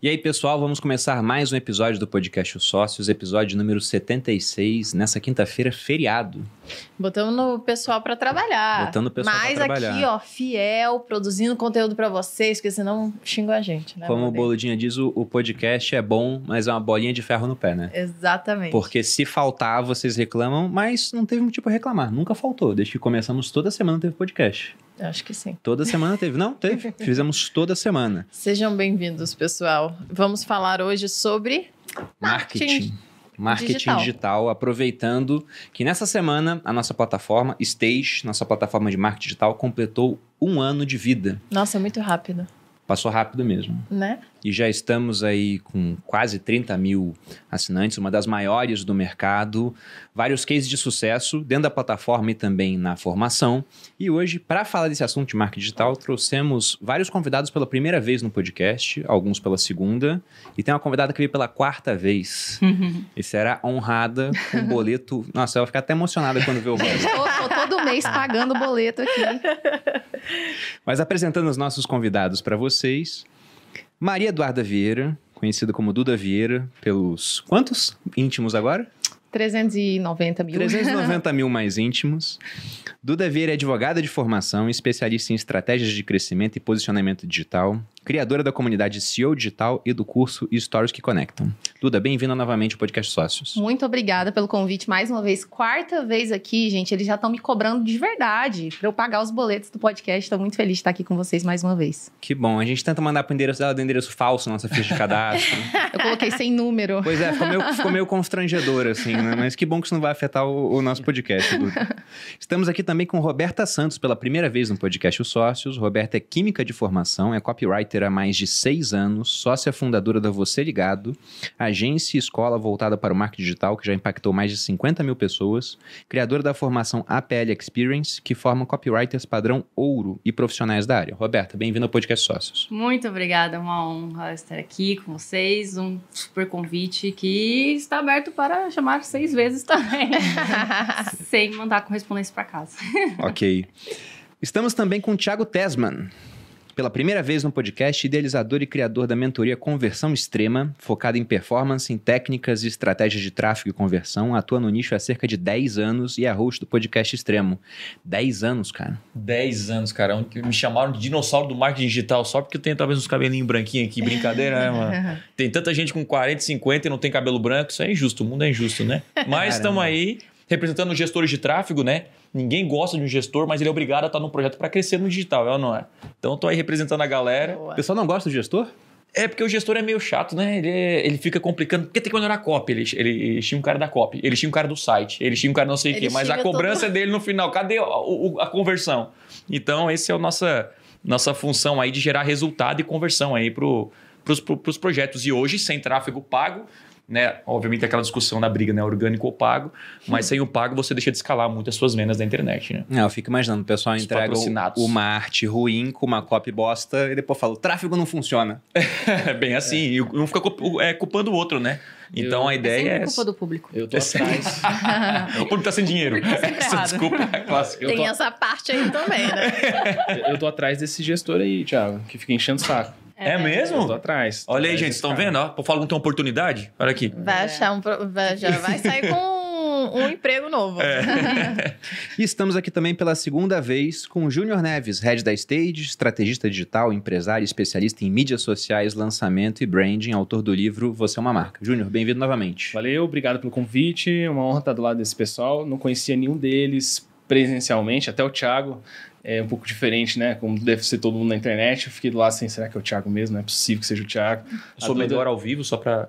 E aí, pessoal, vamos começar mais um episódio do podcast Os Sócios, episódio número 76, nessa quinta-feira, feriado. Botamos no pessoal para trabalhar. Botando o pessoal pra Mas trabalhar. aqui, ó, fiel, produzindo conteúdo para vocês, porque senão xingam a gente, né? Como o? Boludinha diz, o, o podcast é bom, mas é uma bolinha de ferro no pé, né? Exatamente. Porque se faltar, vocês reclamam, mas não teve motivo pra reclamar. Nunca faltou. Desde que começamos, toda semana teve podcast. Acho que sim. Toda semana teve. Não, teve. Fizemos toda semana. Sejam bem-vindos, pessoal. Vamos falar hoje sobre Marketing. Marketing Marketing digital. digital. aproveitando que nessa semana a nossa plataforma Stage, nossa plataforma de marketing digital, completou um ano de vida. Nossa, é muito rápido, Passou rápido mesmo. né? E já estamos aí com quase 30 mil assinantes, uma das maiores do mercado, vários cases de sucesso dentro da plataforma e também na formação. E hoje, para falar desse assunto de marketing digital, trouxemos vários convidados pela primeira vez no podcast, alguns pela segunda, e tem uma convidada que veio pela quarta vez. e será honrada com o boleto. Nossa, ela vai ficar até emocionada quando vê o boleto. Tô todo mês pagando o boleto aqui. Mas apresentando os nossos convidados para vocês, Maria Eduarda Vieira, conhecida como Duda Vieira, pelos quantos íntimos agora? 390 mil. 390 mil mais íntimos. Duda Vieira é advogada de formação, especialista em estratégias de crescimento e posicionamento digital, criadora da comunidade CEO Digital e do curso Stories que Conectam. Duda, bem-vinda novamente ao Podcast Sócios. Muito obrigada pelo convite mais uma vez. Quarta vez aqui, gente. Eles já estão me cobrando de verdade para eu pagar os boletos do podcast. Estou muito feliz de estar aqui com vocês mais uma vez. Que bom, a gente tenta mandar pro endereço dela do endereço falso, nossa ficha de cadastro. Eu coloquei sem número. Pois é, ficou meio, ficou meio constrangedor, assim, né? Mas que bom que isso não vai afetar o, o nosso podcast. Estamos aqui também com Roberta Santos pela primeira vez no podcast Os Sócios. Roberta é química de formação, é copywriter há mais de seis anos, sócia fundadora da Você Ligado, agência e escola voltada para o marketing digital, que já impactou mais de 50 mil pessoas, criadora da formação APL Experience, que forma copywriters padrão ouro e profissionais da área. Roberta, bem-vinda ao podcast Sócios. Muito obrigada, é uma honra estar aqui com vocês. Um super convite que está aberto para chamar seis vezes também, sem mandar correspondência para casa. Ok. Estamos também com o Thiago Tesman. Pela primeira vez no podcast, idealizador e criador da mentoria Conversão Extrema, focada em performance, em técnicas e estratégias de tráfego e conversão, atua no nicho há cerca de 10 anos e é host do podcast Extremo. 10 anos, cara. 10 anos, cara. Que Me chamaram de dinossauro do marketing digital só porque eu tenho talvez uns cabelinhos branquinhos aqui. Brincadeira, né, mano? Tem tanta gente com 40, 50 e não tem cabelo branco. Isso é injusto. O mundo é injusto, né? Mas estamos aí representando gestores de tráfego, né? Ninguém gosta de um gestor, mas ele é obrigado a estar num projeto para crescer no digital, é ou não é? Então, eu tô aí representando a galera. O pessoal não gosta do gestor? É porque o gestor é meio chato, né? Ele, é- ele fica complicando. Porque tem que melhorar a copy. Ele, ele, ele tinha um cara da copy, ele tinha um cara do site, ele tinha um cara não sei o quê. Mas a cobrança é dele no final. Cadê o- a conversão? Então, esse é a nossa, nossa função aí de gerar resultado e conversão aí pro, pros, pro, pros projetos. E hoje, sem tráfego pago, né? Obviamente aquela discussão da briga, né? Orgânico ou pago. Mas sem o pago, você deixa de escalar muito as suas vendas da internet, né? Não, eu fico imaginando, o pessoal Os entrega uma arte ruim com uma copy bosta e depois fala, o tráfego não funciona. É bem assim. E um fica é, culpando o outro, né? Então, Eu- a É ideia sempre é... culpa do público. Eu tô atrás. O público tá sem dinheiro. Essa errado. desculpa é clássica. Eu Tem tô, essa parte aí também, né? eu tô atrás desse gestor aí, Thiago, que fica enchendo o saco. É Eu tô mesmo? atrás. tô Olha aí, atrás gente, desse estão vendo? Ó, o Fala não tem oportunidade? Olha aqui. Vai achar um. vai- já vai sair com um, um emprego novo. E estamos aqui também pela segunda vez com o Júnior Neves, head da Stage, estrategista digital, empresário, especialista em mídias sociais, lançamento e branding, autor do livro Você é uma Marca. Júnior, bem-vindo novamente. Valeu, obrigado pelo convite. É Uma honra estar do lado desse pessoal. Não conhecia nenhum deles presencialmente, até o Thiago. É um pouco diferente, né? Como deve ser todo mundo na internet. Eu fiquei lado assim, será que é o Thiago mesmo? Não é possível que seja o Thiago. Eu sou Duda- melhor ao vivo, só pra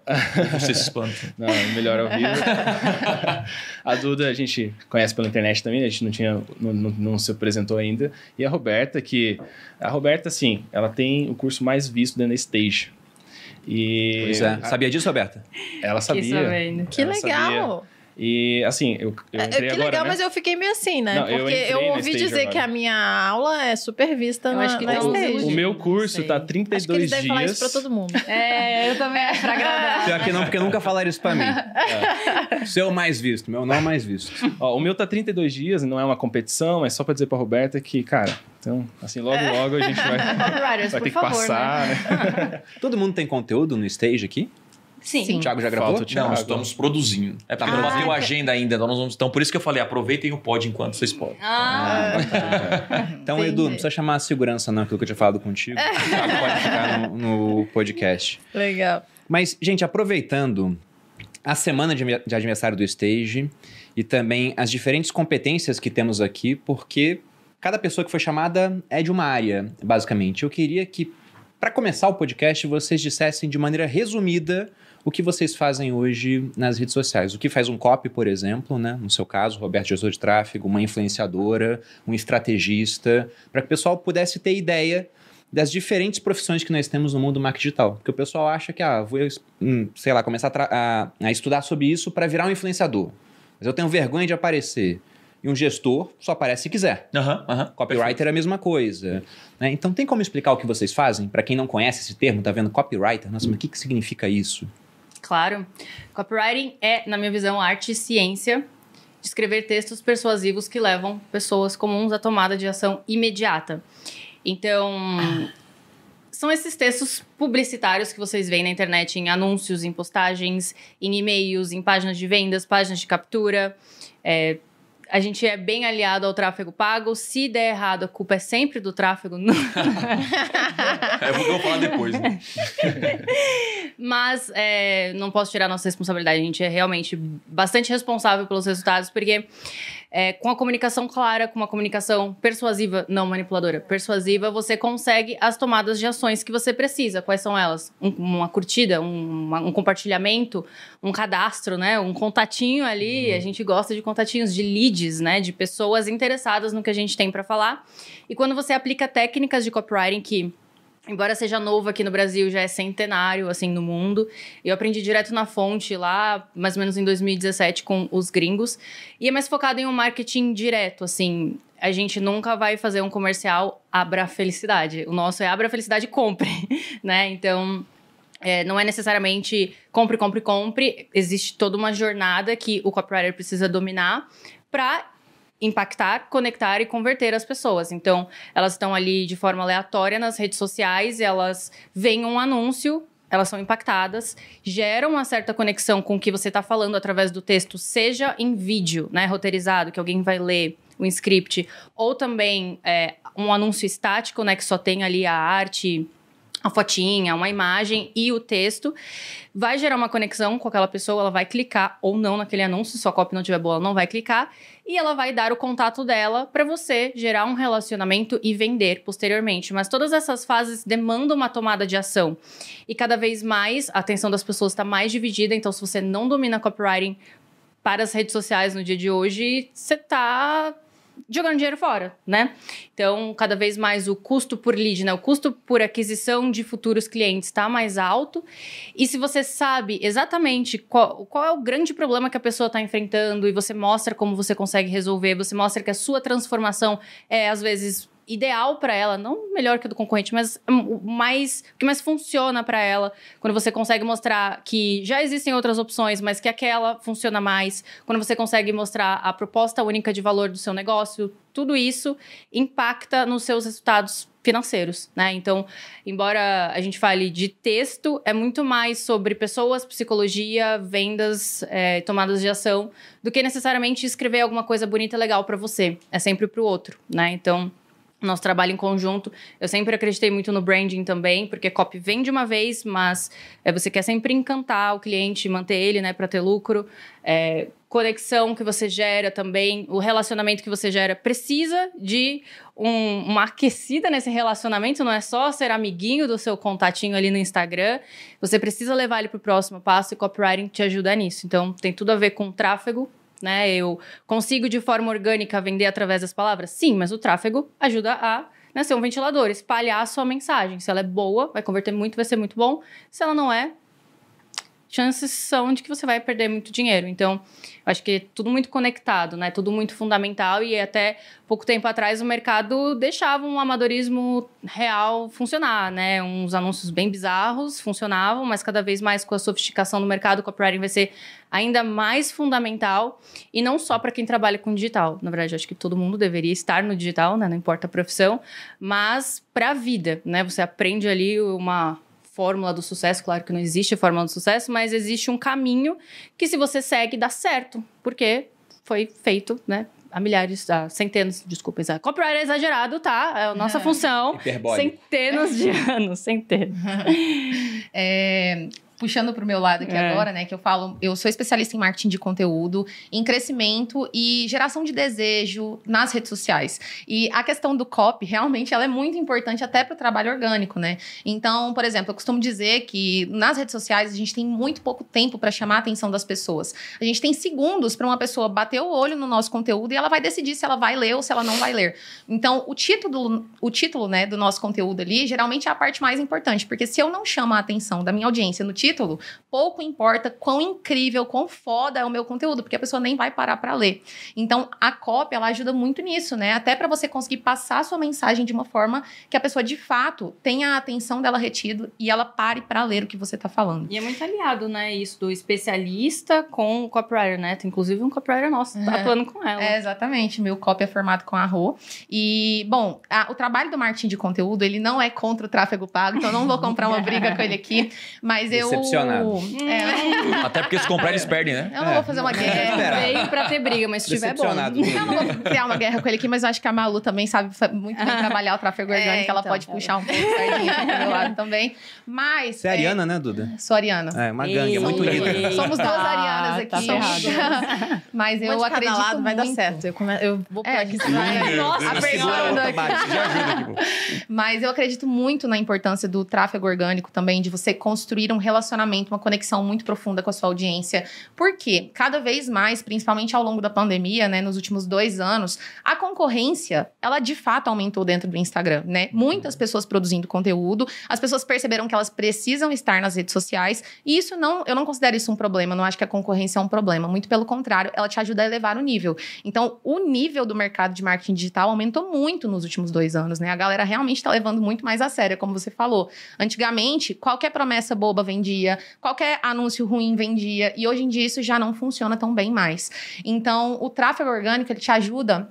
você se espanta. Não, melhor ao vivo. a Duda a gente conhece pela internet também, a gente não tinha, não, não, não se apresentou ainda. E a Roberta, que a Roberta, assim, ela tem o curso mais visto dentro da Stage. E Pois é. Sabia disso, Roberta? ela sabia. sabendo. Que Ela legal! E assim, eu, eu É, entrei que agora, legal, né? mas eu fiquei meio assim, né? Não, eu Porque eu, na ouvi dizer agora. que a minha aula é super vista Eu na, acho que na tá o, stage. usando o meu Não curso tá Acho que 32 eles devem falar dias. isso pra todo mundo. É, eu também acho pra agradar. Pior que não, porque nunca falaram isso pra mim. Seu mais visto, meu não é mais visto. Ó, o meu tá 32 dias, não é uma competição, é só pra dizer pra Roberta que, cara, então, assim, logo logo a gente vai, vai ter que favor, né? passar, né? Todo mundo tem conteúdo no stage aqui? Sim. Sim. O Thiago já gravou? Falta o Thiago. Não, estamos produzindo. É porque Ah, não bateu tá. a agenda ainda, então nós vamos. Então, por isso que eu falei, aproveitem o pod enquanto vocês podem. Ah, Então, Entendi. Edu, não precisa chamar a segurança, não, aquilo que eu tinha falado contigo. O Thiago pode ficar no, no podcast. Legal. Mas, gente, aproveitando a semana de, de aniversário do Stage e também as diferentes competências que temos aqui, porque cada pessoa que foi chamada é de uma área, basicamente. Eu queria que, para começar o podcast, vocês dissessem de maneira resumida o que vocês fazem hoje nas redes sociais. O que faz um copy, por exemplo, né? No seu caso, Roberto, gestor de tráfego, uma influenciadora, um estrategista, para que o pessoal pudesse ter ideia das diferentes profissões que nós temos no mundo marketing digital. Porque o pessoal acha que, ah, vou, hum, sei lá, começar a, a- a estudar sobre isso para virar um influenciador. Mas eu tenho vergonha de aparecer. E um gestor só aparece se quiser. Aham, aham. Copywriter é a mesma coisa. né? Então, tem como explicar o que vocês fazem? Para quem não conhece esse termo, tá vendo copywriter? Nossa, mas o que, que significa isso? Claro. Copywriting é, na minha visão, arte e ciência de escrever textos persuasivos que levam pessoas comuns à tomada de ação imediata. Então, são esses textos publicitários que vocês veem na internet em anúncios, em postagens, em e-mails, em páginas de vendas, páginas de captura. É, a gente é bem aliado ao tráfego pago. Se der errado, a culpa é sempre do tráfego. É, eu vou falar depois. Né? Mas é, não posso tirar nossa responsabilidade. A gente é realmente bastante responsável pelos resultados, porque é, com a comunicação clara, com uma comunicação persuasiva, não manipuladora, persuasiva, você consegue as tomadas de ações que você precisa. Quais são elas? Um- uma curtida, um, uma- um compartilhamento, um cadastro, né? Um contatinho ali. A gente gosta de contatinhos, de leads, né? De pessoas interessadas no que a gente tem para falar. E quando você aplica técnicas de copywriting que Embora seja novo aqui no Brasil, já é centenário, assim, no mundo. Eu aprendi direto na fonte lá, mais ou menos em 2017, com os gringos. E é mais focado em um marketing direto, assim. A gente nunca vai fazer um comercial abra felicidade. O nosso é abra felicidade e compre, né? Então... é, não é necessariamente compre, compre, compre. Existe toda uma jornada que o copywriter precisa dominar para impactar, conectar e converter as pessoas. Então, elas estão ali de forma aleatória nas redes sociais, elas veem um anúncio, elas são impactadas, geram uma certa conexão com o que você está falando através do texto, seja em vídeo, né, roteirizado, que alguém vai ler o script, ou também é, um anúncio estático, né, que só tem ali a arte a fotinha, uma imagem e o texto, vai gerar uma conexão com aquela pessoa, ela vai clicar ou não naquele anúncio, se a copy não tiver boa, ela não vai clicar, e ela vai dar o contato dela para você gerar um relacionamento e vender posteriormente. Mas todas essas fases demandam uma tomada de ação. E cada vez mais a atenção das pessoas está mais dividida, então se você não domina copywriting para as redes sociais no dia de hoje, você está jogando dinheiro fora, né? Então, cada vez mais o custo por lead, né? O custo por aquisição de futuros clientes está mais alto. E se você sabe exatamente qual, qual é o grande problema que a pessoa está enfrentando e você mostra como você consegue resolver, você mostra que a sua transformação é, às vezes, ideal para ela, não melhor que a do concorrente, mas o mais que mais funciona para ela, quando você consegue mostrar que já existem outras opções, mas que aquela funciona mais, quando você consegue mostrar a proposta única de valor do seu negócio, tudo isso impacta nos seus resultados financeiros, né? Então, embora a gente fale de texto, é muito mais sobre pessoas, psicologia, vendas, é, tomadas de ação, do que necessariamente escrever alguma coisa bonita e legal para você. É sempre para o outro, né? Então, nosso trabalho em conjunto. Eu sempre acreditei muito no branding também, porque copy vem de uma vez, mas é, você quer sempre encantar o cliente, manter ele, né, para ter lucro. É, conexão que você gera também, o relacionamento que você gera precisa de um- uma aquecida nesse relacionamento, não é só ser amiguinho do seu contatinho ali no Instagram. Você precisa levar ele para o próximo passo e copywriting te ajuda nisso. Então, tem tudo a ver com tráfego, né? Eu consigo de forma orgânica vender através das palavras? Sim, mas o tráfego ajuda a né, ser um ventilador, espalhar a sua mensagem. Se ela é boa, vai converter muito, vai ser muito bom. Se ela não é, chances são de que você vai perder muito dinheiro. Então, acho que é tudo muito conectado, né? Tudo muito fundamental e até pouco tempo atrás o mercado deixava um amadorismo real funcionar, né? Uns anúncios bem bizarros funcionavam, mas cada vez mais com a sofisticação do mercado, o copywriting vai ser ainda mais fundamental e não só para quem trabalha com digital. Na verdade, acho que todo mundo deveria estar no digital, né? Não importa a profissão, mas para a vida, né? Você aprende ali uma fórmula do sucesso, claro que não existe fórmula do sucesso, mas existe um caminho que se você segue dá certo, porque foi feito, né, há milhares, há centenas, desculpa, exa- copyright é exagerado, tá? É a nossa função. Hiperbólico. Centenas de anos, centenas. É, puxando para o meu lado aqui É. agora, né? Que eu falo, eu sou especialista em marketing de conteúdo, em crescimento e geração de desejo nas redes sociais. E a questão do copy, realmente, ela é muito importante até para o trabalho orgânico, né? Então, por exemplo, eu costumo dizer que nas redes sociais a gente tem muito pouco tempo para chamar a atenção das pessoas. A gente tem segundos para uma pessoa bater o olho no nosso conteúdo e ela vai decidir se ela vai ler ou se ela não vai ler. Então, o título, o título, né, do nosso conteúdo ali, geralmente é a parte mais importante, porque se eu não chamo a atenção da minha audiência no título, pouco importa quão incrível, quão foda é o meu conteúdo, porque a pessoa nem vai parar para ler. Então, a cópia, ela ajuda muito nisso, né? Até para você conseguir passar a sua mensagem de uma forma que a pessoa de fato tenha a atenção dela retido e ela pare para ler o que você tá falando. E é muito aliado, né, isso do especialista com o copywriter, né? Tem inclusive um copywriter nosso tá É. atuando com ela. É, exatamente. Meu copy é formado com a Rô. E, bom, a- o trabalho do marketing de conteúdo, ele não é contra o tráfego pago, então eu não vou comprar uma briga com ele aqui. Mas eu. Decepcionado. É, Até porque se comprar, eles perdem, né? eu não É. vou fazer uma guerra. Esperar. Veio pra ter briga, mas se tiver bom. Decepcionado. Eu não vou criar uma guerra com ele aqui, mas eu acho que a Malu também sabe muito bem trabalhar o tráfego É, orgânico. ela então. pode puxar um pouco pro meu lado também. Mas. Você é ariana, né, Duda? Sou ariana. É, uma gangue, é muito unida. ei, Somos duas tá, arianas aqui. Tá ferrado. Mas Uma eu acredito lado vai dar certo. Eu, come... eu vou É, aqui. você vai- Nossa, apertando aqui. aqui. Mas eu acredito muito na importância do tráfego orgânico também, de você construir um relacionamento, uma conexão muito profunda com a sua audiência. Porque cada vez mais, principalmente ao longo da pandemia, né, nos últimos dois anos, a concorrência, ela de fato aumentou dentro do Instagram, né? Muitas pessoas produzindo conteúdo, as pessoas perceberam que elas precisam estar nas redes sociais, e isso não, eu não considero isso um problema, não acho que a concorrência é um problema, muito pelo contrário, ela te ajuda a elevar o nível. Então, o nível do mercado de marketing digital aumentou muito nos últimos dois anos, né? A galera realmente está levando muito mais a sério, como você falou. Antigamente, qualquer promessa boba vendia, qualquer anúncio ruim vendia, e hoje em dia isso já não funciona tão bem mais. Então, o tráfego orgânico ele te ajuda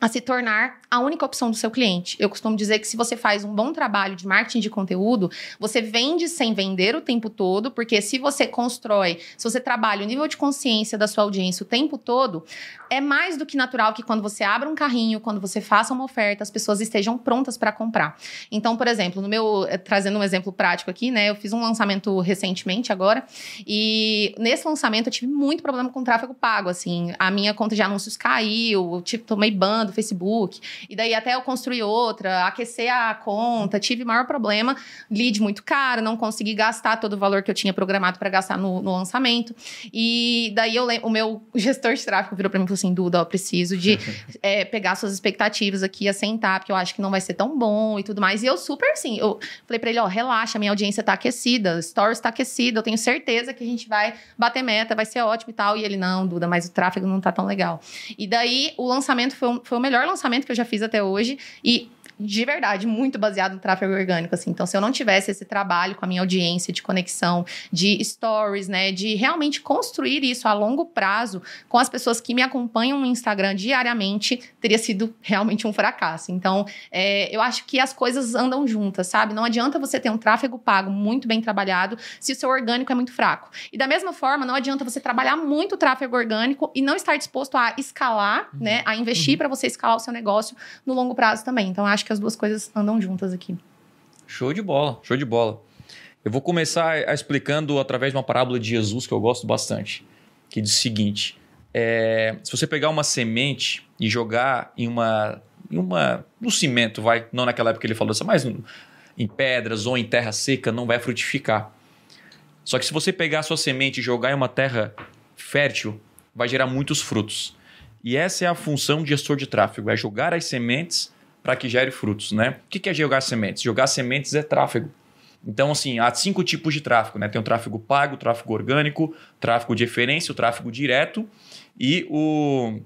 a se tornar a única opção do seu cliente. Eu costumo dizer que se você faz um bom trabalho de marketing de conteúdo, você vende sem vender o tempo todo, porque se você constrói, se você trabalha o nível de consciência da sua audiência o tempo todo, é mais do que natural que quando você abra um carrinho, quando você faça uma oferta, as pessoas estejam prontas para comprar. Então, por exemplo, no meu eh, trazendo um exemplo prático aqui, né? Eu fiz um lançamento recentemente agora e nesse lançamento eu tive muito problema com tráfego pago, assim, a minha conta de anúncios caiu, eu tipo tomei ban do Facebook, e daí até eu construir outra, aquecer a conta, tive maior problema, lead muito caro, não consegui gastar todo o valor que eu tinha programado para gastar no, no lançamento. E daí eu o meu gestor de tráfego virou para mim e falou assim: Duda, eu preciso de é, pegar suas expectativas aqui, assentar, porque eu acho que não vai ser tão bom e tudo mais. E eu super assim, eu falei para ele: ó, relaxa, minha audiência tá aquecida, stories tá aquecida, eu tenho certeza que a gente vai bater meta, vai ser ótimo e tal. E ele: não, Duda, mas o tráfego não tá tão legal. E daí o lançamento foi, um- foi o melhor lançamento que eu já fiz até hoje. E de verdade, muito baseado no tráfego orgânico, assim. Então, se eu não tivesse esse trabalho com a minha audiência de conexão, de stories, né, de realmente construir isso a longo prazo com as pessoas que me acompanham no Instagram diariamente, teria sido realmente um fracasso. Então, é, eu acho que as coisas andam juntas, sabe? Não adianta você ter um tráfego pago muito bem trabalhado se o seu orgânico é muito fraco. E da mesma forma, não adianta você trabalhar muito o tráfego orgânico e não estar disposto a escalar, né, a investir para você escalar o seu negócio no longo prazo também. Então, eu acho que as duas coisas andam juntas aqui. Show de bola, show de bola. Eu vou começar a- explicando através de uma parábola de Jesus que eu gosto bastante, que diz o seguinte: é, se você pegar uma semente e jogar em uma, em uma, no cimento, vai, não naquela época ele falou isso, mas em pedras ou em terra seca, não vai frutificar. Só que se você pegar a sua semente e jogar em uma terra fértil, vai gerar muitos frutos. E essa é a função de gestor de tráfego, é jogar as sementes para que gere frutos, né? O que é jogar sementes? Jogar sementes é tráfego. Então, assim, há cinco tipos de tráfego, né? Tem o tráfego pago, o tráfego orgânico, tráfego de referência, o tráfego direto e o,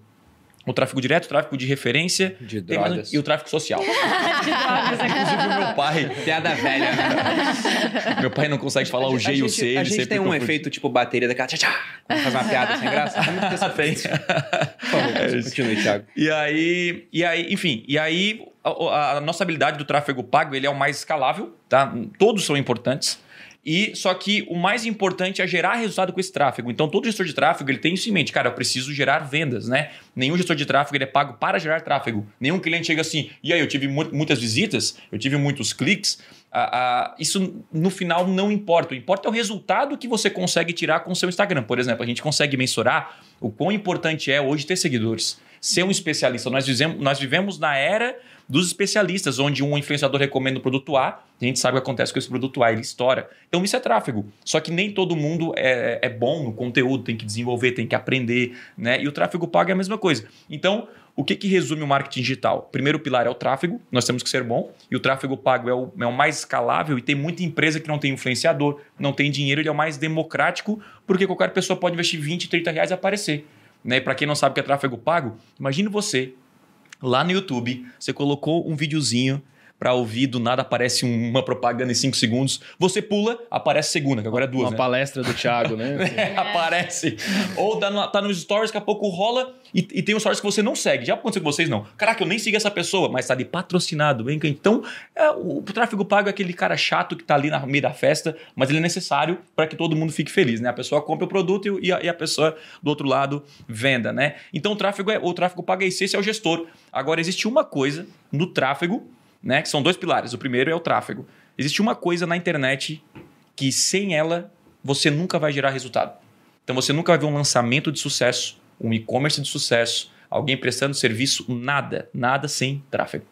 o tráfego direto, o tráfego de referência De tem drogas. e o tráfego social. Inclusive, o meu pai, Piada velha, né? meu pai não consegue falar o G e o C. A ele gente sempre tem um confunde. efeito tipo bateria daquela tchá tchá. Faz uma piada sem graça. Tem. Por favor, continue, Thiago. E aí, e aí, enfim, e aí a, a- nossa habilidade do tráfego pago ele é o mais escalável, tá? Todos são importantes. E só que o mais importante é gerar resultado com esse tráfego. Então, todo gestor de tráfego ele tem isso em mente. Cara, eu preciso gerar vendas, né? Nenhum gestor de tráfego ele é pago para gerar tráfego. Nenhum cliente chega assim, e aí, eu tive mu- muitas visitas, eu tive muitos cliques. Ah, ah, isso no final não importa. O importa é o resultado que você consegue tirar com o seu Instagram. Por exemplo, a gente consegue mensurar o quão importante é hoje ter seguidores. Ser um especialista. Nós vivemos, nós vivemos na era dos especialistas, onde um influenciador recomenda o produto A, a gente sabe o que acontece com esse produto A, ele estoura. Então isso é tráfego. Só que nem todo mundo é, é bom no conteúdo, tem que desenvolver, tem que aprender, né? E o tráfego pago é a mesma coisa. Então, o que, que resume o marketing digital? Primeiro pilar é o tráfego, nós temos que ser bom, e o tráfego pago é o, é o mais escalável, e tem muita empresa que não tem influenciador, não tem dinheiro, ele é o mais democrático, porque qualquer pessoa pode investir 20, 30 reais e aparecer. Né? Para quem não sabe o que é tráfego pago, imagine você lá no YouTube, você colocou um videozinho para ouvir, do nada aparece um- uma propaganda em 5 segundos, você pula, aparece segunda, que agora é duas, Uma né? palestra do Thiago, né? É, aparece. Ou tá, no, tá nos stories, daqui a pouco rola e, e tem uns stories que você não segue. Já aconteceu com vocês, não? Caraca, eu nem sigo essa pessoa, mas tá ali patrocinado. Bem, então, é, o, o tráfego pago é aquele cara chato que tá ali no meio da festa, mas ele é necessário para que todo mundo fique feliz, né? A pessoa compra o produto e, e a, e a pessoa do outro lado venda, né? Então, o tráfego, é, o tráfego pago é isso, esse é o gestor. Agora, existe uma coisa no tráfego, né? Que são dois pilares. O primeiro é o tráfego. Existe uma coisa na internet que sem ela você nunca vai gerar resultado. Então você nunca vai ver um lançamento de sucesso, um e-commerce de sucesso, alguém prestando serviço, nada, nada sem tráfego.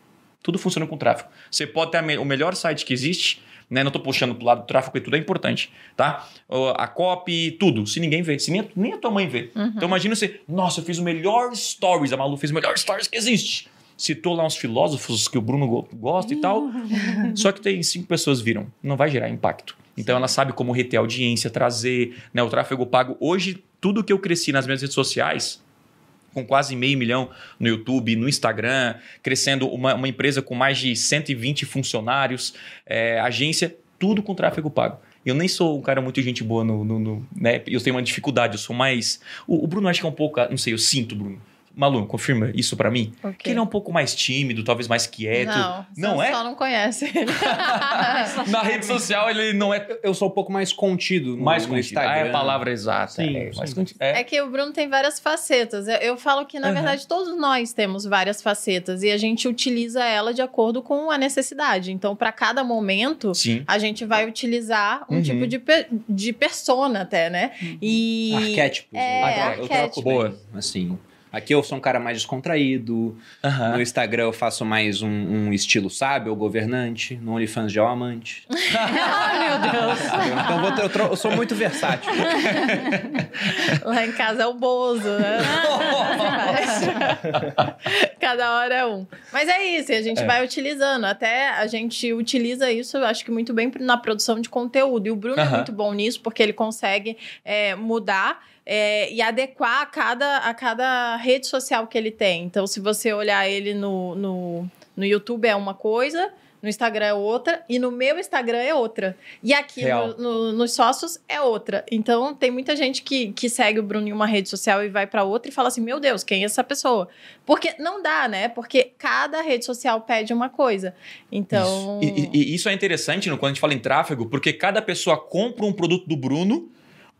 Tudo funciona com tráfego. Você pode ter o melhor site que existe, né? Não estou puxando para o lado do tráfego, porque tudo é importante, tá? A copy, tudo. Se ninguém vê, se nem, nem a tua mãe vê. Então imagina você, nossa, eu fiz o melhor stories, a Malu fez o melhor stories que existe. Citou lá uns filósofos que o Bruno go- gosta e tal. Só que tem cinco pessoas viram. Não vai gerar impacto. Então ela sabe como reter audiência, trazer né, o tráfego pago. Hoje, tudo que eu cresci nas minhas redes sociais, com quase meio milhão no YouTube, no Instagram, crescendo uma, uma empresa com mais de 120 funcionários, é, agência, tudo com tráfego pago. Eu nem sou um cara muito gente boa no. no- no- né? Eu tenho uma dificuldade, eu sou mais. O, o Bruno acho que é um pouco. Não sei, eu sinto, Bruno. Malu, confirma isso pra mim? Ok. Que ele é um pouco mais tímido, talvez mais quieto. Não, Não só, é? só não conhece ele. Na rede social ele não é Eu sou um pouco mais contido no, mais no contido. Instagram. Ah, é a palavra exata. Sim, é, mais sim. contido. É. É que o Bruno tem várias facetas. Eu, eu falo que, na Aham. verdade, todos nós temos várias facetas e a gente utiliza ela de acordo com a necessidade. Então, para cada momento, Sim. a gente vai utilizar um Uhum. tipo de, pe- de persona até, né? E Arquétipos. É, troco arquétipos. Boa. Assim, aqui eu sou um cara mais descontraído. Aham. No Instagram eu faço mais um, um estilo sábio governante. No OnlyFans já é o amante. Ai, meu Deus. Então vou ter- eu, tro- eu sou muito versátil. Lá em casa é o Bozo, né? Cada hora é um. Mas é isso, e a gente É. vai utilizando. Até a gente utiliza isso, eu acho que muito bem na produção de conteúdo. E o Bruno é Aham. muito bom nisso, porque ele consegue é, mudar. É, e adequar a cada, a cada rede social que ele tem. Então, se você olhar ele no, no, no YouTube é uma coisa, no Instagram é outra, e no meu Instagram é outra. E aqui no- no- nos sócios é outra. Então, tem muita gente que, que segue o Bruno em uma rede social e vai pra outra e fala assim: meu Deus, quem é essa pessoa? Porque não dá, né? Porque cada rede social pede uma coisa. Então. Isso. E, e- e isso é interessante no- quando a gente fala em tráfego, porque cada pessoa compra um produto do Bruno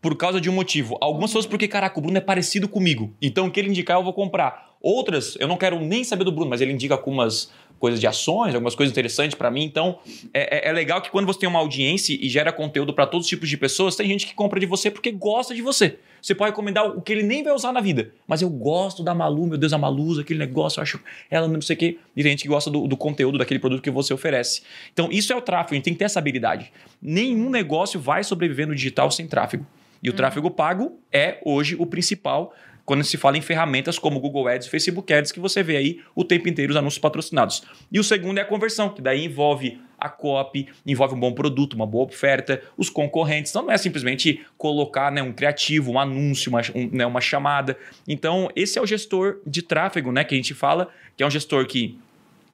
por causa de um motivo. Algumas pessoas porque, caraca, o Bruno é parecido comigo. Então, o que ele indicar, eu vou comprar. Outras, eu não quero nem saber do Bruno, mas ele indica algumas coisas de ações, algumas coisas interessantes pra mim. Então, é, é- é legal que quando você tem uma audiência e gera conteúdo pra todos os tipos de pessoas, tem gente que compra de você porque gosta de você. Você pode recomendar o que ele nem vai usar na vida. Mas eu gosto da Malu, meu Deus, a Malu usa aquele negócio, eu acho ela não sei o quê. E tem gente que gosta do, do conteúdo daquele produto que você oferece. Então, isso é o tráfego, a gente tem que ter essa habilidade. Nenhum negócio vai sobreviver no digital sem tráfego. E o tráfego pago é hoje o principal quando se fala em ferramentas como Google Ads e Facebook Ads, que você vê aí o tempo inteiro os anúncios patrocinados. E o segundo é a conversão, que daí envolve a copy, envolve um bom produto, uma boa oferta, os concorrentes. Então não é simplesmente colocar né, um criativo, um anúncio, uma, um, né, uma chamada. Então, esse é o gestor de tráfego, né? Que a gente fala, que é um gestor que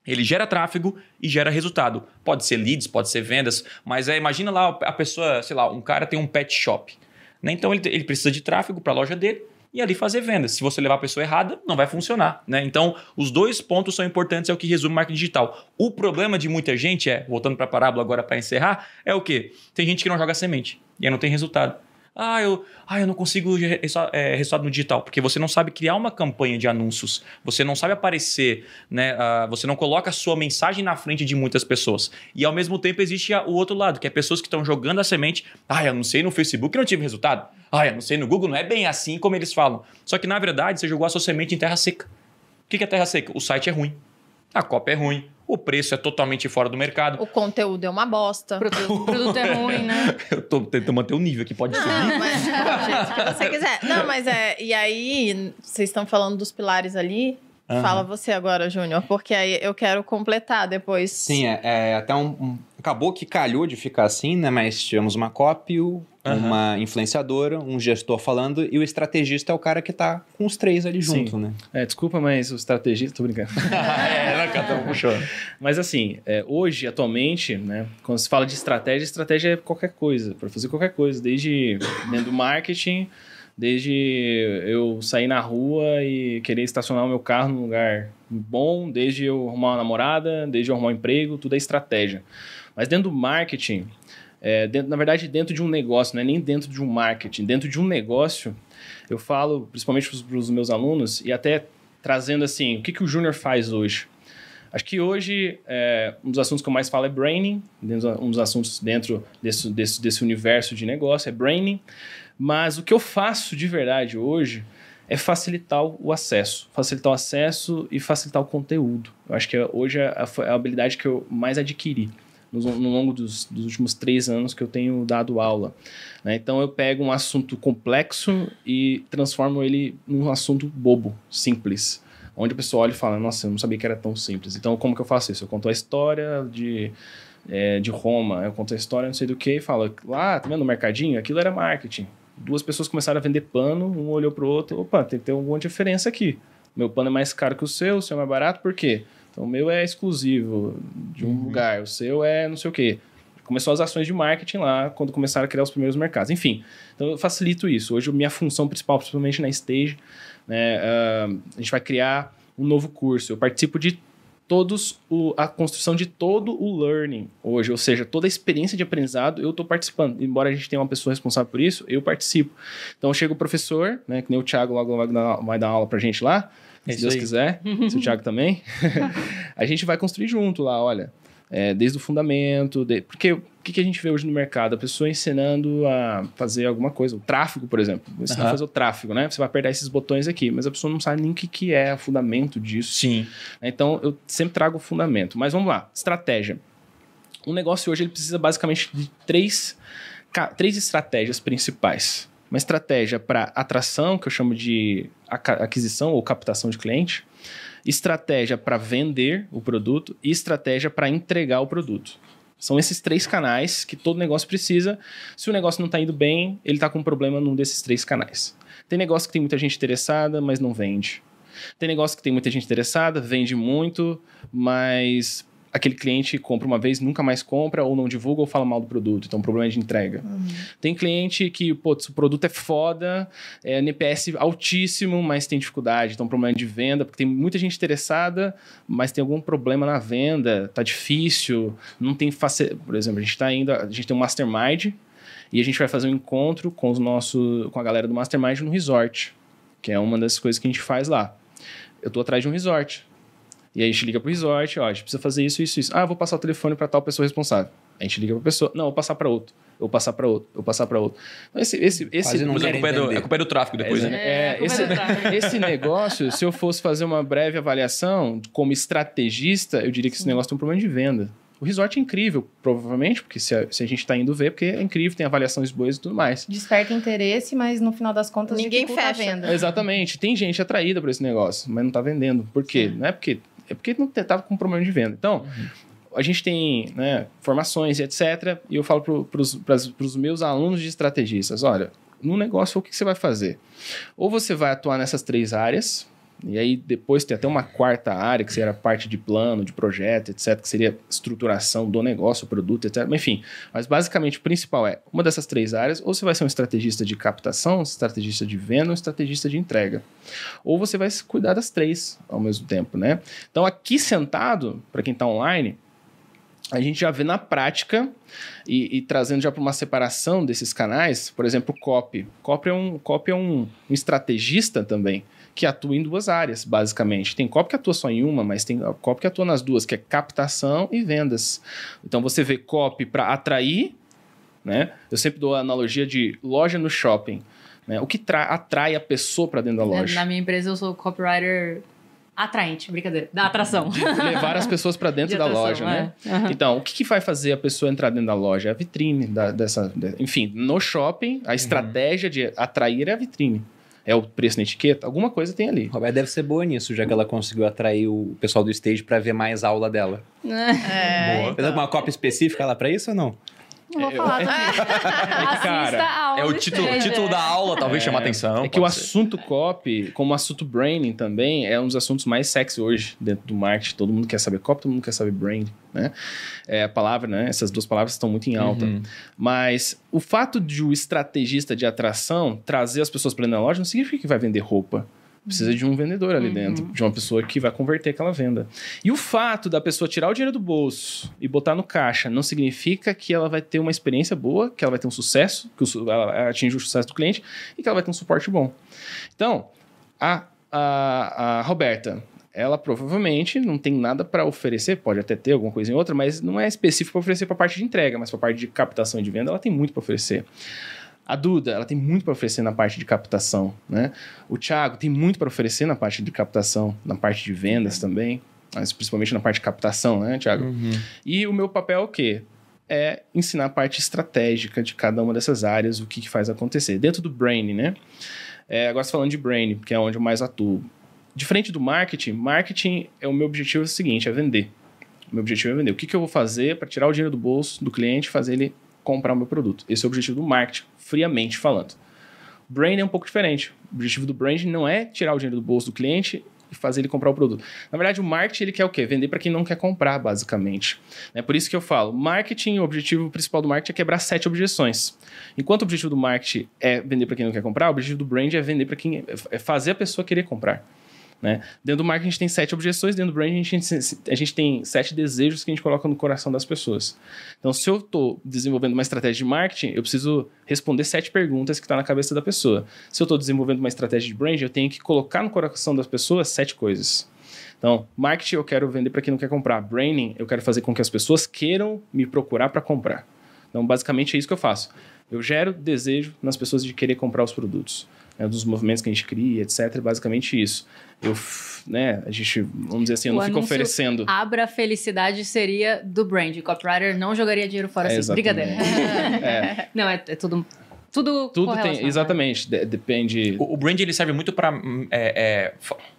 ele gera tráfego e gera resultado. Pode ser leads, pode ser vendas, mas é, imagina lá a pessoa, sei lá, um cara tem um pet shop. Né? Então ele, ele precisa de tráfego para a loja dele e ali fazer vendas. Se você levar a pessoa errada, não vai funcionar. Né? Então, os dois pontos são importantes, é o que resume marketing digital. O problema de muita gente é, voltando para a parábola agora para encerrar, é o quê? Tem gente que não joga semente e aí não tem resultado. Ah, eu, ah, eu não consigo é, resultado no digital, porque você não sabe criar uma campanha de anúncios, você não sabe aparecer, né? Uh, você não coloca a sua mensagem na frente de muitas pessoas. E ao mesmo tempo existe o outro lado, que é pessoas que estão jogando a semente. Ah, eu anunciei no Facebook e não tive resultado. Ah, eu anunciei no Google, não é bem assim como eles falam. Só que na verdade você jogou a sua semente em terra seca. O que é terra seca? O site é ruim, a cópia é ruim, o preço é totalmente fora do mercado. O conteúdo é uma bosta. O produto, o produto é ruim, né? Eu tô tentando manter o nível que pode não, subir. Mas, gente, que você quiser. Não, mas é. E aí, vocês estão falando dos pilares ali. Uhum. Fala você agora, Júnior, porque aí eu quero completar depois. Sim, é, é até um, um, Acabou que calhou de ficar assim, né? Mas tivemos uma copy, uhum. uma influenciadora, um gestor falando, e o estrategista é o cara que tá com os três ali junto, Sim. né? É, desculpa, mas o estrategista. Tô brincando. é, não, cara, puxando. Mas assim, é, hoje, atualmente, né? Quando se fala de estratégia, estratégia é qualquer coisa, para fazer qualquer coisa, desde dentro do marketing Desde eu sair na rua e querer estacionar o meu carro num lugar bom, desde eu arrumar uma namorada, desde eu arrumar um emprego, tudo é estratégia. Mas dentro do marketing, é, dentro, na verdade, dentro de um negócio, não é nem dentro de um marketing, dentro de um negócio, eu falo, principalmente para os meus alunos, e até trazendo assim, o que, que o Júnior faz hoje? Acho que hoje, é, um dos assuntos que eu mais falo é branding, um dos assuntos dentro desse, desse, desse universo de negócio é branding. Mas o que eu faço de verdade hoje é facilitar o acesso. Facilitar o acesso e facilitar o conteúdo. Eu acho que hoje é a, é a habilidade que eu mais adquiri no, no longo dos, dos, últimos três anos que eu tenho dado aula. Né? Então eu pego um assunto complexo e transformo ele num assunto bobo, simples. Onde a pessoa olha e fala, nossa, eu não sabia que era tão simples. Então como que eu faço isso? Eu conto a história de é, de Roma, eu conto a história não sei do que e falo, lá, tá vendo o mercadinho? Aquilo era marketing duas pessoas começaram a vender pano, um olhou para o outro, opa, tem que ter alguma diferença aqui. Meu pano é mais caro que o seu, o seu é mais barato, por quê? Então o meu é exclusivo de um uhum. lugar, o seu é não sei o quê. Começou as ações de marketing lá, quando começaram a criar os primeiros mercados. Enfim, então eu facilito isso. Hoje, minha função principal, principalmente na Stage, né, uh, a gente vai criar um novo curso. Eu participo de todos o, a construção de todo o learning hoje, ou seja, toda a experiência de aprendizado eu estou participando. Embora a gente tenha uma pessoa responsável por isso, eu participo. Então chega o professor, né, que nem o Thiago logo vai dar, vai dar aula para a gente lá, é se Deus aí. quiser, se o Thiago também, a gente vai construir junto lá, olha, é, desde o fundamento, de, porque que, que, a gente vê hoje no mercado? A pessoa ensinando a fazer alguma coisa, o tráfego, por exemplo. Ensinar uhum. a fazer o tráfego, né? Você vai apertar esses botões aqui, mas a pessoa não sabe nem o que, que é o fundamento disso. Sim. Então, eu sempre trago o fundamento. Mas vamos lá, estratégia. Um negócio hoje ele precisa basicamente de três, três estratégias principais. Uma estratégia para atração, que eu chamo de aquisição ou captação de cliente estratégia para vender o produto e estratégia para entregar o produto. São esses três canais que todo negócio precisa. Se o negócio não está indo bem, ele está com um problema num desses três canais. Tem negócio que tem muita gente interessada, mas não vende. Tem negócio que tem muita gente interessada, vende muito, mas aquele cliente compra uma vez, nunca mais compra, ou não divulga, ou fala mal do produto. Então, problema é de entrega. Uhum. Tem cliente que, putz, o produto é foda, é NPS altíssimo, mas tem dificuldade. Então, problema de venda, porque tem muita gente interessada, mas tem algum problema na venda, tá difícil, não tem face... Por exemplo, a gente está indo, a gente tem um mastermind e a gente vai fazer um encontro com os nossos, com a galera do mastermind no resort, que é uma das coisas que a gente faz lá. Eu tô atrás de um resort. E aí a gente liga pro resort, ó, a gente precisa fazer isso, isso, isso. Ah, vou passar o telefone para tal pessoa responsável. A gente liga pra pessoa, não, vou passar para outro. Eu vou passar para outro, eu vou passar para outro. Então, esse, esse, esse não é, culpa é, do, é culpa é do tráfego depois, é, né? É, é esse, esse negócio, se eu fosse fazer uma breve avaliação como estrategista, eu diria que esse negócio tem um problema de venda. O resort é incrível, provavelmente, porque se a, se a gente está indo ver, porque é incrível, tem avaliações boas e tudo mais. Desperta interesse, mas no final das contas Ninguém dificulta a fecha. venda. Exatamente. Tem gente atraída por esse negócio, mas não está vendendo. Por quê? Não é porque é porque não estava com problema de venda. Então, a gente tem né, formações e etc. E eu falo para os meus alunos de estrategistas: olha, no negócio, o que, que você vai fazer? Ou você vai atuar nessas três áreas, e aí depois tem até uma quarta área, que seria a parte de plano, de projeto, etc., que seria estruturação do negócio, produto, etc. Enfim, mas basicamente o principal é uma dessas três áreas, ou você vai ser um estrategista de captação, um estrategista de venda, um estrategista de entrega. Ou você vai cuidar das três ao mesmo tempo, né? Então aqui sentado, para quem está online, a gente já vê na prática e, e trazendo já para uma separação desses canais, por exemplo, o copy. Copy é um, copy é um, um estrategista também que atua em duas áreas, basicamente. Tem copy que atua só em uma, mas tem copy que atua nas duas, que é captação e vendas. Então você vê copy para atrair, né? Eu sempre dou a analogia de loja no shopping. Né? O que atrai a pessoa para dentro da loja? Na minha empresa eu sou copywriter atraente, brincadeira, da atração. De levar as pessoas para dentro De da atração, loja, né? é. Aham. Então, o que, que vai fazer a pessoa entrar dentro da loja? É a vitrine da- dessa. de- enfim, no shopping, a estratégia de atrair é a vitrine. É o preço na etiqueta, alguma coisa tem ali. Roberta deve ser boa nisso, já que ela conseguiu atrair o pessoal do stage pra ver mais aula dela. É, Boa. Tem alguma cópia específica lá pra isso ou não? Não vou falar também. Assista a aula É o título, título é. da aula, talvez chamar atenção. É que o assunto copy, como o assunto branding também, é um dos assuntos mais sexy hoje dentro do marketing. Todo mundo quer saber copy, todo mundo quer saber branding, né? É a palavra, né? Essas duas palavras estão muito em alta. Uhum. Mas o fato de o estrategista de atração trazer as pessoas para dentro da loja não significa que vai vender roupa. Precisa de um vendedor ali dentro, de uma pessoa que vai converter aquela venda. E o fato da pessoa tirar o dinheiro do bolso e botar no caixa não significa que ela vai ter uma experiência boa, que ela vai ter um sucesso, que ela atinge o sucesso do cliente e que ela vai ter um suporte bom. Então, a, a, a Roberta, ela provavelmente não tem nada para oferecer, pode até ter alguma coisa em outra, mas não é específico para oferecer para a parte de entrega, mas para a parte de captação e de venda, ela tem muito para oferecer. A Duda, ela tem muito para oferecer na parte de captação, né? O Thiago tem muito para oferecer na parte de captação, na parte de vendas também, mas principalmente na parte de captação, né, Thiago? Uhum. E o meu papel é o quê? É ensinar a parte estratégica de cada uma dessas áreas, o que, que faz acontecer. Dentro do brain, né? É, agora você falando de brain, que é onde eu mais atuo. Diferente do marketing, marketing é o meu objetivo é o seguinte, é vender. O meu objetivo é vender. O que, que eu vou fazer para tirar o dinheiro do bolso do cliente e fazer ele comprar o meu produto? Esse é o objetivo do marketing, friamente falando. Brain é um pouco diferente. O objetivo do branding não é tirar o dinheiro do bolso do cliente e fazer ele comprar o produto. Na verdade, o marketing ele quer o quê? Vender para quem não quer comprar, basicamente. É por isso que eu falo, marketing, o objetivo principal do marketing é quebrar sete objeções. Enquanto o objetivo do marketing é vender para quem não quer comprar, o objetivo do brand é vender para quem é fazer a pessoa querer comprar. Né? Dentro do marketing a gente tem sete objeções, dentro do branding a gente, a gente tem sete desejos que a gente coloca no coração das pessoas. Então, se eu estou desenvolvendo uma estratégia de marketing, eu preciso responder sete perguntas que estão na cabeça da pessoa. Se eu estou desenvolvendo uma estratégia de branding, eu tenho que colocar no coração das pessoas sete coisas. Então, marketing eu quero vender para quem não quer comprar. Branding eu quero fazer com que as pessoas queiram me procurar para comprar. Então, basicamente é isso que eu faço. Eu gero desejo nas pessoas de querer comprar os produtos. Né, dos movimentos que a gente cria, etc. Basicamente isso. Eu, né, a gente, vamos dizer assim, eu O não fico oferecendo. Abra a felicidade seria do brand. O copywriter não jogaria dinheiro fora É, assim. Brincadeira. É, Não, é, é tudo. Tudo, tudo tem, correlacionado, exatamente, de- depende. O, o brand ele serve muito para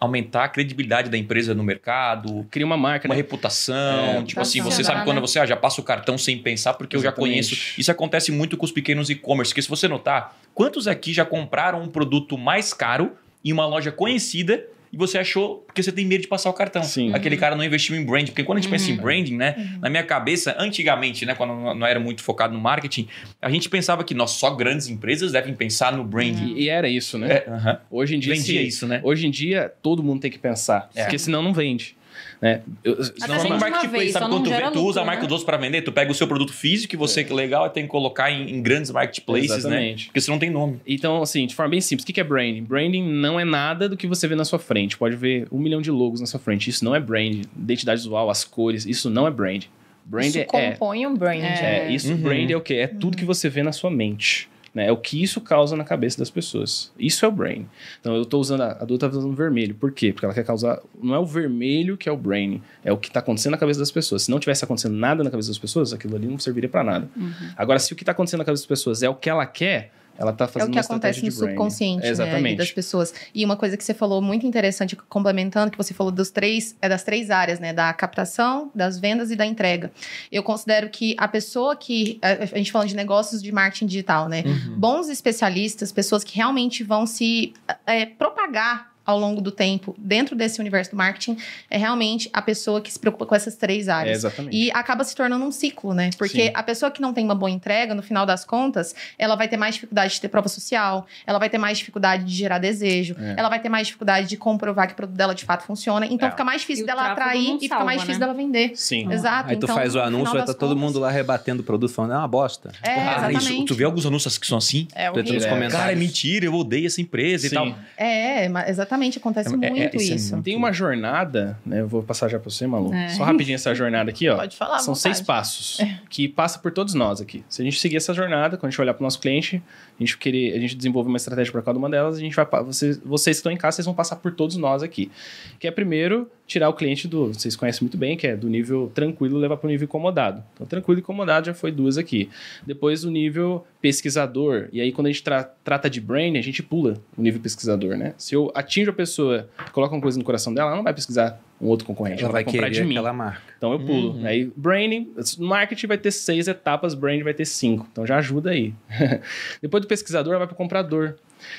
aumentar a credibilidade da empresa no mercado, Cria uma marca, uma né? reputação. É, tipo assim, você sabe quando né? você ah, já passa o cartão sem pensar, porque eu já Exatamente. conheço. Isso acontece muito com os pequenos e-commerce, porque se você notar, quantos aqui já compraram um produto mais caro em uma loja conhecida e você achou porque você tem medo de passar o cartão. Sim. Aquele cara não investiu em branding. Porque quando a gente pensa em branding, né? Na minha cabeça, antigamente, né? Quando eu não era muito focado no marketing, a gente pensava que nós só grandes empresas devem pensar no branding. E, e era isso, né? É, aham. Hoje em dia, Vendia se- isso, né? Hoje em dia, todo mundo tem que pensar. É. Porque senão não vende. Né? Eu, Não, uma marketplace, vez, sabe quando tu, tu usa lucro, marca né? dos para vender? Tu pega o seu produto físico que você que é legal e tem que colocar em, em grandes marketplaces, né? Exatamente. Porque você não tem nome. Então, assim, de forma bem simples, o que que é branding? Branding não é nada do que você vê na sua frente. Pode ver um milhão de logos na sua frente. Isso não é branding. Identidade visual, as cores, isso não é brand. Brand Isso é, compõe um brand. é, isso, Uhum. brand é o quê? É tudo que você vê na sua mente. Né? É o que isso causa na cabeça das pessoas. Isso é o brain. Então eu tô usando, a a Duda tá usando vermelho. Por quê? Porque ela quer causar. Não é o vermelho que é o brain, é o que tá acontecendo na cabeça das pessoas. Se não tivesse acontecendo nada na cabeça das pessoas, aquilo ali não serviria para nada. Agora, se o que tá acontecendo na cabeça das pessoas é o que ela quer, ela tá É fazendo o que acontece no subconsciente né, ali Exatamente. das pessoas. E uma coisa que você falou muito interessante, complementando, que você falou dos três, é das três áreas, né? Da captação, das vendas e da entrega. Eu considero que a pessoa que. A a gente falando de negócios de marketing digital, né? Uhum. Bons especialistas, pessoas que realmente vão se é, propagar ao longo do tempo dentro desse universo do marketing, é realmente a pessoa que se preocupa com essas três É, áreas. exatamente. E acaba se tornando um ciclo, né? Porque Sim. a pessoa que não tem uma boa entrega, no final das contas, ela vai ter mais dificuldade de ter prova social, ela vai ter mais dificuldade de gerar desejo, É. ela vai ter mais dificuldade de comprovar que o produto dela de fato funciona. Então É. fica mais difícil E dela atrair e fica mais difícil né? dela vender. Sim. Exato. Aí tu então, faz o anúncio, vai tá todo contas- mundo lá rebatendo o produto, falando, é uma bosta. É, Cara, exatamente. isso, tu vê alguns anúncios que são assim? É Tu entra nos comentários. Cara, é mentira, eu odeio essa empresa e Sim. tal. É, mas exatamente, acontece É- é- muito isso é isso. muito- Tem uma jornada, né? Eu vou passar já pra você, Malu. É. Só rapidinho essa jornada aqui, ó. Pode falar. São vontade. seis passos que passa por todos nós aqui. Se a gente seguir essa jornada, quando a gente olhar para o nosso cliente, a gente querer, a gente desenvolve uma estratégia para cada uma delas, a gente vai vocês, vocês que estão em casa, vocês vão passar por todos nós aqui. Que é primeiro tirar o cliente do, vocês conhecem muito bem, que é do nível tranquilo levar para o nível incomodado. Então tranquilo e incomodado já foi duas aqui. Depois o nível pesquisador, e aí quando a gente tra- trata de brain, a gente pula o nível pesquisador, né? Se eu atinjo a pessoa, coloco uma coisa no coração dela, ela não vai pesquisar um outro concorrente, Ela vai comprar querer de mim. aquela marca. Então eu pulo. Uhum. Aí, branding, marketing vai ter seis etapas, branding vai ter cinco. Então já ajuda aí. Depois do pesquisador, vai para o comprador.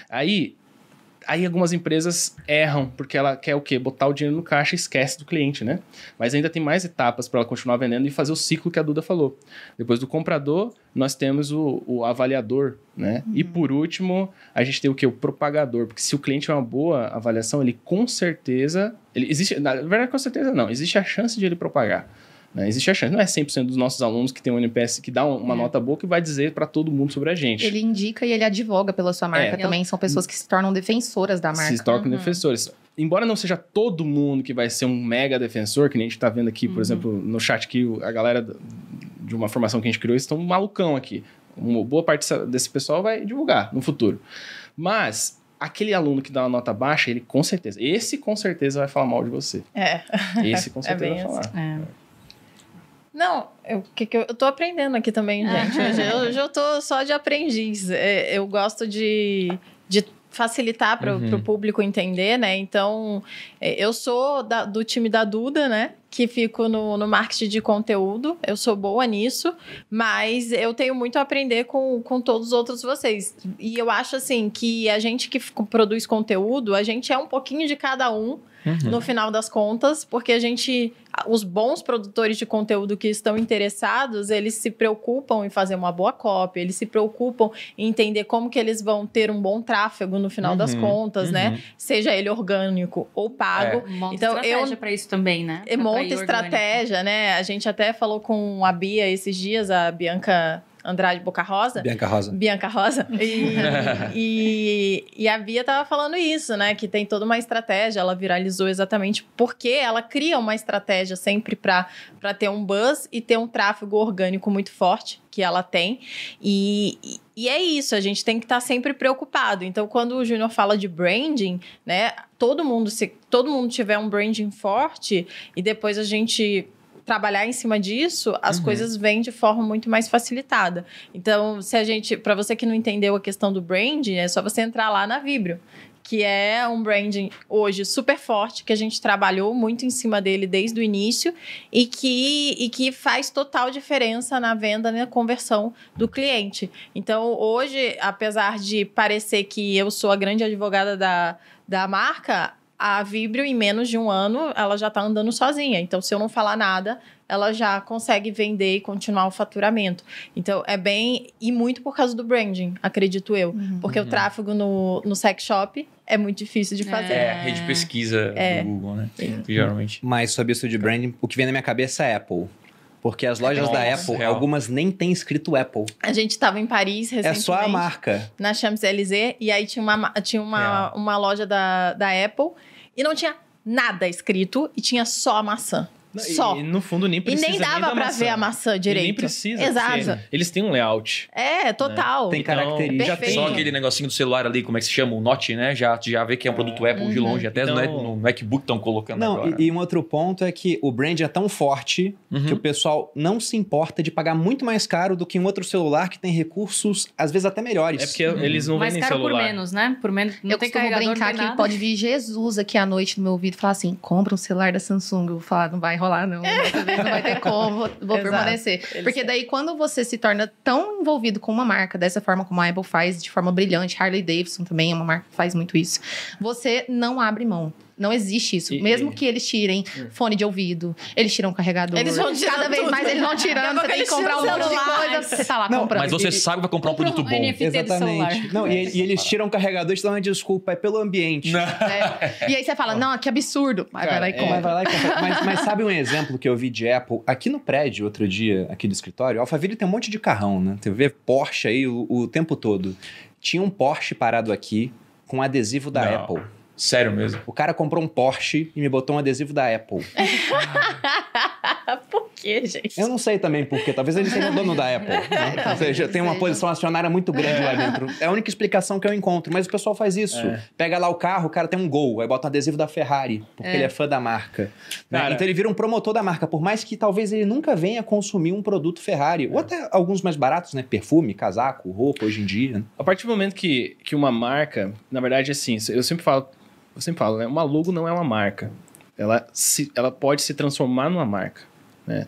Aí, aí algumas empresas erram, porque ela quer o quê? Botar o dinheiro no caixa e esquece do cliente, né? Mas ainda tem mais etapas para ela continuar vendendo e fazer o ciclo que a Duda falou. Depois do comprador, nós temos o, o avaliador, né? E por último, a gente tem o quê? O propagador. Porque se o cliente tiver uma boa avaliação, ele com certeza... Ele, existe, na verdade, com certeza não. Existe a chance de ele propagar. Né? Existe a chance. Não é 100% dos nossos alunos que tem um NPS que dá um- uma É. nota boa que vai dizer para todo mundo sobre a gente. Ele indica e ele advoga pela sua marca É. também. São pessoas que se tornam defensoras da marca. se tornam defensores. Embora não seja todo mundo que vai ser um mega defensor, que nem a gente tá vendo aqui, por exemplo, no chat o- a galera de uma formação que a gente criou, estão malucão aqui. Uma boa parte desse pessoal vai divulgar no futuro. Mas aquele aluno que dá uma nota baixa, ele com certeza, esse com certeza vai falar mal de você. É. Esse com É certeza bem vai falar. É. Não, eu, que que eu, eu tô aprendendo aqui também, gente. Hoje, eu- hoje eu tô só de aprendiz. É, eu gosto de, de facilitar para Uhum. o público entender, né? Então, é, eu sou da- do time da Duda, né? Que fico no, no marketing de conteúdo. Eu sou boa nisso, mas eu tenho muito a aprender com, com todos os outros vocês. E eu acho, assim, que a gente que produz conteúdo, a gente é um pouquinho de cada um Uhum. no final das contas, porque a gente, os bons produtores de conteúdo que estão interessados, eles se preocupam em fazer uma boa cópia, eles se preocupam em entender como que eles vão ter um bom tráfego no final das Uhum, contas, né? uhum. Seja ele orgânico ou pago. Monta Então, estratégia eu- pra isso também, né? Pra orgânico. estratégia, né? A gente até falou com a Bia esses dias, a Bianca Andrade Boca Rosa. Bianca Rosa. Bianca Rosa. E, e, e a Bia tava falando isso, né? Que tem toda uma estratégia. Ela viralizou exatamente porque ela cria uma estratégia sempre para ter um buzz e ter um tráfego orgânico muito forte, que ela tem. E, e- e é isso, a gente tem que estar sempre preocupado. Então, quando o Júnior fala de branding, né? Todo mundo, se todo mundo tiver um branding forte e depois a gente trabalhar em cima disso, as Uhum. coisas vêm de forma muito mais facilitada. Então, se a gente, para você que não entendeu a questão do branding, é só você entrar lá na Vibrio, que é um branding hoje super forte, que a gente trabalhou muito em cima dele desde o início e que, e que faz total diferença na venda, na conversão do cliente. Então, hoje, apesar de parecer que eu sou a grande advogada da, da marca, a Vibrio, em menos de um ano, ela já está andando sozinha. Então, se eu não falar nada, ela já consegue vender e continuar o faturamento. Então, é bem. E muito por causa do branding, acredito eu. Porque o tráfego no, no sex shop é muito difícil de fazer. É, a rede pesquisa É. do Google, né? Geralmente. Mas sobre isso de branding, o que vem na minha cabeça é Apple. Porque as lojas da Nossa, Apple, real. algumas nem tem escrito Apple. A gente estava em Paris É recentemente. só a marca. na Champs-Élysées e aí tinha uma, tinha uma, uma loja da, da Apple e não tinha nada escrito e tinha só a maçã. Só. E, no fundo nem E precisa nem dava da pra maçã. ver a maçã E direito. nem precisa. Exato. porque Eles têm um layout. É, total. Tem Então, características. já Perfeito. Só aquele negocinho do celular ali, como é que se chama? O Note, né? Já, já vê que é um produto Apple de longe. Até Então- no, MacBook estão colocando Não, agora. e, e um outro ponto é que o brand é tão forte Uhum. que o pessoal não se importa de pagar muito mais caro do que um outro celular que tem recursos, às vezes até melhores. É porque eles não Mais vendem caro celular. por menos, né? Por menos. Não eu tem costumo brincar que tem nada. pode vir Jesus aqui à noite no meu ouvido e falar assim: compra um celular da Samsung. Eu vou falar, não vai rolar, não. Dessa vez não vai ter como, vou, Exato. permanecer. Porque daí, quando você se torna tão envolvido com uma marca, dessa forma como a Apple faz, de forma brilhante, Harley Davidson também é uma marca que faz muito isso, você não abre mão. Não existe isso. E- Mesmo e- que eles tirem fone de ouvido, eles tiram carregador. Eles vão tirando Cada vez tudo. mais eles vão tirando. Você tem que comprar um monte de coisa. Você tá lá Não, comprando. Mas você sabe que vai comprar um produto bom. Exatamente. Não, e, e eles tiram carregadores e dão uma desculpa, é pelo ambiente. É. E aí você fala, não, que absurdo. Vai Cara, lá e é. compra. Mas, vai lá e compra. mas, mas sabe um exemplo que eu vi de Apple? Aqui no prédio, outro dia, aqui do escritório, a Alphaville tem um monte de carrão, né? Você vê Porsche aí o, o tempo todo. Tinha um Porsche parado aqui com adesivo da Não. Apple. Sério mesmo. O cara comprou um Porsche e me botou um adesivo da Apple. Por quê, gente? Eu não sei também por quê. Talvez ele seja o dono da Apple. né? Ou seja, tem uma posição acionária muito grande lá dentro. É a única explicação que eu encontro. Mas o pessoal faz isso. É. Pega lá o carro, o cara tem um gol, aí bota um adesivo da Ferrari, porque É. ele é fã da marca. Né? Então ele vira um promotor da marca, por mais que talvez ele nunca venha consumir um produto Ferrari. Ou até alguns mais baratos, né? Perfume, casaco, roupa hoje em dia. né? A partir do momento que, que uma marca, na verdade, assim, eu sempre falo, eu sempre falo, né? Uma logo não é uma marca. Ela, se, ela pode se transformar numa marca, né?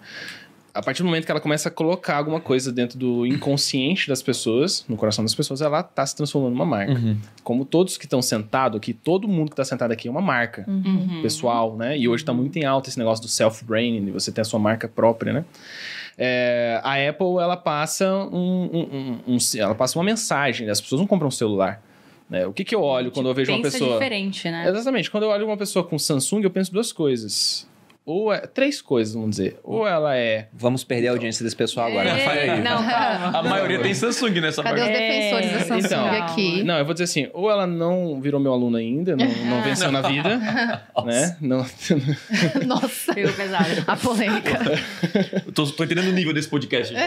A partir do momento que ela começa a colocar alguma coisa dentro do inconsciente das pessoas, no coração das pessoas, ela tá se transformando numa marca. Uhum. Como todos que estão sentados aqui, todo mundo que está sentado aqui é uma marca Uhum. pessoal, né? E hoje tá muito em alta esse negócio do self-branding, de você ter a sua marca própria, né? É, a Apple, ela passa um, um- um- um- ela passa uma mensagem, as pessoas não compram um celular. Né? O que, que eu olho quando eu vejo uma pessoa... diferente, né? Exatamente, quando eu olho uma pessoa com Samsung, eu penso duas coisas. Ou é... Três coisas, vamos dizer. Ou ela é... Vamos perder a audiência desse pessoal agora. É, Fala aí. Não, calma. A maioria tem Samsung nessa Cadê os parte. defensores da Samsung Então, aqui? Não, eu vou dizer assim, ou ela não virou meu aluno ainda, não, não venceu na vida, né? Não, Nossa, Pegou pesado. a polêmica. Eu tô, tô entendendo o nível desse podcast. né?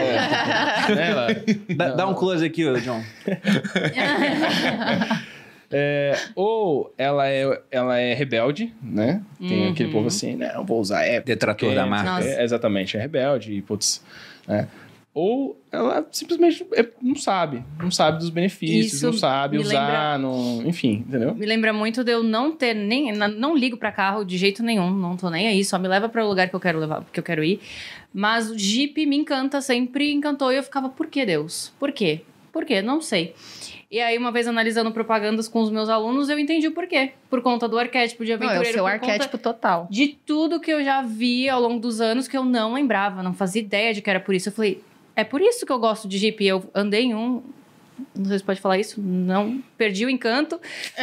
Ela, Dá, dá um close aqui, John. É, ou ela é, ela é rebelde, né? Tem Uhum. aquele povo assim, não, vou usar Apple. Detrator porque- da marca. É, exatamente, é rebelde e, putz, né? Ou ela simplesmente é- não sabe, não sabe dos benefícios, Isso não sabe usar, não, enfim, entendeu? Me lembra muito de eu não ter nem. Não ligo pra carro de jeito nenhum, não tô nem aí, só me leva para o lugar que eu quero levar, que eu quero ir. Mas o Jeep me encanta, sempre encantou e eu ficava, por que Deus? Por quê? Por quê? Não sei. E aí, uma vez analisando propagandas com os meus alunos, eu entendi o porquê. Por conta do arquétipo de Não, é o aventureiro. seu arquétipo total. de tudo que eu já vi ao longo dos anos que eu não lembrava, não fazia ideia de que era por isso. Eu falei, é por isso que eu gosto de Jeep. Eu andei em um. Não sei se pode falar isso, não perdi o encanto,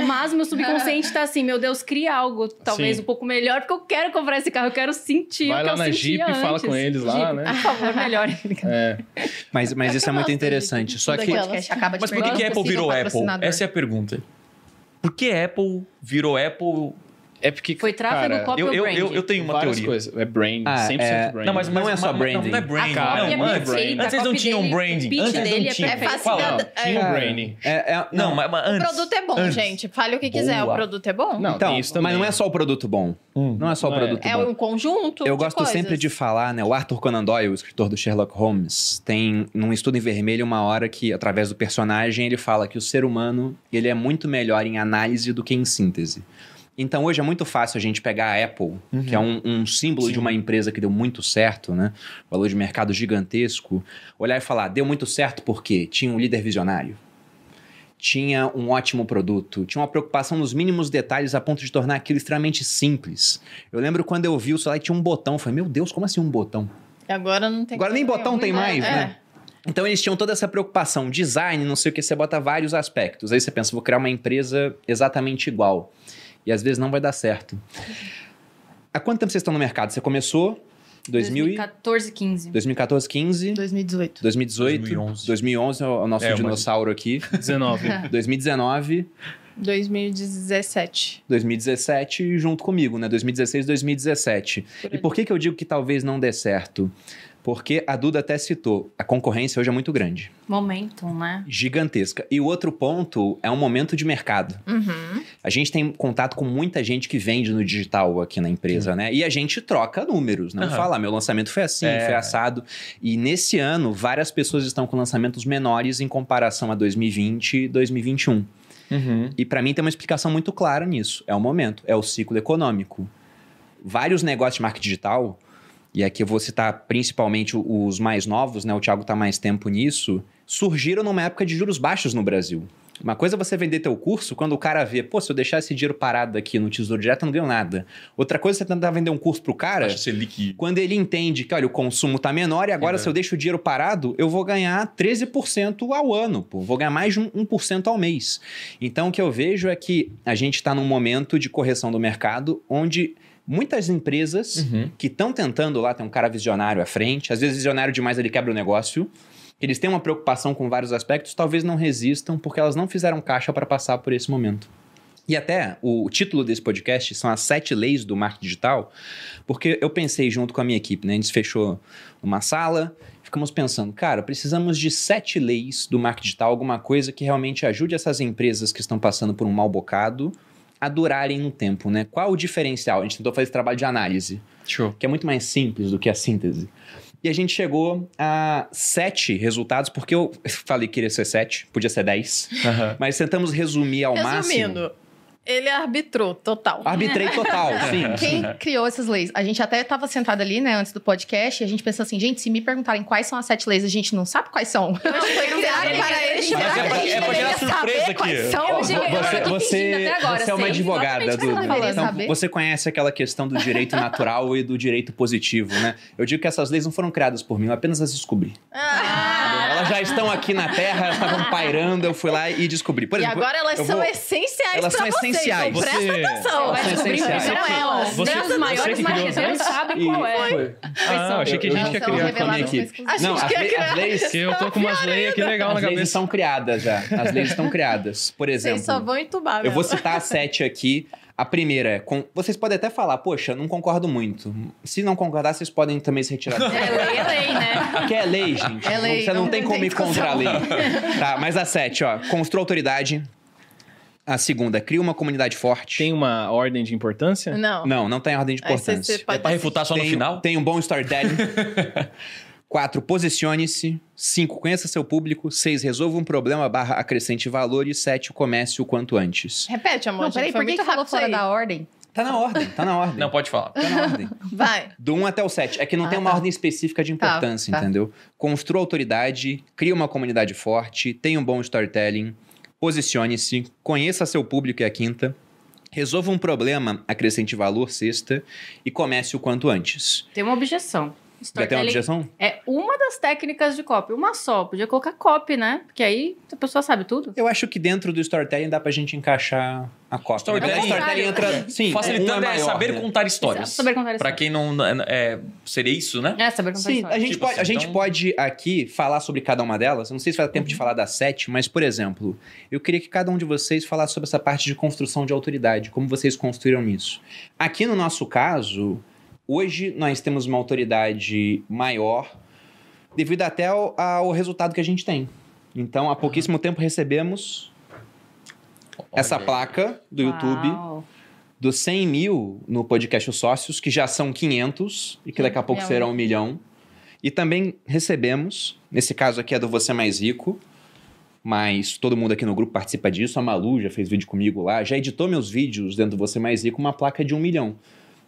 mas meu subconsciente tá assim, meu Deus, cria algo talvez Sim. um pouco melhor, porque eu quero comprar esse carro, eu quero sentir Vai o que lá eu na Jeep e fala antes. com eles lá, Jeep, né? Por favor, melhor. É, Mas, mas isso é muito interessante. Só que. Mas por que, que Apple virou Apple? Essa é a pergunta. Por que Apple virou Apple? É porque, Foi tráfego, cara, copy Eu, ou eu, brand? eu, eu tenho uma várias teoria. coisas. É brand, Ah, 100% é- brand. Não, mas, Não é só branding. Não, é branding. cara, não, é perfeita, Antes eles não tinham branding. Antes dele não é tinha. É. Não, tinha um É. branding. É, é- Não, mas, mas O antes. produto é bom, antes. gente. Fale o que quiser, Boa. o produto é bom. Não, Então, tem isso também. mas não é só o produto bom. Hum. Não é só o é. produto É bom. um conjunto. Eu gosto coisas. sempre de falar, né? O Arthur Conan Doyle, o escritor do Sherlock Holmes, tem num estudo em vermelho uma hora que, através do personagem, ele fala que o ser humano ele é muito melhor em análise do que em síntese. Então hoje é muito fácil a gente pegar a Apple, que é um, um símbolo de uma empresa que deu muito certo, né? Valor de mercado gigantesco, olhar e falar, deu muito certo porque tinha um líder visionário. Tinha um ótimo produto, tinha uma preocupação nos mínimos detalhes a ponto de tornar aquilo extremamente simples. Eu lembro quando eu vi o celular e tinha um botão, eu falei, meu Deus, como assim um botão? Agora não tem. Agora nem botão tem nenhuma. mais, É. né? Então eles tinham toda essa preocupação, design, não sei o que, você bota vários aspectos. Aí você pensa, vou criar uma empresa exatamente igual. E às vezes não vai dar certo. Há quanto tempo vocês estão no mercado? Você começou 2000 e... 2014, 15. 2014, 15, 2018. 2018, 2011. 2011 é o nosso É, mas- dinossauro aqui, 19. 2019. 2017. 2017 junto comigo, né? 2016, 2017. E por que, que eu digo que talvez não dê certo? Porque a Duda até citou, a concorrência hoje é muito grande, Momentum, né? gigantesca. E o outro ponto é um momento de mercado. Uhum. A gente tem contato com muita gente que vende no digital aqui na empresa, né? E a gente troca números, não Aham. fala, meu lançamento foi assim, É. foi assado. E nesse ano, várias pessoas estão com lançamentos menores em comparação a 2020 e 2021. Uhum. E para mim tem uma explicação muito clara nisso. É o momento, é o ciclo econômico. Vários negócios de marketing digital, e aqui eu vou citar principalmente os mais novos, né? O Thiago tá mais tempo nisso, surgiram numa época de juros baixos no Brasil. Uma coisa é você vender teu curso quando o cara vê, pô, se eu deixar esse dinheiro parado aqui no Tesouro Direto, eu não ganho nada. Outra coisa é você tentar vender um curso pro cara Selic. quando ele entende que, olha, o consumo tá menor e agora Uhum. se eu deixo o dinheiro parado, eu vou ganhar 13% ao ano, pô. Vou ganhar mais de um 1% ao mês. Então, o que eu vejo é que a gente está num momento de correção do mercado onde muitas empresas Uhum. que estão tentando lá, tem um cara visionário à frente, às vezes visionário demais ele quebra o negócio, eles têm uma preocupação com vários aspectos, talvez não resistam porque elas não fizeram caixa para passar por esse momento. E até o título desse podcast são as sete leis do marketing digital, porque eu pensei junto com a minha equipe, né? A gente fechou uma sala, ficamos pensando, cara, precisamos de sete leis do marketing digital, alguma coisa que realmente ajude essas empresas que estão passando por um mau bocado a durarem no tempo, né? Qual o diferencial? A gente tentou fazer esse trabalho de análise Show. que é muito mais simples do que a síntese. E a gente chegou a sete resultados, porque eu falei que iria ser sete, podia ser dez, Aham. mas tentamos resumir ao máximo. Ele arbitrou total. Arbitrei total, sim. Quem criou essas leis? A gente até estava sentado ali, né, antes do podcast, e a gente pensou assim, gente, se me perguntarem quais são as sete leis, a gente não sabe quais são. Não, foi criado para ele. Mas é pra- é pra gerar surpresa aqui. Eu Você, você, você é uma sei advogada, que você tá falando, Então, você conhece aquela questão do direito natural e do direito positivo, né? Eu digo que essas leis não foram criadas por mim, eu apenas as descobri. Ah, Elas já estão aqui na Terra, elas estavam pairando, eu fui lá e descobri. Por e exemplo, agora elas eu são vou- essenciais Elas pra são vocês. Essenciais. Então presta Você- atenção. Vai Vai descobrir essenciais. primeiro elas. Você- Os dos maiores você que criou as marqueteiros leis? sabem qual é. foi. Ah, achei que a gente ia são criar com a minha reveladas equipe. com A gente Não, as, leis... Que eu tô com umas leis aqui legal na As leis cabeça. estão criadas já. As leis estão criadas. Por exemplo, Vocês só vão entubar eu vou citar as sete aqui. A primeira é. com- Vocês podem até falar, poxa, não concordo muito. Se não concordar, vocês podem também se retirar. É lei, é lei, né? Porque é lei, gente. É lei, Você não, não tem como ir contra a lei. Tá, mas a sete, ó. Construa autoridade. A segunda, cria uma comunidade forte. Tem uma ordem de importância? Não. Não, não tem ordem de importância. você pode É pra refutar só no tem, final? Tem um bom storytelling. Quatro, posicione-se. Cinco, conheça seu público. Seis, resolva um problema barra acrescente valor. E sete, comece o quanto antes. Repete, amor. Não, peraí, foi por que que falou fora da ordem? Tá na ordem, tá na ordem. Não, pode falar. Tá na ordem. Vai. Do 1 até o 7. É que não Ah, tem uma tá. ordem específica de importância, Tá, tá. entendeu? Construa autoridade, cria uma comunidade forte, tenha um bom storytelling, posicione-se, conheça seu público, é a quinta. Resolva um problema, acrescente valor, sexta, e comece o quanto antes. Tem uma objeção. Já tem uma objeção? É uma das técnicas de copy. Uma só. Podia colocar copy, né? Porque aí a pessoa sabe tudo. Eu acho que dentro do storytelling dá pra gente encaixar a cópia. Storytelling- O storytelling entra. Sim, Facilitando um é, maior, saber né? contar histórias. Saber contar Pra histórias. quem não. É, seria isso, né? É, saber contar Sim, história. a gente, Tipo pode, a assim, gente então- pode aqui falar sobre cada uma delas. Eu não sei se vai dar tempo de falar das sete, mas, por exemplo, eu queria que cada um de vocês falasse sobre essa parte de construção de autoridade, como vocês construíram isso. Aqui no nosso caso, hoje nós temos uma autoridade maior devido até ao, ao resultado que a gente tem. Então, há pouquíssimo tempo recebemos essa placa do YouTube Uau. dos 100 mil no podcast Os Sócios, que já são 500 e que daqui a pouco serão um milhão. E também recebemos, nesse caso aqui é do Você Mais Rico, mas todo mundo aqui no grupo participa disso. A Malu já fez vídeo comigo lá, já editou meus vídeos dentro do Você Mais Rico, uma placa de um milhão.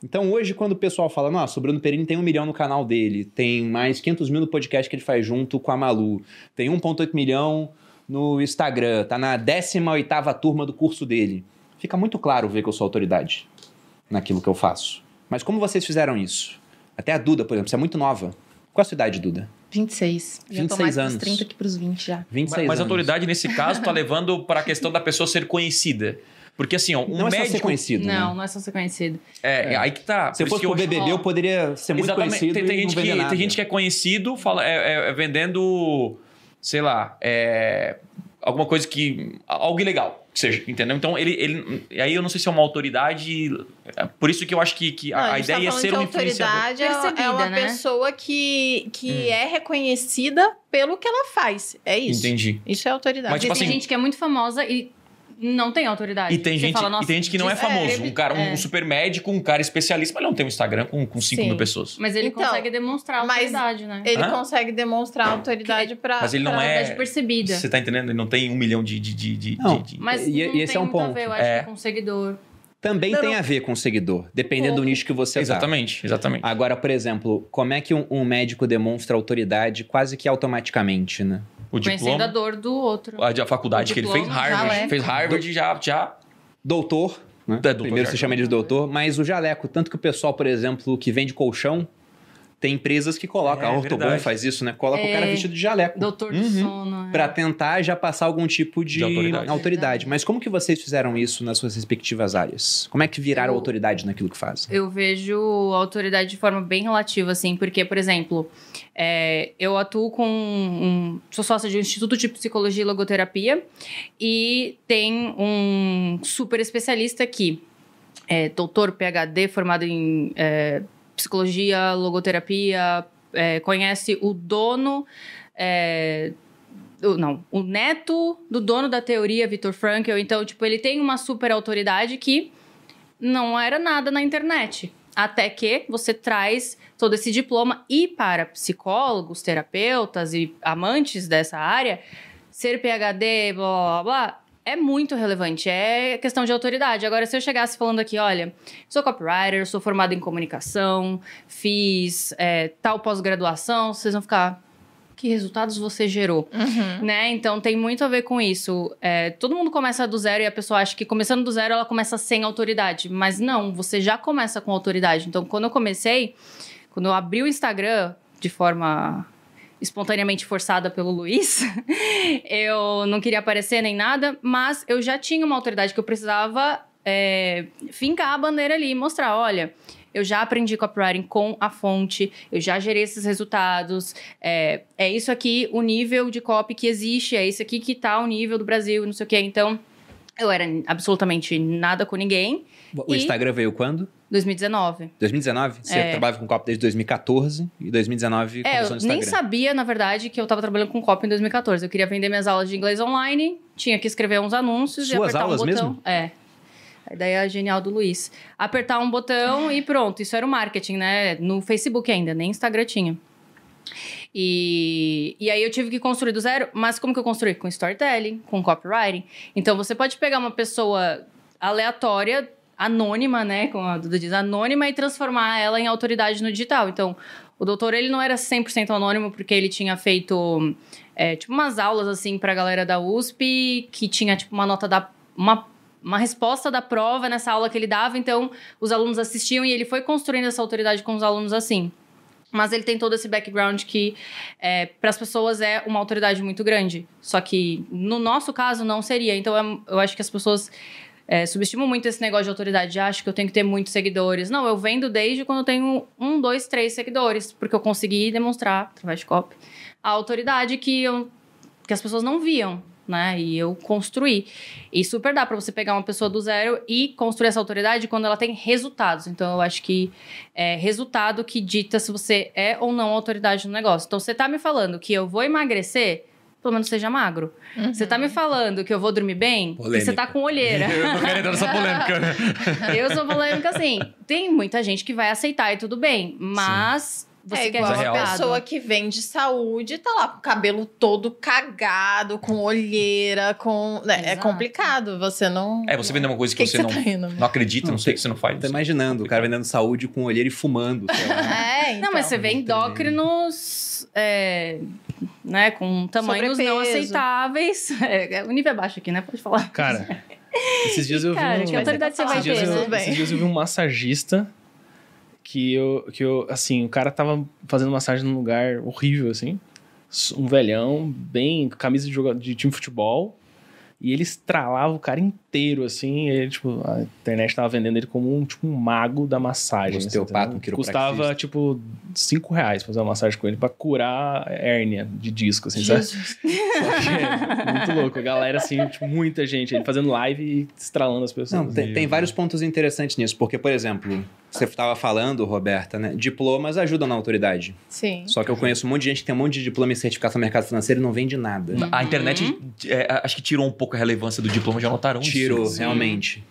Então hoje, quando o pessoal fala, nossa, o Bruno Perini tem um milhão no canal dele, tem mais 500 mil no podcast que ele faz junto com a Malu, tem 1,8 milhão no Instagram, tá na 18ª turma do curso dele. Fica muito claro ver que eu sou autoridade naquilo que eu faço. Mas como vocês fizeram isso? Até a Duda, por exemplo, você é muito nova. Qual a sua idade, Duda? 26. Já 26 tô mais anos. pros 30 que pros 20 já. 26 Mas, mas a anos. autoridade, nesse caso, tá levando para a questão da pessoa ser conhecida. Porque assim, ó, um Não é só médico. ser conhecido, Não, né? não é só ser conhecido. É, é aí que tá. Se eu fosse pro que eu- BBB, eu poderia ser muito Exatamente. conhecido Tem, tem e gente que, nada. tem gente que é conhecido fala, é, é- é vendendo, sei lá, é, alguma coisa que. algo ilegal. seja, entendeu? Então, ele, ele. Aí eu não sei se é uma autoridade. é Por isso que eu acho que, que Não, a, a gente tá ideia é falando ser de um influenciador. autoridade é- é uma né? pessoa que, que Hum. é reconhecida pelo que ela faz. É isso. Entendi. Isso é autoridade. Mas, tipo Porque tem assim- gente que é muito famosa e não tem autoridade. E tem, gente, fala, e "Nossa, tem gente que não é disso- famoso. ele- um cara, um é. super médico, um cara especialista, mas ele não tem um Instagram com, com 5 Sim. mil pessoas. Mas ele Então, consegue demonstrar autoridade, né? Ele Hã? consegue demonstrar autoridade pra. Mas ele não é. autoridade percebida. Você tá entendendo? Ele não tem um milhão de. de, de, de- Não. de- de- Mas E- não e esse tem é um muito a ponto. ver, eu acho, É. com o seguidor. Também Não, tem não. a ver com o seguidor, dependendo do nicho que você tá. Exatamente, exatamente. Agora, por exemplo, como é que um, um médico demonstra autoridade quase que automaticamente, né? O Conhecendo a diploma. dor do outro. A, a faculdade O que ele fez, Harvard. jaleco. Fez Harvard já. já Doutor, né? É, doutor Primeiro já. se chama ele de doutor, mas o jaleco, tanto que o pessoal, por exemplo, que vende colchão, tem empresas que colocam, É, a Ortobon verdade. faz isso, né? Coloca o cara É. vestido de jaleco. Doutor do Uhum. sono. é. Pra tentar já passar algum tipo de, De autoridade. autoridade. Mas como que vocês fizeram isso nas suas respectivas áreas? Como é que viraram Eu- autoridade naquilo que fazem? Eu vejo a autoridade de forma bem relativa, assim, porque, por exemplo, é, eu atuo com um. Sou sócia de um Instituto de Psicologia e Logoterapia e tem um super especialista aqui, é, doutor PhD, formado em é, psicologia, logoterapia, é, conhece o dono. é, não, o neto do dono da teoria, Viktor Frankl. Então, tipo, ele tem uma super autoridade que não era nada na internet. Até que você traz todo esse diploma e para psicólogos, terapeutas e amantes dessa área, ser PhD, blá blá, blá é muito relevante, é questão de autoridade. Agora, se eu chegasse falando aqui, olha, sou copywriter, sou formado em comunicação, fiz é, tal pós-graduação, vocês vão ficar. Que resultados você gerou? Uhum. né? Então tem muito a ver com isso. É, todo mundo começa do zero e a pessoa acha que começando do zero ela começa sem autoridade. Mas não, você já começa com autoridade. Então, quando eu comecei, quando eu abri o Instagram de forma espontaneamente forçada pelo Luiz, eu não queria aparecer nem nada, mas eu já tinha uma autoridade que eu precisava é, fincar a bandeira ali e mostrar: olha. Eu já aprendi copywriting com a fonte, eu já gerei esses resultados, é, é isso aqui o nível de copy que existe, é isso aqui que tá o nível do Brasil, não sei o quê. Então, eu era absolutamente nada com ninguém. O E- Instagram veio quando? 2019. 2019? Você É. trabalhava com copy desde 2014 e 2019 É, começou eu no Instagram. nem sabia, na verdade, que eu tava trabalhando com copy em 2014. Eu queria vender minhas aulas de inglês online, tinha que escrever uns anúncios e Suas apertar aulas um botão. mesmo? É. A ideia genial do Luiz. Apertar um botão e pronto. Isso era o marketing, né? No Facebook ainda, nem Instagram tinha. E, e aí eu tive que construir do zero, mas como que eu construí? Com storytelling, com copywriting. Então você pode pegar uma pessoa aleatória, anônima, né? Como a Duda diz, anônima, e transformar ela em autoridade no digital. Então, o doutor, ele não era 100% anônimo, porque ele tinha feito, é, tipo, umas aulas, assim, pra galera da USP, que tinha, tipo, uma nota da... Uma, uma resposta da prova nessa aula que ele dava, então os alunos assistiam e ele foi construindo essa autoridade com os alunos assim. Mas ele tem todo esse background que, é, para as pessoas, é uma autoridade muito grande. Só que, no nosso caso, não seria. Então, é- eu acho que as pessoas é, subestimam muito esse negócio de autoridade. Acho que eu tenho que ter muitos seguidores. Não, eu vendo desde quando eu tenho um, dois, três seguidores. Porque eu consegui demonstrar, através de copy, a autoridade que, eu, que as pessoas não viam. Né? E eu construí. E super dá para você pegar uma pessoa do zero e construir essa autoridade quando ela tem resultados. Então, eu acho que é resultado que dita se você é ou não autoridade no negócio. Então, você tá me falando que eu vou emagrecer, pelo menos seja magro. Você tá me falando que eu vou dormir bem, que você Polêmica. tá com olheira. Eu não quero entrar nessa polêmica, né? eu sou polêmica assim. Tem muita gente que vai aceitar e tudo bem, mas você é igual Mas é uma real. pessoa que vende saúde, tá lá com o cabelo todo cagado, com olheira, com. né, é Exato. complicado. Você não. É, você vender uma coisa que, que, que você você não, tá não acredita, não, sei o que você não faz. Tô imaginando o cara vendendo saúde com olheiro e fumando. sei lá. É, então. Não, mas você vê endócrinos, é, né, com tamanhos não Sobrepeso. aceitáveis. É, o nível é baixo aqui, né? Pode falar. Cara, esses dias eu vi Cara, um... que autoridade você vai Esses dias, ter, eu, né? Esses dias eu vi um massagista que eu, que eu, assim, o cara tava fazendo massagem num lugar horrível, assim. Um velhão, bem, camisa de, de time de futebol. E ele estralava o cara inteiro, assim. Ele, tipo, a internet tava vendendo ele como um, tipo, um mago da massagem. assim, Osteopata, entendeu? um. Custava, tipo, 5 reais fazer uma massagem com ele pra curar hérnia de disco, assim, sabe? Jesus. Só que é muito louco. A galera, assim, tipo, muita gente. Ele fazendo live e estralando as pessoas. Não, tem, tem vários pontos interessantes nisso, porque, por exemplo, você estava falando, Roberta, né? Diplomas ajudam na autoridade. Sim. Só que eu conheço um monte de gente que tem um monte de diploma e certificação no mercado financeiro e não vende nada. A internet, é, acho que tirou um pouco a relevância do diploma, já notaram isso? Tirou, realmente.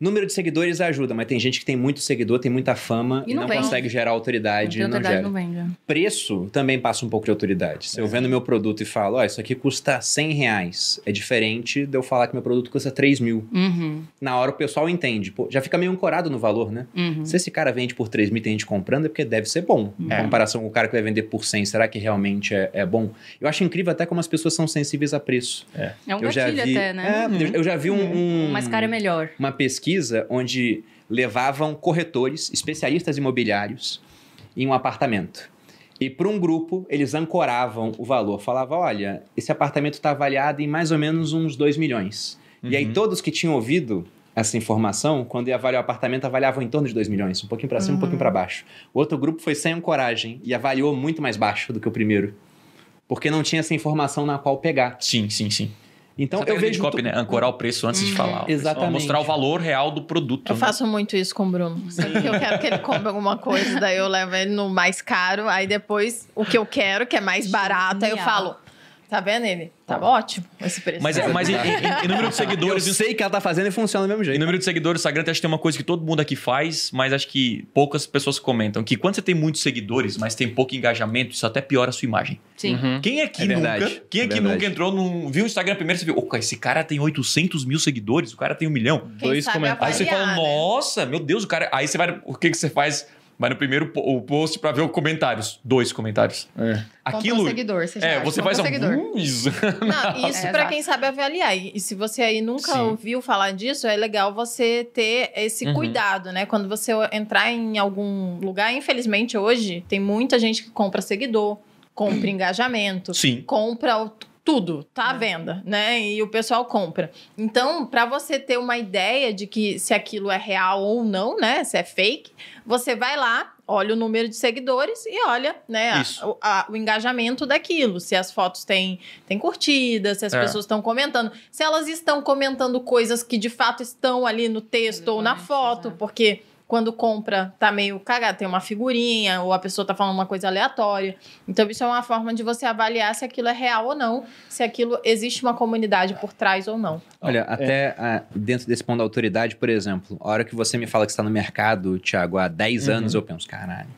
Número de seguidores ajuda, mas tem gente que tem muito seguidor, tem muita fama e, E não, não consegue gerar autoridade. Não Não, gera. não vende. Preço também passa um pouco de autoridade. Se eu vendo meu produto e falo, ó, isso aqui custa 100 reais, é diferente de eu falar que meu produto custa 3 mil. Uhum, Na hora o pessoal entende. Pô, já fica meio ancorado no valor, né? uhum. Se esse cara vende por 3 mil e tem gente comprando, é porque deve ser bom. Em É. comparação com o cara que vai vender por 100, será que realmente é, é bom? Eu acho incrível até como as pessoas são sensíveis a preço. É um eu já gatilho vi, até, né? É, eu- eu já vi um, um- O mais caro é melhor. uma pesquisa onde levavam corretores, especialistas imobiliários, em um apartamento. E para um grupo, eles ancoravam o valor. Falavam, olha, esse apartamento está avaliado em mais ou menos uns 2 milhões. E aí todos que tinham ouvido essa informação, quando ia avaliar o apartamento, avaliavam em torno de 2 milhões. Um pouquinho para cima, um pouquinho para baixo. O outro grupo foi sem ancoragem e avaliou muito mais baixo do que o primeiro. Porque não tinha essa informação na qual pegar. Sim, sim, sim. Então, Essa eu vejo... copy, né? Ancorar o preço antes de falar. Ó, Exatamente. Mostrar o valor real do produto. Eu né? faço muito isso com o Bruno. Sempre que eu quero que ele compre alguma coisa, daí eu levo ele no mais caro. Aí depois, o que eu quero, que é mais barato, aí eu falo: tá vendo ele? Tá ótimo esse preço. Mas, mas em, em- em número de Eu seguidores, sei que ela tá fazendo e funciona do mesmo Em jeito. número de seguidores, Instagram acho que tem uma coisa que todo mundo aqui faz, mas acho que poucas pessoas comentam. Que quando você tem muitos seguidores, mas tem pouco engajamento, isso até piora a sua imagem. Sim. Uhum. Quem aqui É nunca, verdade, quem é aqui verdade. nunca entrou num. Viu o Instagram primeiro, você viu, opa, esse cara tem 800 mil seguidores, o cara tem um milhão. Quem dois comentários. Aí você fala, né? nossa, meu Deus, o cara. Aí você vai. O que, que você faz? Vai no primeiro po- o post pra ver os comentários. Dois comentários. É. Aquilo. seguidor, você já É, acha, você faz um um. seguidor. Isso. Não, isso É, pra exato. quem sabe avaliar. E e se você aí nunca Sim. ouviu falar disso, é legal você ter esse Uhum. cuidado, né? Quando você entrar em algum lugar, infelizmente hoje tem muita gente que compra seguidor, compra engajamento, Sim. compra o- tudo, tá à venda, né? E o pessoal compra. Então, para você ter uma ideia de que se aquilo é real ou não, né? Se é fake, você vai lá, olha o número de seguidores e olha, né, a- a- o engajamento daquilo. Se as fotos têm, têm curtidas, se as É. pessoas estão comentando, se elas estão comentando coisas que de fato estão ali no texto ou na Exatamente, foto, exato. porque quando compra tá meio cagado, tem uma figurinha ou a pessoa tá falando uma coisa aleatória. Então isso é uma forma de você avaliar se aquilo é real ou não, se aquilo existe uma comunidade por trás ou não. Olha, até ah, dentro desse ponto da autoridade, por exemplo, a hora que você me fala que está no mercado, Thiago, há 10 anos, eu penso, caralho.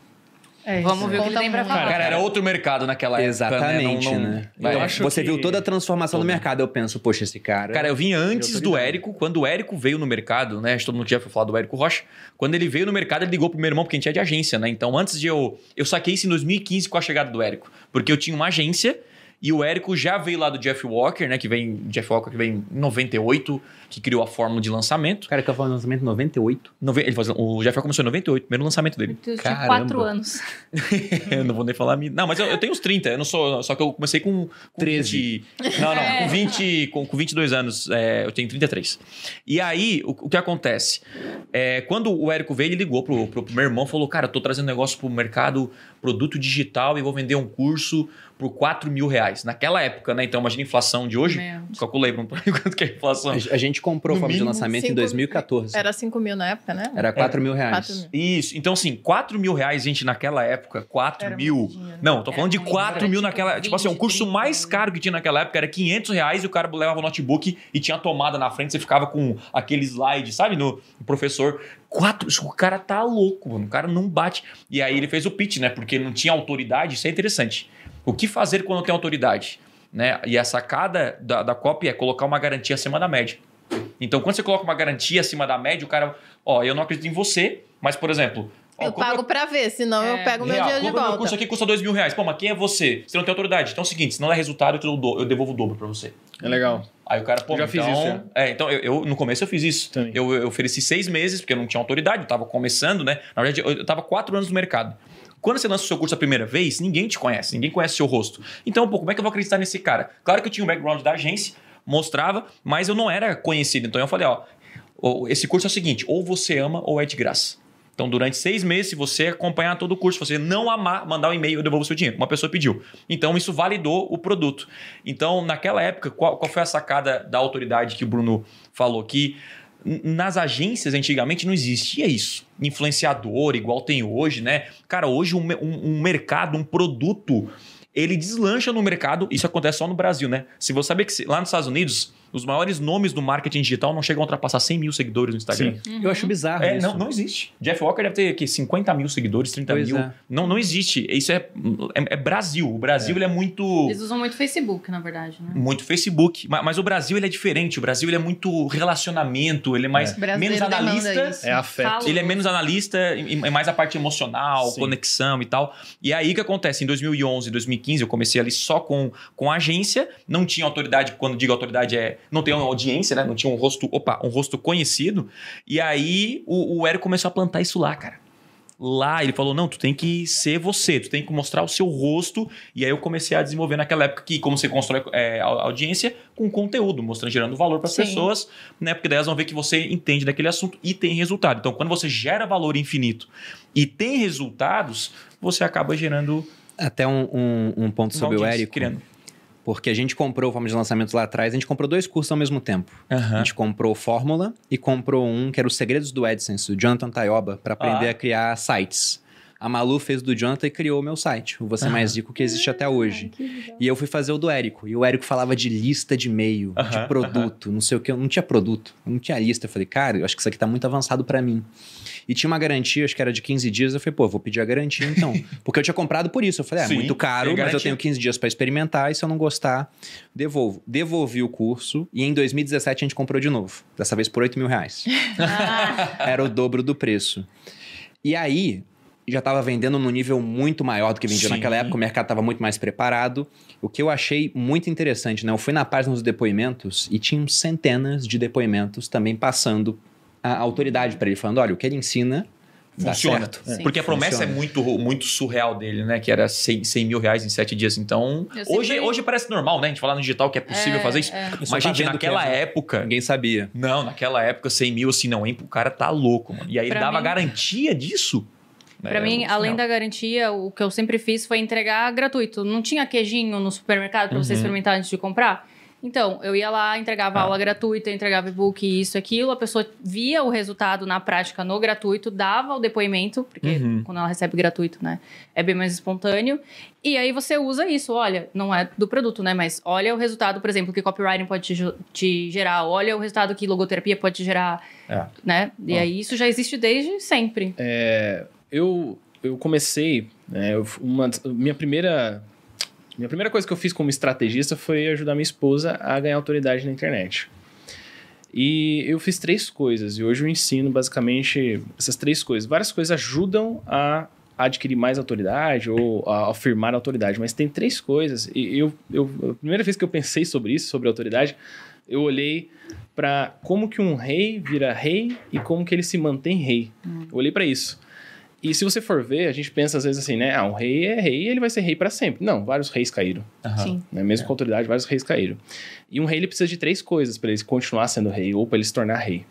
É, Vamos ver o que ele tem pra falar. Cara, era outro mercado naquela época. Exatamente, né? Não- não- né? Eu acho você que- viu toda a transformação no mercado, eu penso, poxa, esse cara. Cara, eu vim antes do. Érico, quando o Érico veio no mercado, né? Acho que todo mundo tinha falar do Érico Rocha. Quando ele veio no mercado, ele ligou pro meu irmão, porque a gente é de agência, né? Então, antes de eu. Eu saquei isso em 2015 com a chegada do Érico. Porque eu tinha uma agência e o Érico já veio lá do Jeff Walker, né? Que vem. Jeff Walker que vem em 98, que criou a fórmula de lançamento. O cara que eu falo lançamento em 98. Nove- Ele faz, o Jeff começou em 98, primeiro lançamento dele. Eu tinha Caramba. quatro anos. eu não vou nem falar. a minha- Não, mas eu, eu tenho uns 30, eu não sou. Só que eu comecei com. com 13. 20 não, não, com 20, com, com 22 anos, é, eu tenho 33. E aí, o, o que acontece? É, quando o Érico veio, ele ligou pro, pro, pro meu irmão e falou: Cara, eu tô trazendo negócio pro mercado, produto digital, e vou vender um curso por 4 mil reais. Naquela época, né? Então, imagina a inflação de hoje. Meu. Calculei quanto que é a inflação. A gente comprou No forma de lançamento em cinco- 2014. Era 5 mil na época, né? Era 4 mil reais. 4 mil. Isso. Então, assim, 4 mil reais, gente, naquela época, 4 Era mil. Não, tô Era falando de muito. 4 Era mil naquela. Tipo assim, o 20, curso 30 mais caro que tinha naquela época era 500 reais e o cara levava o notebook e tinha tomada na frente, você ficava com aquele slide, sabe? No professor. Quatro. O cara tá louco, mano. O cara não bate. E aí ele fez o pitch, né? Porque não tinha autoridade. Isso é interessante. O que fazer quando tem autoridade? Né? E a sacada da, da copy é colocar uma garantia acima da média. Então, quando você coloca uma garantia acima da média, o cara, ó, eu não acredito em você, mas, por exemplo, ó, Eu pago pra ver, senão eu É. pego meu Real, dinheiro de compra meu volta. curso aqui custa dois mil reais. Pô, mas quem é você? Você não tem autoridade. Então é o seguinte, se não der resultado, eu, do- eu devolvo o dobro pra você. É legal. Aí o cara, pô, Eu já então... fiz isso, já. É, então eu, eu- no começo eu fiz isso. Também. Eu, eu ofereci seis meses, porque eu não tinha autoridade, eu tava começando, né? Na verdade, eu, eu tava quatro anos no mercado. Quando você lança o seu curso a primeira vez, ninguém te conhece, ninguém conhece o seu rosto. Então, pô, como é que eu vou acreditar nesse cara? Claro que eu tinha o background da agência, mostrava, mas eu não era conhecido. Então eu falei, ó, esse curso é o seguinte, ou você ama ou é de graça. Então, durante seis meses, se você acompanhar todo o curso, se você não amar, mandar um e-mail, eu devolvo seu dinheiro. Uma pessoa pediu. Então, isso validou o produto. Então, naquela época, qual, qual foi a sacada da autoridade que o Bruno falou? Que nas agências, antigamente, não existia isso. Influenciador, igual tem hoje, né? Cara, hoje um, um- um mercado, um produto, ele deslancha no mercado. Isso acontece só no Brasil, né? Se você saber que lá nos Estados Unidos, os maiores nomes do marketing digital não chegam a ultrapassar 100 mil seguidores no Instagram. Sim. Eu acho bizarro É, isso. não, não existe. Jeff Walker deve ter aqui, 50 mil seguidores, 30 Pois mil. é. Não, não existe. Isso é, é, é Brasil. O Brasil ele é muito. Eles usam muito Facebook, na verdade, né? Muito Facebook. Mas, mas o Brasil ele é diferente. O Brasil ele é muito relacionamento. Ele é mais O brasileiro menos analista. É afeto. Ele é menos analista é mais a parte emocional, Sim. conexão e tal. E é aí que acontece. Em 2011, 2015, eu comecei ali só com, com a agência. Não tinha autoridade. Quando digo autoridade, é não tem uma audiência, né? Não tinha um rosto, opa, um rosto conhecido. E aí o, o Érico começou a plantar isso lá, cara. Lá ele falou: não, tu tem que ser você, tu tem que mostrar o seu rosto. E aí eu comecei a desenvolver naquela época que, como você constrói é, audiência, com conteúdo, mostrando, gerando valor para as pessoas, né? Porque daí elas vão ver que você entende daquele assunto e tem resultado. Então, quando você gera valor infinito e tem resultados, você acaba gerando Até um, um, um ponto sobre o Érico. criando. Porque a gente comprou Forma de Lançamentos lá atrás, a gente comprou dois cursos ao mesmo tempo. A gente comprou Fórmula e comprou um que era os Segredos do AdSense, do Jonathan Tayoba, para aprender Ah. a criar sites. A Malu fez do Jonathan e criou o meu site, o Você. Mais Rico, que existe até hoje. E eu fui fazer o do Érico. E o Érico falava de lista de e-mail, de produto, não sei o que. Eu não tinha produto, eu não tinha lista. Eu falei, cara, eu acho que isso aqui tá muito avançado para mim. E tinha uma garantia, acho que era de 15 dias. Eu falei, pô, eu vou pedir a garantia então. Porque eu tinha comprado por isso. Eu falei, é Sim, muito caro, mas eu tenho 15 dias para experimentar. E se eu não gostar, devolvo. Devolvi o curso. E em 2017 a gente comprou de novo. Dessa vez por 8 mil reais. era o dobro do preço. E aí, já estava vendendo num nível muito maior do que vendia Sim. naquela época, o mercado estava muito mais preparado. O que eu achei muito interessante, né? Eu fui na página dos depoimentos e tinham centenas de depoimentos também passando a autoridade para ele, falando: olha, o que ele ensina Funciona. certo. Sim. Porque a promessa Funciona. é muito, muito surreal dele, né? Que era 100, 100 mil reais em sete dias. Então, hoje, hoje parece normal, né? A gente falar no digital que é possível É, fazer isso. é. Mas, tá gente, naquela é- época. Ninguém sabia. Não, naquela época, 100 mil, assim, não, hein? O cara tá louco, mano. E aí ele Pra dava mim- garantia disso. Pra É, mim, além da garantia, o que eu sempre fiz foi entregar gratuito. Não tinha queijinho no supermercado pra você Uhum. experimentar antes de comprar? Então, eu ia lá, entregava Ah. aula gratuita, entregava e-book, isso, aquilo. A pessoa via o resultado na prática no gratuito, dava o depoimento, porque Uhum. quando ela recebe gratuito, né, é bem mais espontâneo. E aí você usa isso, olha, não é do produto, né, mas olha o resultado, por exemplo, que copywriting pode te, te gerar, olha o resultado que logoterapia pode te gerar, É. né? E aí isso já existe desde sempre. É, eu, eu comecei, né, uma, minha primeira minha primeira coisa que eu fiz como estrategista foi ajudar minha esposa a ganhar autoridade na internet. E eu fiz três coisas, e hoje eu ensino basicamente essas três coisas. Várias coisas ajudam a adquirir mais autoridade ou a afirmar autoridade, mas tem três coisas. E eu, eu, a primeira vez que eu pensei sobre isso, sobre autoridade, eu olhei para como que um rei vira rei e como que ele se mantém rei. Eu olhei para isso. E se você for ver, a gente pensa às vezes assim, né? Ah, um rei é rei e ele vai ser rei para sempre. Não, vários reis caíram. Sim. Né? Mesmo com autoridade, vários reis caíram. E um rei ele precisa de três coisas para ele continuar sendo rei ou para ele se tornar rei.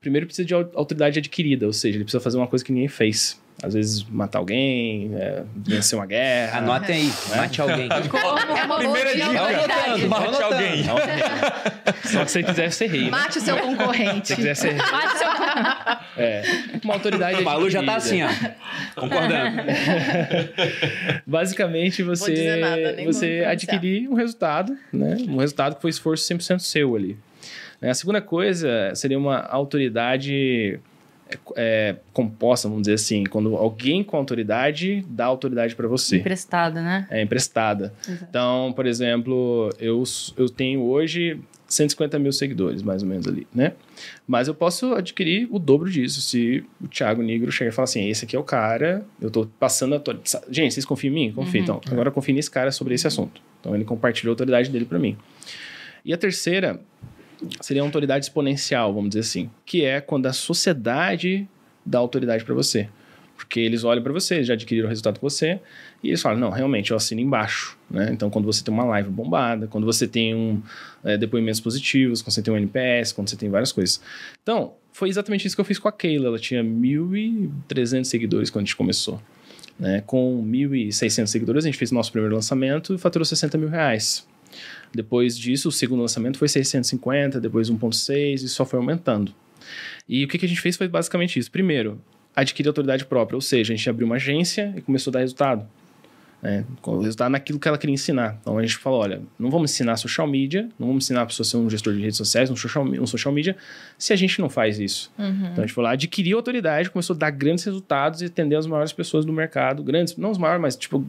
Primeiro, ele precisa de au- autoridade adquirida, ou seja, ele precisa fazer uma coisa que ninguém fez. Às vezes, matar alguém, é, vencer uma guerra. Anotem aí, mate alguém. É uma Primeira dica, autoridade. mate Anotando. alguém. Só que se ele quiser ser rei. né? Mate o seu Se concorrente. ele quiser ser rei. Mate seu É, uma autoridade O Malu já tá assim, ó. Concordando. Basicamente, você, nada, você adquirir um resultado, né? Um resultado que foi esforço 100% seu ali. Né? A segunda coisa seria uma autoridade é, composta, vamos dizer assim, quando alguém com autoridade dá autoridade para você. emprestada, né? É emprestada. Exato. Então, por exemplo, eu, eu tenho hoje 150 mil seguidores, mais ou menos ali, né? Mas eu posso adquirir o dobro disso se o Thiago Negro chegar e falar assim: esse aqui é o cara, eu tô passando a. autor- Gente, vocês confiam em mim? Confio. Uhum. Então, agora confie nesse cara sobre esse assunto. Então, ele compartilhou a autoridade dele para mim. E a terceira seria a autoridade exponencial, vamos dizer assim, que é quando a sociedade dá autoridade para você. Porque eles olham para você, já adquiriram o resultado com você, e eles falam, não, realmente, eu assino embaixo. Né? Então, quando você tem uma live bombada, quando você tem um, é, depoimentos positivos, quando você tem um NPS, quando você tem várias coisas. Então, foi exatamente isso que eu fiz com a Keila. Ela tinha 1.300 seguidores quando a gente começou. Né? Com 1.600 seguidores, a gente fez nosso primeiro lançamento e faturou 60 mil reais. Depois disso, o segundo lançamento foi 650, depois 1.6 e só foi aumentando. E o que, que a gente fez foi basicamente isso. Primeiro, adquirir autoridade própria, ou seja, a gente abriu uma agência e começou a dar resultado. Né? O resultado naquilo que ela queria ensinar. Então a gente falou: olha, não vamos ensinar social media, não vamos ensinar a pessoa a ser um gestor de redes sociais, um social, um social media, se a gente não faz isso. Uhum. Então a gente foi lá, adquiriu autoridade, começou a dar grandes resultados e atender as maiores pessoas do mercado. Grandes, não os maiores, mas tipo,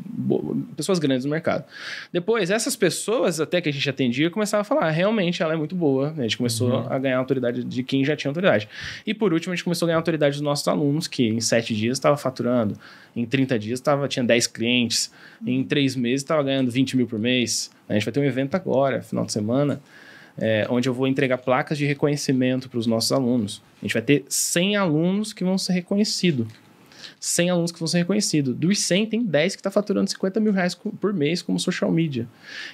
pessoas grandes do mercado. Depois, essas pessoas, até que a gente atendia, começavam a falar: realmente ela é muito boa. A gente começou a ganhar autoridade de quem já tinha autoridade. E por último, a gente começou a ganhar autoridade dos nossos alunos, que em sete dias estava faturando, em 30 dias tava, tinha 10 clientes, em três meses estava ganhando 20 mil por mês. A gente vai ter um evento agora, final de semana, é, onde eu vou entregar placas de reconhecimento para os nossos alunos. A gente vai ter 100 alunos que vão ser reconhecidos. 100 alunos que vão ser reconhecidos. Dos 100, tem 10 que está faturando 50 mil reais por mês como social media.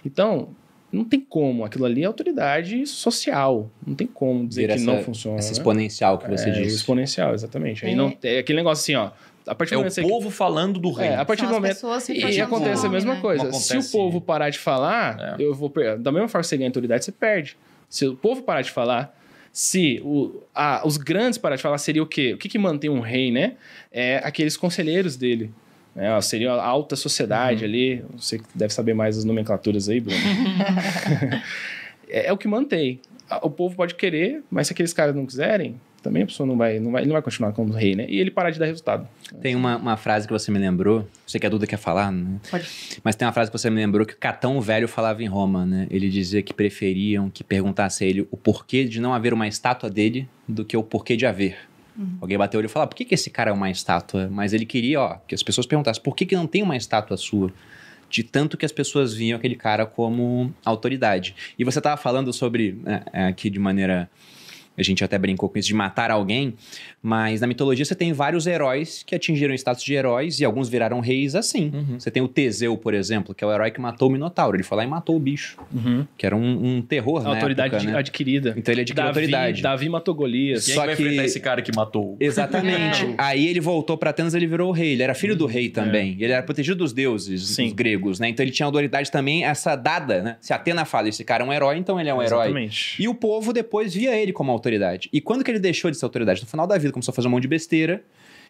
Então, não tem como. Aquilo ali é autoridade social. Não tem como dizer Vira que essa- não funciona. Essa né? exponencial que você é, disse. exponencial, exatamente. Aí É. não, é aquele negócio assim, ó. A partir É do o momento que você- povo falando do é, reino. a partir São do momento. E acontece a o mesma né? coisa. Não Se o acontece- povo parar de falar, É. eu vou per- Da mesma forma que você ganha autoridade, você perde. Se o povo parar de falar, se o, a- os grandes parar de falar, seria o quê? O que, que mantém um rei, né? É aqueles conselheiros dele. né? Seria a alta sociedade ali. Você que deve saber mais as nomenclaturas aí, Bruno. é, é o que mantém. O povo pode querer, mas se aqueles caras não quiserem, também a pessoa não vai, não vai, não vai continuar como rei, né? E ele parar de dar resultado. Tem uma, uma frase que você me lembrou, sei que a Duda quer falar, né? Pode. Mas tem uma frase que você me lembrou que o Catão Velho falava em Roma, né? Ele dizia que preferiam que perguntasse a ele o porquê de não haver uma estátua dele do que o porquê de haver. Alguém bateu o olho e falou, ah, por que, que esse cara é uma estátua? Mas ele queria, ó, que as pessoas perguntassem, por que, que não tem uma estátua sua? De tanto que as pessoas viam aquele cara como autoridade. E você tava falando sobre, né, aqui de maneira... A gente até brincou com isso de matar alguém, mas na mitologia você tem vários heróis que atingiram o status de heróis e alguns viraram reis assim. Uhum. Você tem o Teseu, por exemplo, que é o herói que matou o Minotauro. Ele foi lá e matou o bicho, que era um, um terror A na autoridade época, né? adquirida. Então ele adquiriu Davi, autoridade. Davi matou Golias. Quem Só é que vai que- enfrentar esse cara que matou? Exatamente. É. Aí ele voltou pra Atenas, ele virou o rei. Ele era filho do rei também. Ele era protegido dos deuses, Sim. dos gregos, né? Então ele tinha autoridade também, essa dada, né? Se Atena fala, esse cara é um herói, então ele é um herói. Exatamente. E o povo depois via ele como autoridade. E quando que ele deixou de ser autoridade? No final da vida, começou a fazer um monte de besteira.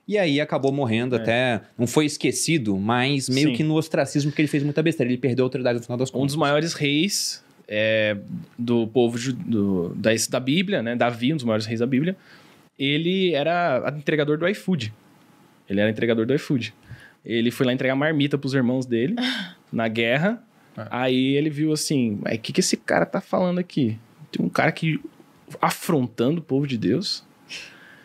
E aí acabou morrendo até. Não foi esquecido, mas meio É. Sim. que no ostracismo, porque ele fez muita besteira. Ele perdeu a autoridade no final das Um contas. dos maiores reis é, do povo do, da, da Bíblia, né? Davi, um dos maiores reis da Bíblia. Ele era entregador do iFood. Ele era entregador do iFood. Ele foi lá entregar marmita pros irmãos dele na guerra. É. Aí ele viu assim: o que, que esse cara tá falando aqui? Tem um cara que afrontando o povo de Deus.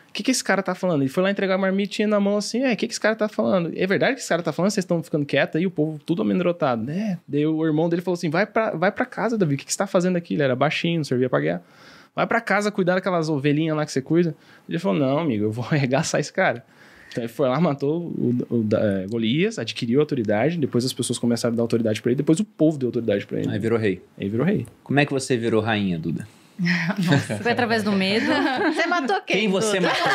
O que, que esse cara tá falando? Ele foi lá entregar a marmitinha na mão assim, é, o que, que esse cara tá falando? É verdade que esse cara tá falando? Vocês estão ficando quietos aí? O povo tudo amedrontado, né? Daí o irmão dele falou assim, vai pra, vai pra casa, Davi, o que, que você tá fazendo aqui? Ele era baixinho, não servia pra guerra. Vai pra casa cuidar daquelas ovelhinhas lá que você cuida. Ele falou, não, amigo, eu vou arregaçar esse cara. Então ele foi lá, matou o, o, da- é, Golias, adquiriu a autoridade, depois as pessoas começaram a dar autoridade pra ele, depois o povo deu autoridade pra ele. Aí virou rei. Aí virou rei. Como é que você virou rainha, Duda? Foi através do medo. Você matou quem? Quem você matou?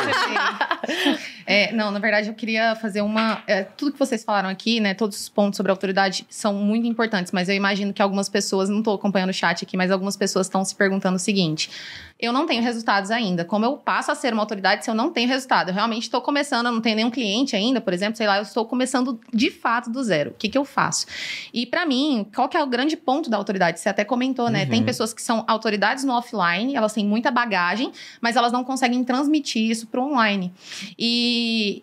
É, não, na verdade eu queria fazer uma. é, tudo que vocês falaram aqui, né? Todos os pontos sobre autoridade são muito importantes, mas eu imagino que algumas pessoas, não estou acompanhando o chat aqui, mas algumas pessoas estão se perguntando o seguinte: eu não tenho resultados ainda. Como eu passo a ser uma autoridade se eu não tenho resultado? Eu realmente estou começando, eu não tenho nenhum cliente ainda, por exemplo, sei lá, eu estou começando de fato do zero. O que, que eu faço? E para mim, qual que é o grande ponto da autoridade? Você até comentou, né? Tem pessoas que são autoridades no offline, elas têm muita bagagem, mas elas não conseguem transmitir isso para online. E,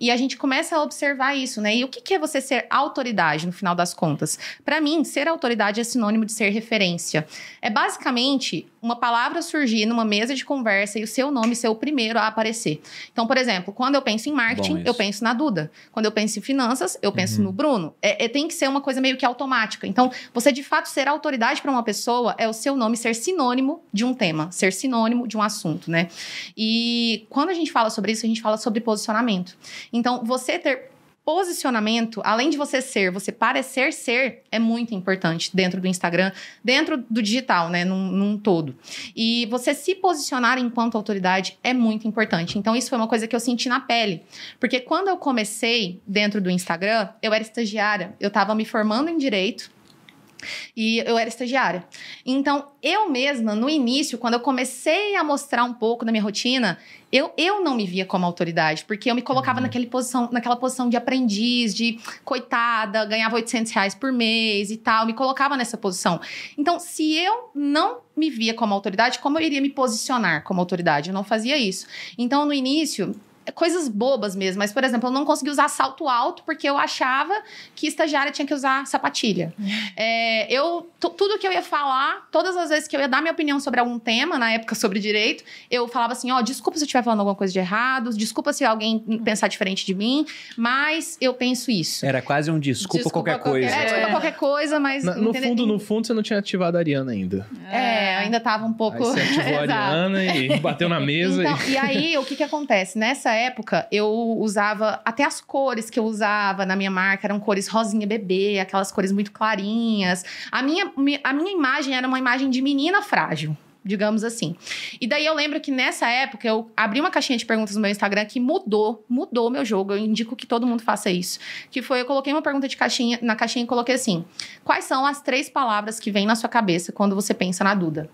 e a gente começa a observar isso, né? E o que, que é você ser autoridade, no final das contas? Para mim, ser autoridade é sinônimo de ser referência. É basicamente uma palavra surgir numa mesa de conversa e o seu nome ser o primeiro a aparecer. Então, por exemplo, quando eu penso em marketing, eu penso na Duda. Quando eu penso em finanças, eu penso Uhum. no Bruno. É, é- tem que ser uma coisa meio que automática. Então, você de fato ser autoridade para uma pessoa é o seu nome ser sinônimo de um tema, ser sinônimo de um assunto, né? E quando a gente fala sobre isso, a gente fala sobre posicionamento. Então, você ter posicionamento, além de você ser, você parecer ser, é muito importante dentro do Instagram, dentro do digital, né, num, num todo. E você se posicionar enquanto autoridade é muito importante. Então, isso foi uma coisa que eu senti na pele. Porque quando eu comecei dentro do Instagram, eu era estagiária, eu estava me formando em direito. E eu era estagiária. Então, eu mesma, no início, quando eu comecei a mostrar um pouco da minha rotina, eu, eu não me via como autoridade, porque eu me colocava naquele posição, naquela posição de aprendiz, de coitada, ganhava 800 reais por mês e tal, me colocava nessa posição. Então, se eu não me via como autoridade, como eu iria me posicionar como autoridade? Eu não fazia isso. Então, no início, coisas bobas mesmo, mas, por exemplo, eu não conseguia usar salto alto porque eu achava que estagiária tinha que usar sapatilha. É, eu, tu- tudo que eu ia falar, todas as vezes que eu ia dar minha opinião sobre algum tema, na época sobre direito, eu falava assim: ó, desculpa se eu estiver falando alguma coisa de errado, desculpa se alguém pensar diferente de mim, mas eu penso isso. Era quase um desculpa, Desculpa qualquer qualquer- coisa. É, desculpa É. qualquer coisa, mas. Na- no fundo, no fundo, você não tinha ativado a Ariana ainda. É, ainda tava um pouco. Aí você ativou a. Ariana e bateu na mesa. Então, e... e aí, o que que acontece? Nessa época, eu usava até as cores que eu usava na minha marca eram cores rosinha bebê, aquelas cores muito clarinhas. A minha, mi- a minha imagem era uma imagem de menina frágil. Digamos assim. E daí eu lembro que nessa época eu abri uma caixinha de perguntas no meu Instagram que mudou, mudou meu jogo. Eu indico que todo mundo faça isso. Que foi, eu coloquei uma pergunta de caixinha, na caixinha e coloquei assim: quais são as três palavras que vêm na sua cabeça quando você pensa na Duda?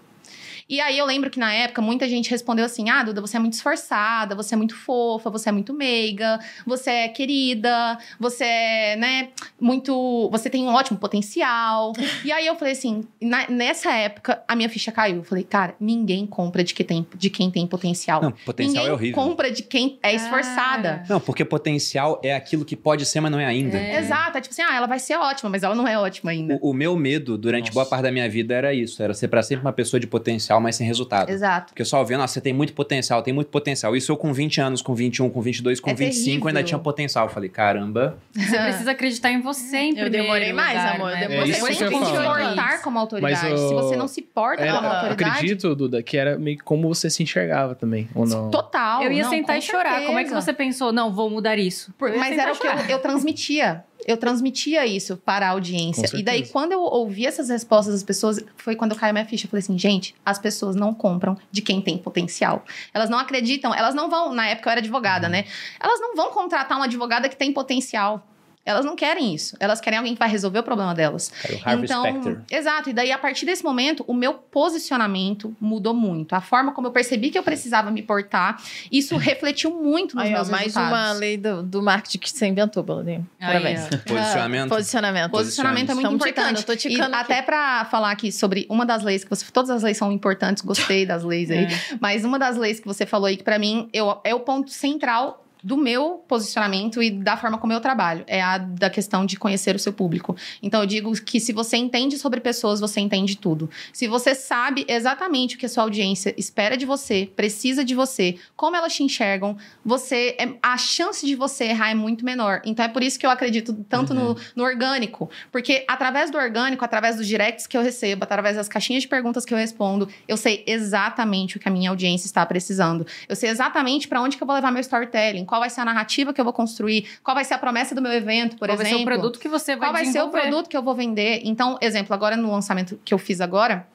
E aí eu lembro que na época muita gente respondeu assim: Ah, Duda, você é muito esforçada, você é muito fofa, você é muito meiga, você é querida, você é, né, muito. Você tem um ótimo potencial. e aí eu falei assim: na- nessa época a minha ficha caiu. Eu falei, cara, ninguém compra de, que tem, de quem tem potencial. Não, potencial ninguém é horrível. compra de quem é esforçada. Não, porque potencial é aquilo que pode ser, mas não é ainda. Exato, é tipo assim, ah, ela vai ser ótima, mas ela não é ótima ainda. O, o meu medo durante Nossa. boa parte da minha vida era isso: era ser pra sempre uma pessoa de potencial, mas sem resultado. Exato. Porque eu só vendo, nossa, você tem muito potencial, tem muito potencial. Isso eu com 20 anos, com 21, com 22, com É 25, ainda terrível. tinha potencial. Eu falei, caramba. Você precisa acreditar em você em Eu demorei mais, lugar, amor, eu né? demorei É isso Você que tem se portar como autoridade. Mas, Se você não se porta É, como eu autoridade. acredito, Duda, que era meio que como você se enxergava também, ou não? Total. Eu ia não, sentar e chorar. Como é que certeza. você pensou? Não, vou mudar isso. Por- mas era o que eu, eu transmitia. Eu transmitia isso para a audiência. E daí, quando eu ouvi essas respostas das pessoas, foi quando eu caí a minha ficha. Eu falei assim, gente, as pessoas não compram de quem tem potencial. Elas não acreditam, elas não vão. Na época eu era advogada, né? Elas não vão contratar uma advogada que tem potencial. Elas não querem isso. Elas querem alguém que vai resolver o problema delas. O Harvey então, Specter. exato. E daí, a partir desse momento, o meu posicionamento mudou muito. A forma como eu percebi que eu precisava me portar, isso refletiu muito nos Aí, ó, meus mais resultados. uma lei do, do marketing que você inventou, Baladinho. Aí, Parabéns. Posicionamento. Posicionamento. Posicionamento é muito Estamos ticando, importante. eu tô ticando e até pra falar aqui sobre uma das leis que você. Todas as leis são importantes, gostei das leis aí. É. Mas uma das leis que você falou aí, que pra mim eu, é o ponto central do meu posicionamento e da forma como eu trabalho. É a da questão de conhecer o seu público. Então eu digo que se você entende sobre pessoas, você entende tudo. Se você sabe exatamente o que a sua audiência espera de você, precisa de você, como elas te enxergam, você é- a chance de você errar é muito menor. Então é por isso que eu acredito tanto no, no orgânico. Porque através do orgânico, através dos directs que eu recebo, através das caixinhas de perguntas que eu respondo, eu sei exatamente o que a minha audiência está precisando. Eu sei exatamente para onde que eu vou levar meu storytelling, qual vai ser a narrativa que eu vou construir, qual vai ser a promessa do meu evento, por Qual vai exemplo. ser o produto que você vai Qual vai ser o produto que eu vou vender? Então, exemplo, agora no lançamento que eu fiz agora,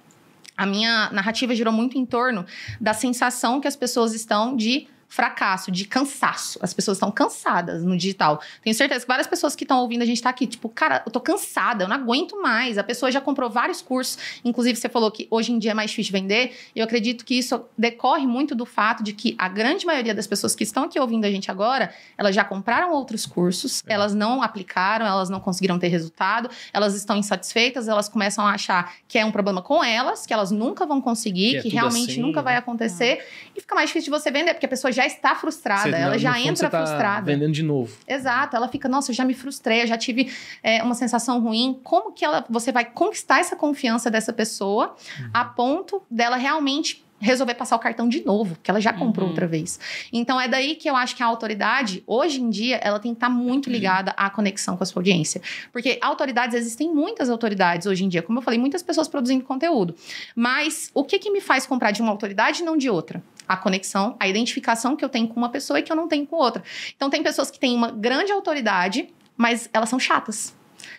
a minha narrativa girou muito em torno da sensação que as pessoas estão de fracasso, de cansaço. As pessoas estão cansadas no digital. Tenho certeza que várias pessoas que estão ouvindo a gente tá aqui, tipo, cara, eu tô cansada, eu não aguento mais. A pessoa já comprou vários cursos, inclusive você falou que hoje em dia é mais difícil vender. Eu acredito que isso decorre muito do fato de que a grande maioria das pessoas que estão aqui ouvindo a gente agora, elas já compraram outros cursos, elas não aplicaram, elas não conseguiram ter resultado, elas estão insatisfeitas, elas começam a achar que é um problema com elas, que elas nunca vão conseguir, Que que, é tudo realmente assim, nunca né? vai acontecer, e fica mais difícil de você vender, porque a pessoa já já está frustrada, Você- ela no já fundo, entra tá frustrada. vendendo de novo. Exato, ela fica, nossa, eu já me frustrei, eu já tive é, uma sensação ruim. Como que ela, você vai conquistar essa confiança dessa pessoa a ponto dela realmente resolver passar o cartão de novo, que ela já comprou Uhum. outra vez. Então é daí que eu acho que a autoridade, hoje em dia, ela tem que estar muito ligada à conexão com a sua audiência. Porque autoridades, existem muitas autoridades hoje em dia, como eu falei, muitas pessoas produzindo conteúdo. Mas o que que me faz comprar de uma autoridade e não de outra? A conexão, a identificação que eu tenho com uma pessoa e que eu não tenho com outra. Então tem pessoas que têm uma grande autoridade, mas elas são chatas.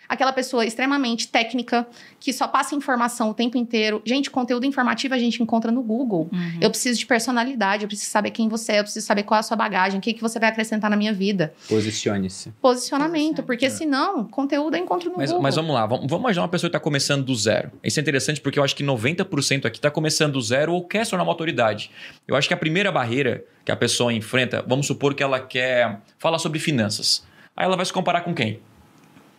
Aquela pessoa extremamente técnica, que só passa informação o tempo inteiro. Gente, conteúdo informativo a gente encontra no Google. Uhum. Eu preciso de personalidade, eu preciso saber quem você é, eu preciso saber qual é a sua bagagem, o que, que você vai acrescentar na minha vida. Posicione-se. Posicionamento, porque senão, conteúdo eu encontro no Mas, Google. mas vamos lá, vamos, vamos imaginar uma pessoa que está começando do zero. Isso é interessante porque eu acho que 90% aqui está começando do zero ou quer se tornar uma autoridade. Eu acho que a primeira barreira que a pessoa enfrenta, vamos supor que ela quer falar sobre finanças. Aí ela vai se comparar com quem?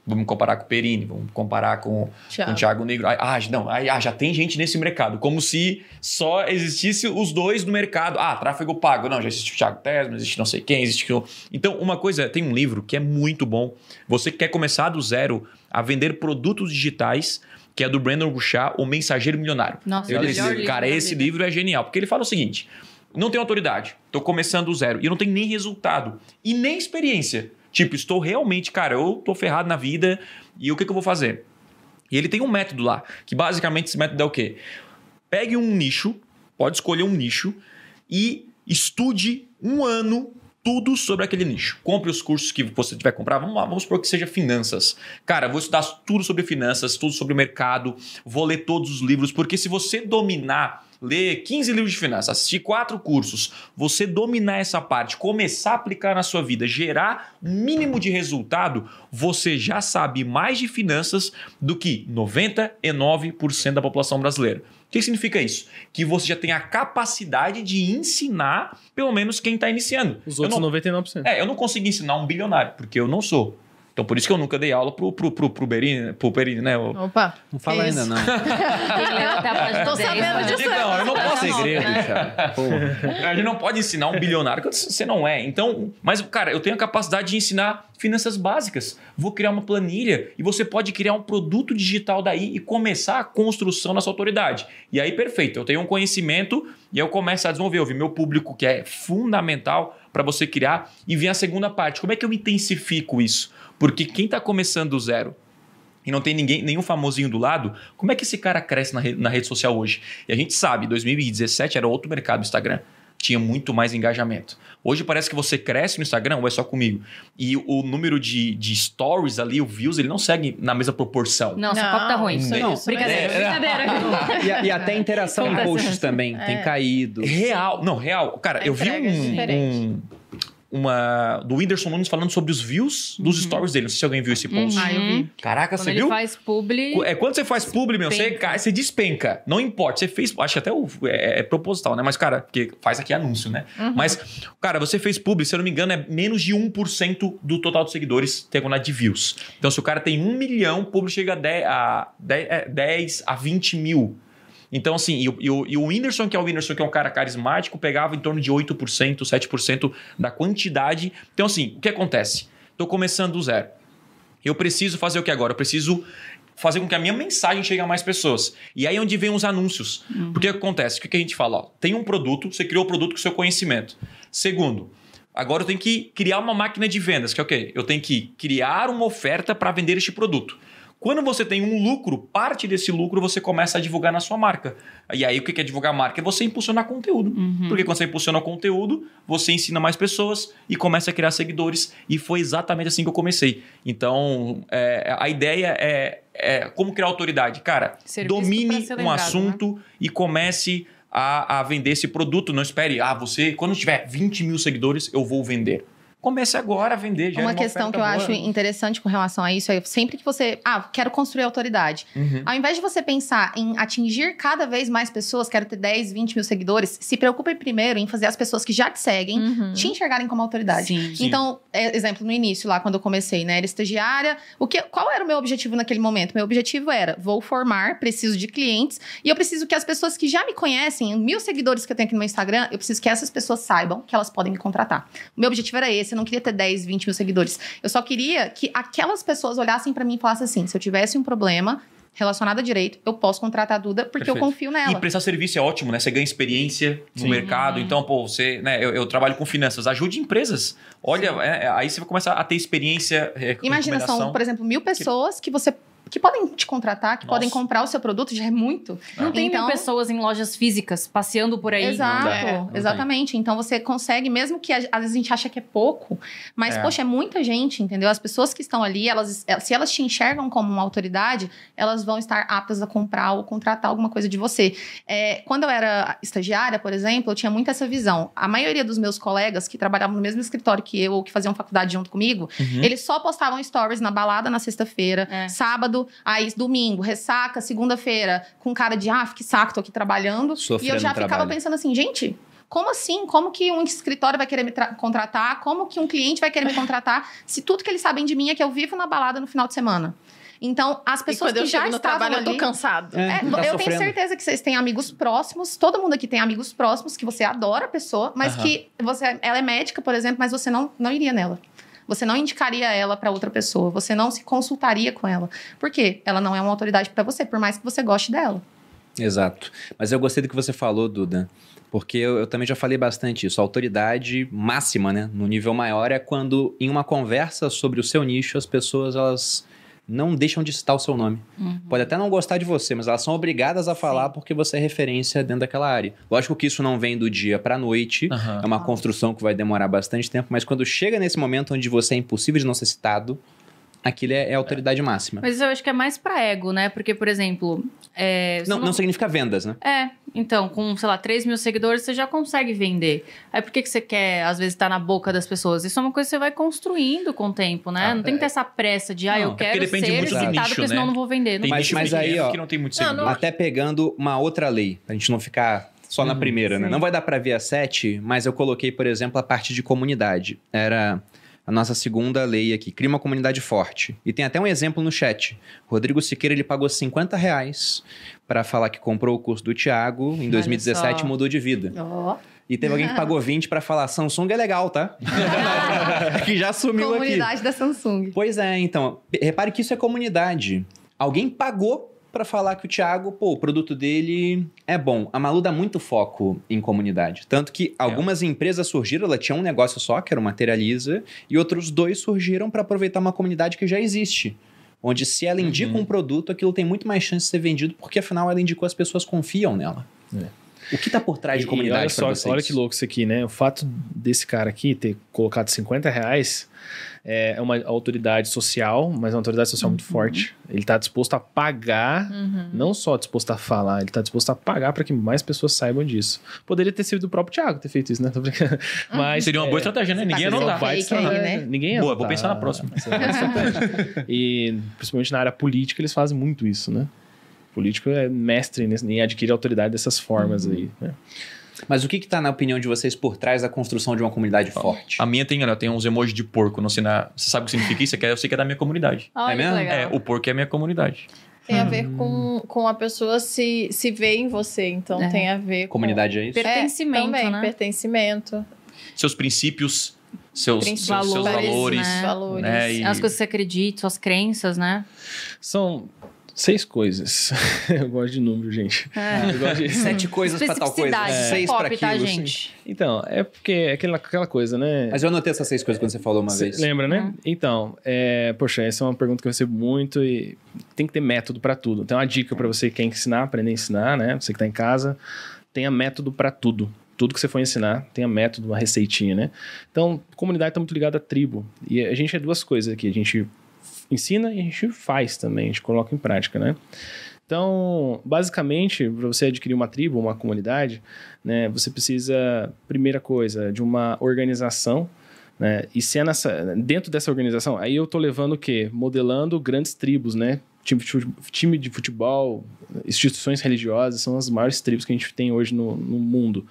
Vamos comparar com o Perini, vamos comparar com, com o Thiago Negro. Ah, não, ah, já tem gente nesse mercado. Como se só existisse os dois no mercado. Ah, tráfego pago. Não, já existe o Thiago Tesma, existe não sei quem, existe. Então, uma coisa, tem um livro que é muito bom. Você que quer começar do zero a vender produtos digitais, que é do Brandon Bouchard, O Mensageiro Milionário. Nossa, Eu disse, livro cara, da esse livro é genial, porque ele fala o seguinte: não tenho autoridade, tô começando do zero e eu não tenho nem resultado e nem experiência. Tipo, estou realmente, cara, eu tô ferrado na vida e o que, que eu vou fazer? E ele tem um método lá, que basicamente esse método é o quê? Pegue um nicho, pode escolher um nicho e estude um ano tudo sobre aquele nicho. Compre os cursos que você tiver que comprar. Vamos lá, vamos supor que seja finanças. Cara, vou estudar tudo sobre finanças, tudo sobre mercado, vou ler todos os livros, porque se você dominar, ler 15 livros de finanças, assistir quatro cursos, você dominar essa parte, começar a aplicar na sua vida, gerar um mínimo de resultado, você já sabe mais de finanças do que 99% da população brasileira. O que significa isso? Que você já tem a capacidade de ensinar, pelo menos, quem está iniciando. Os Eu outros não- 99%. é, eu não consigo ensinar um bilionário, porque eu não sou. Então, por isso que eu nunca dei aula pro, pro, pro, pro Berini, pro Perini, né? O- Opa. Não fala ainda, isso? não. Tô 10, sabendo pode- disso. Não, eu não posso segredo, Thiago. Porra. A gente não pode ensinar um bilionário que você não é. Então, mas, cara, eu tenho a capacidade de ensinar finanças básicas. Vou criar uma planilha e você pode criar um produto digital daí e começar a construção nessa autoridade. E aí, perfeito. Eu tenho um conhecimento e eu começo a desenvolver. Eu vi meu público, que é fundamental para você criar. E vem a segunda parte. Como é que eu intensifico isso? Porque quem está começando do zero e não tem ninguém, nenhum famosinho do lado, como é que esse cara cresce na, re- na rede social hoje? E a gente sabe, 2017 era outro mercado o Instagram. Tinha muito mais engajamento. Hoje parece que você cresce no Instagram ou é só comigo. E o número de, de stories ali, o views, ele não segue na mesma proporção. Não, seu copo tá ruim. isso- Não, isso Brincadeira, é- brincadeira. E, e até a interação em posts também tem É. caído. Real, não, real. Cara, A eu vi é um, diferente. um- uma do Whindersson Nunes falando sobre os views dos stories dele. Não sei se alguém viu esse post. Ah, eu vi. Caraca, Quando você ele viu? faz publi... É, quando você faz publi, meu, você, Despenca. cai, você despenca. Não importa. Você fez. Acho que até o, é, é proposital, né? Mas, cara, porque faz aqui anúncio, né? Mas, cara, você fez publi, se eu não me engano, é menos de 1% do total de seguidores tem a quantidade de views. Então, se o cara tem 1 milhão, o publi chega a 10 a, 10, é, 10 a 20 mil. Então, assim, e o, e, e o Whindersson, que é o Whindersson, que é um cara carismático, pegava em torno de 8%, 7% da quantidade. Então, assim, o que acontece? Tô começando do zero. Eu preciso fazer o que agora? Eu preciso fazer com que a minha mensagem chegue a mais pessoas. E aí é onde vem os anúncios. Porque o que acontece? O que a gente fala? Ó, tem um produto, você criou o produto com o seu conhecimento. Segundo, agora eu tenho que criar uma máquina de vendas, que é o quê? Eu tenho que criar uma oferta para vender este produto. Quando você tem um lucro, parte desse lucro você começa a divulgar na sua marca. E aí o que é divulgar marca? É você impulsionar conteúdo. Porque quando você impulsiona conteúdo, você ensina mais pessoas e começa a criar seguidores. E foi exatamente assim que eu comecei. Então, é, a ideia é, é como criar autoridade. Cara, Ser visto pra domine um lembrado, assunto e comece a, a vender esse produto. Não espere, ah, você, quando tiver 20 mil seguidores, eu vou vender. Comece agora a vender. gere Uma questão que eu oferta acho boa. interessante com relação a isso é sempre que você. Ah, quero construir autoridade. Uhum. Ao invés de você pensar em atingir cada vez mais pessoas, quero ter 10, 20 mil seguidores, se preocupe primeiro em fazer as pessoas que já te seguem Uhum. te enxergarem como autoridade. Sim. Sim. Então, é, exemplo, no início, lá quando eu comecei, né? Era estagiária. O que, qual era o meu objetivo naquele momento? Meu objetivo era: vou formar, preciso de clientes, e eu preciso que as pessoas que já me conhecem, mil seguidores que eu tenho aqui no meu Instagram, eu preciso que essas pessoas saibam que elas podem me contratar. O meu objetivo era esse, eu não queria ter 10, 20 mil seguidores. Eu só queria que aquelas pessoas olhassem pra mim e falassem assim: se eu tivesse um problema relacionado a direito, eu posso contratar a Duda porque eu Perfeito. confio E nela. prestar serviço é ótimo, né? Você ganha experiência no Sim. mercado. Então, pô, você, né? Eu, eu trabalho com finanças. Ajude empresas. Olha, é, é, aí você vai começar a ter experiência. É, Imagina, são, por exemplo, mil pessoas que você. Que podem te contratar, que podem Nossa. comprar o seu produto, já é muito. Não tem Então- mil pessoas em lojas físicas passeando por aí. Exato, É, não tem. exatamente. Então você consegue, mesmo que a- às vezes a gente acha que é pouco, mas É. poxa, é muita gente, entendeu? As pessoas que estão ali, elas, se elas te enxergam como uma autoridade, elas vão estar aptas a comprar ou contratar alguma coisa de você. É, quando eu era estagiária, por exemplo, eu tinha muito essa visão. A maioria dos meus colegas que trabalhavam no mesmo escritório que eu ou que faziam faculdade junto comigo, Uhum. eles só postavam stories na balada na sexta-feira, É. sábado, aí domingo, ressaca, segunda-feira, com cara de, ah, que saco, tô aqui trabalhando. Sofrendo e eu já ficava trabalho. pensando assim, gente, como assim? Como que um escritório vai querer me tra- contratar? Como que um cliente vai querer me contratar? se tudo que eles sabem de mim é que eu vivo na balada no final de semana. Então, as E pessoas que já chego no estavam trabalho, eu tô ali... cansado. É, É, tá eu tenho sofrendo. certeza que vocês têm amigos próximos, todo mundo aqui tem amigos próximos, que você adora a pessoa, mas que você, ela é médica, por exemplo, mas você não, não iria nela. Você não indicaria ela para outra pessoa, você não se consultaria com ela. Por quê? Ela não é uma autoridade para você, por mais que você goste dela. Exato. Mas eu gostei do que você falou, Duda. Porque eu, eu também já falei bastante isso. A autoridade máxima, né? No nível maior é quando, em uma conversa sobre o seu nicho, as pessoas elas não deixam de citar o seu nome. Uhum. Pode até não gostar de você, mas elas são obrigadas a falar porque você é referência dentro daquela área. Lógico que isso não vem do dia pra noite. Aham. É uma construção que vai demorar bastante tempo, mas quando chega nesse momento onde você é impossível de não ser citado, aquilo é, é a autoridade máxima. Mas eu acho que é mais pra ego, né? Porque, por exemplo. É, você Não, não significa vendas, né? É, então, com, sei lá, 3 mil seguidores, você já consegue vender. Aí por que, que você quer, às vezes, estar na boca das pessoas? Isso é uma coisa que você vai construindo com o tempo, né? Ah, não tem que ter essa pressa de, ah, Não, é eu quero ser muito do citado, nicho, porque senão né? eu não vou vender. Tem Não Mas- mas aí, ó, que não tem muito Não, seguidor. não- Até pegando uma outra lei, pra gente não ficar só na Uhum, primeira, né? sim. Não vai dar pra ver a sete, mas eu coloquei, por exemplo, a parte de comunidade. Era a nossa segunda lei aqui. Cria uma comunidade forte. E tem até um exemplo no chat. Rodrigo Siqueira, ele pagou 50 reais pra falar que comprou o curso do Thiago. Em 2017 só. mudou de vida. Ó, E teve alguém que pagou 20 pra falar Samsung é legal, tá? que já sumiu aqui. comunidade da Samsung. Pois é, então, repare que isso é comunidade. Alguém pagou pra falar que o Thiago, pô, o produto dele é bom. A Malu dá muito foco em comunidade. Tanto que algumas empresas surgiram, ela tinha um negócio só, que era o Materializa, e outros dois surgiram pra aproveitar uma comunidade que já existe. Onde se ela indica Uhum. um produto, aquilo tem muito mais chance de ser vendido, porque afinal ela indicou, as pessoas confiam nela. O que tá por trás de comunidade olha pra só, vocês? olha que louco isso aqui, né? O fato desse cara aqui ter colocado 50 reais é uma autoridade social, mas é uma autoridade social muito forte. Ele tá disposto a pagar, Uhum. não só disposto a falar, ele tá disposto a pagar para que mais pessoas saibam disso. Poderia ter sido o próprio Thiago ter feito isso, né? Tô brincando. Mas Seria uma boa estratégia, né? Você Ninguém ia tá notar. fazendo vai aí, estratégia. né? Ninguém Boa, vou pensar na próxima. estratégia. e principalmente na área política eles fazem muito isso, né? O político é mestre em adquirir autoridade dessas formas aí. né? Mas o que que tá na opinião de vocês por trás da construção de uma comunidade forte? A minha tem, olha, tem uns emojis de porco. Não sei na... Você sabe o que significa isso? Eu sei que é da minha comunidade. Olha É mesmo? legal. É, o porco é a minha comunidade. Tem a ver com, com a pessoa se, se ver em você. Então É. tem a ver com. Comunidade é isso? É, Pertencimento, também, né? pertencimento. Seus princípios, seus, seus, Princípios, seus valores, valores. né? valores. né? E- As coisas que você acredita, suas crenças, né? São seis coisas. Eu gosto de número, gente. Eu gosto de... Sete coisas pra tal coisa. Especificidade. Seis pra Pop, tá, aquilo. assim. gente? Então, é porque é aquela, aquela coisa, né? Mas eu anotei essas seis coisas quando você falou uma Cê vez. Lembra, né? Uhum. Então, é, poxa, essa é uma pergunta que eu recebo muito e tem que ter método pra tudo. Tem uma dica pra você que quer ensinar, aprender a ensinar, né? Você que tá em casa, tenha método pra tudo. Tudo que você for ensinar, tenha método, uma receitinha, né? Então, comunidade tá muito ligada à tribo. E a gente é duas coisas aqui. A gente ensina e a gente faz também, a gente coloca em prática, né? Então, basicamente, para você adquirir uma tribo, uma comunidade, né, você precisa, primeira coisa, de uma organização, Né? E se é nessa, dentro dessa organização, aí eu tô levando o quê? Modelando grandes tribos, né? Time de futebol, instituições religiosas, são as maiores tribos que a gente tem hoje no, no mundo.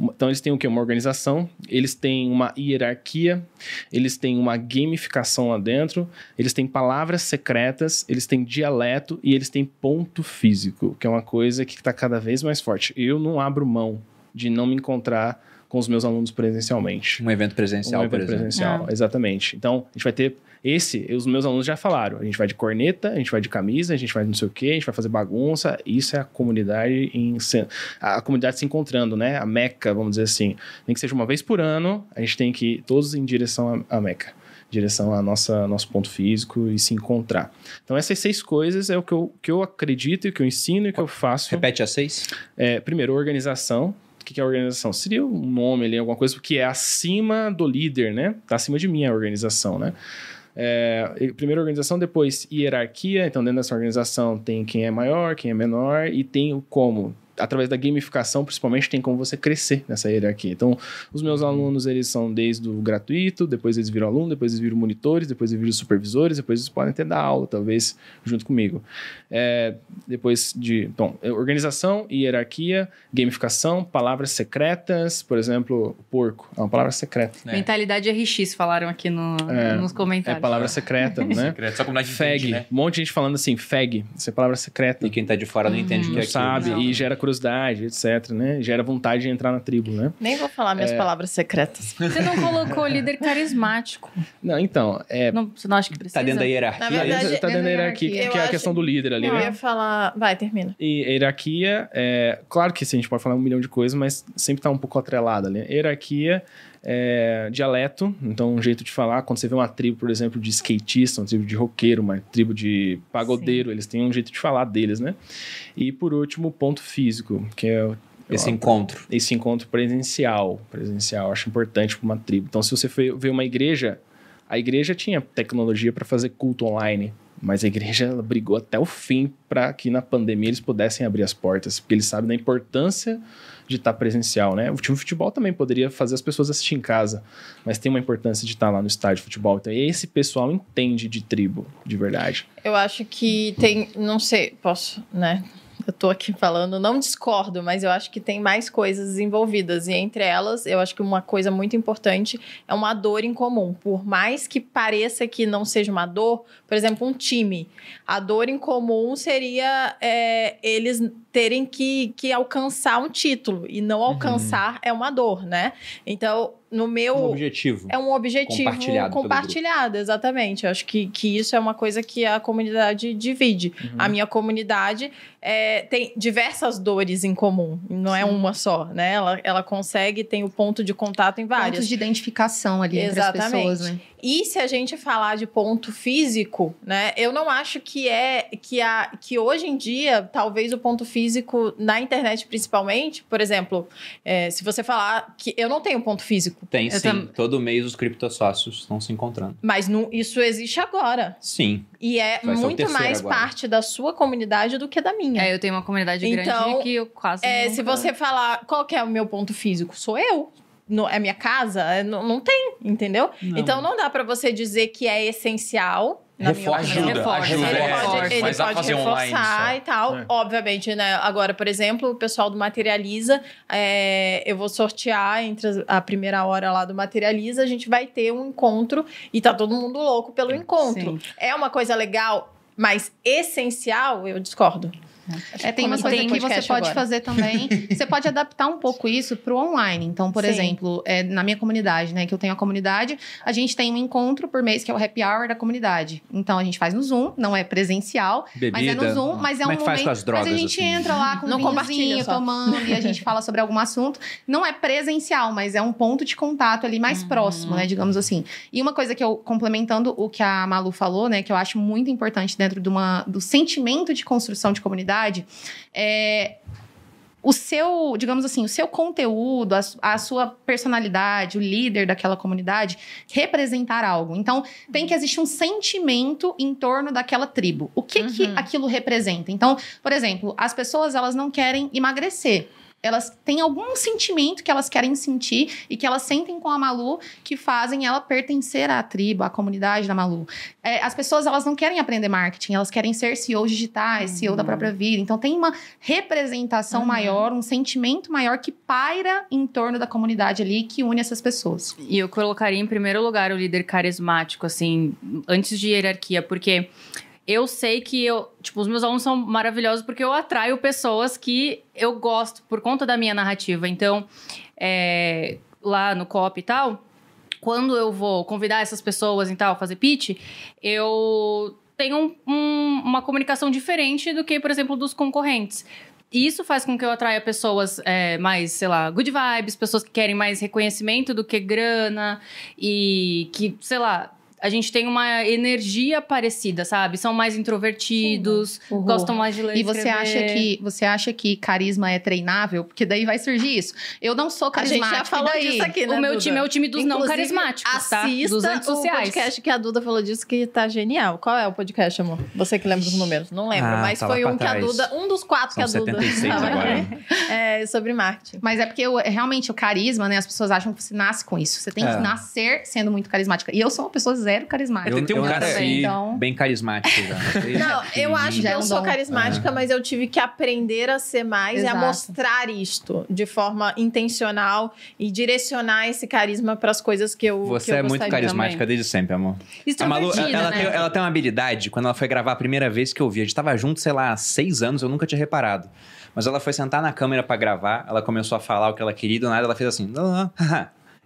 Então, eles têm o quê? Uma organização, eles têm uma hierarquia, eles têm uma gamificação lá dentro, eles têm palavras secretas, eles têm dialeto e eles têm ponto físico, que é uma coisa que está cada vez mais forte. Eu não abro mão de não me encontrar com os meus alunos presencialmente. Um evento presencial, Um evento por exemplo. presencial, exatamente. Então, a gente vai ter esse, os meus alunos já falaram, a gente vai de corneta, a gente vai de camisa, a gente vai de não sei o quê, a gente vai fazer bagunça, isso é a comunidade em se- a comunidade se encontrando, né? A Meca, vamos dizer assim. Nem que seja uma vez por ano, a gente tem que ir todos em direção à Meca. Direção ao nosso ponto físico e se encontrar. Então, essas seis coisas é o que eu, que eu acredito e o que eu ensino e o que eu faço. Repete as seis. É, primeiro, organização. O que que é organização? Seria um nome ali, alguma coisa que é acima do líder, né? Tá acima de mim a organização, né? É, primeiro organização, depois hierarquia. Então, dentro dessa organização tem quem é maior, quem é menor e tem o como. Através da gamificação, principalmente, tem como você crescer nessa hierarquia. Então, os meus alunos, eles são desde o gratuito, depois eles viram aluno, depois eles viram monitores, depois eles viram supervisores, depois eles podem até dar aula, talvez, junto comigo. É, depois de, bom, é, organização, hierarquia, gamificação, palavras secretas, por exemplo, porco, é uma palavra secreta. É. Mentalidade RX, falaram aqui no- É, nos É comentários. palavra secreta, né? Secreto, Só comunidade Fag, entende, né? um monte de gente falando assim, fag, isso é palavra secreta. E quem tá de fora não entende o que Não é aquilo. sabe, né? e gera curiosidade, etc, né? Gera vontade de entrar na tribo, né? Nem vou falar É. minhas palavras secretas. Você não colocou líder carismático. Não, então, é... Não, você não acha que precisa? Tá dentro da hierarquia. Na verdade, tá dentro da hierarquia, que, eu que é a questão do líder ali, Eu né? ia falar. Vai, termina. E hierarquia, é, claro que sim, a gente pode falar um milhão de coisas, mas sempre tá um pouco atrelado ali. Hierarquia, é, dialeto, então um jeito de falar. Quando você vê uma tribo, por exemplo, de skatista, uma tribo de roqueiro, uma tribo de pagodeiro, eles têm um jeito de falar deles, né? E por último, ponto físico, que é o- Esse encontro. esse encontro presencial. Presencial, acho importante para uma tribo. Então, se você foi- vê uma igreja, a igreja tinha tecnologia para fazer culto online, mas a igreja brigou até o fim para que na pandemia eles pudessem abrir as portas, porque eles sabem da importância de estar presencial, né? O time de futebol também poderia fazer as pessoas assistir em casa, mas tem uma importância de estar lá no estádio de futebol. Então, esse pessoal entende de tribo, de verdade. Eu acho que tem. Não sei, posso, né? Eu tô aqui falando, não discordo, mas eu acho que tem mais coisas envolvidas. E entre elas, eu acho que uma coisa muito importante é uma dor em comum. Por mais que pareça que não seja uma dor, por exemplo, um time. A dor em comum seria é, eles terem que, que alcançar um título. E não alcançar é uma dor, né? Então, no meu. Um objetivo. É um objetivo Compartilhado compartilhado, exatamente. Eu acho que, que isso é uma coisa que a comunidade divide. Uhum. A minha comunidade é, tem diversas dores em comum, não é Sim. uma só, né? Ela, ela consegue, tem o ponto de contato em várias. Pontos de identificação ali entre as Exatamente. pessoas, né? E se a gente falar de ponto físico, né? Eu não acho que é que a que hoje em dia, talvez o ponto físico na internet principalmente, por exemplo, é, se você falar que eu não tenho ponto físico, Tem sim. tam- Todo mês os criptosócios estão se encontrando. mas não, isso existe agora. Sim. E é Vai muito mais agora. parte da sua comunidade do que da minha. É, eu tenho uma comunidade Então, grande que eu quase É, nunca- se você falar qual que é o meu ponto físico, sou eu. No, é minha casa? É, não, não tem, entendeu? Não. Então não dá pra você dizer que é essencial. Na opinião. Ajuda, Reforça, ajuda. Ele é, pode, ele pode reforçar e tal. É. Obviamente, né? Agora, por exemplo, o pessoal do Materializa, é, eu vou sortear entre a primeira hora lá do Materializa, a gente vai ter um encontro e tá todo mundo louco pelo encontro. Sim. É uma coisa legal, mas essencial, eu discordo. É, tem uma Como coisa tem que você pode agora. fazer também. você pode adaptar um pouco isso pro online. Então, por Sim. exemplo, é, na minha comunidade, né? Que eu tenho a comunidade, a gente tem um encontro por mês que é o happy hour da comunidade. Então, a gente faz no Zoom, não é presencial, Bebida. mas é no Zoom, mas é Como um é que faz momento. com as drogas? mas a gente assim? entra lá com Não um vinhozinho, tomando, e a gente fala sobre algum assunto. Não é presencial, mas é um ponto de contato ali mais Uhum. próximo, né? Digamos assim. E uma coisa que eu, complementando o que a Malu falou, né? Que eu acho muito importante dentro de uma, do sentimento de construção de comunidade, é o seu, digamos assim, o seu conteúdo, a, a sua personalidade, o líder daquela comunidade, representar algo. Então, tem que existir um sentimento em torno daquela tribo. O que, que Uhum. aquilo representa? Então, por exemplo, as pessoas elas não querem emagrecer. Elas têm algum sentimento que elas querem sentir e que elas sentem com a Malu que fazem ela pertencer à tribo, à comunidade da Malu. É, as pessoas, elas não querem aprender marketing, elas querem ser CEOs digitais, CEO da própria vida. Então, tem uma representação maior, um sentimento maior que paira em torno da comunidade ali, que une essas pessoas. E eu colocaria em primeiro lugar o líder carismático, assim, antes de hierarquia, porque eu sei que eu, tipo, os meus alunos são maravilhosos porque eu atraio pessoas que eu gosto por conta da minha narrativa. Então, é, lá no COP e tal, quando eu vou convidar essas pessoas e tal, fazer pitch, eu tenho um- um- uma comunicação diferente do que, por exemplo, dos concorrentes. E isso faz com que eu atraia pessoas é, mais, sei lá, good vibes, pessoas que querem mais reconhecimento do que grana e que, sei lá, a gente tem uma energia parecida, sabe? São mais introvertidos, Uhum. gostam mais de ler E você escrever. acha que você acha que carisma é treinável? Porque daí vai surgir isso. Eu não sou A gente carismática. já falou disso aqui, né, O meu Duda? time é o time dos não Inclusive, carismáticos, tá? Assista Dos o antissociais. podcast que a Duda falou disso que tá genial. Qual é o podcast, amor? Você que lembra dos números. Não lembro, Ah, mas foi um que a. Duda... Um dos quatro São que a Duda 76 tava agora. aqui. É, sobre marketing. Mas é porque eu- realmente o carisma, né? As pessoas acham que você nasce com isso. Você tem É. que nascer sendo muito carismática. E eu sou uma pessoa zero carismática. Eu- tem um cara nasci aí- Então- bem carismático já. Desde Não, eu acho que é eu sou carismática, mas eu tive que aprender a ser mais e Exato. a mostrar isto de forma intencional e direcionar esse carisma para as coisas que eu Você que eu é muito carismática desde sempre, amor. A Malu, ela, né? tem, ela tem uma habilidade, quando ela foi gravar a primeira vez que eu vi, a gente tava junto, sei lá, há seis anos, eu nunca tinha reparado. Mas ela foi sentar na câmera pra gravar, ela começou a falar o que ela queria, e do nada ela fez assim,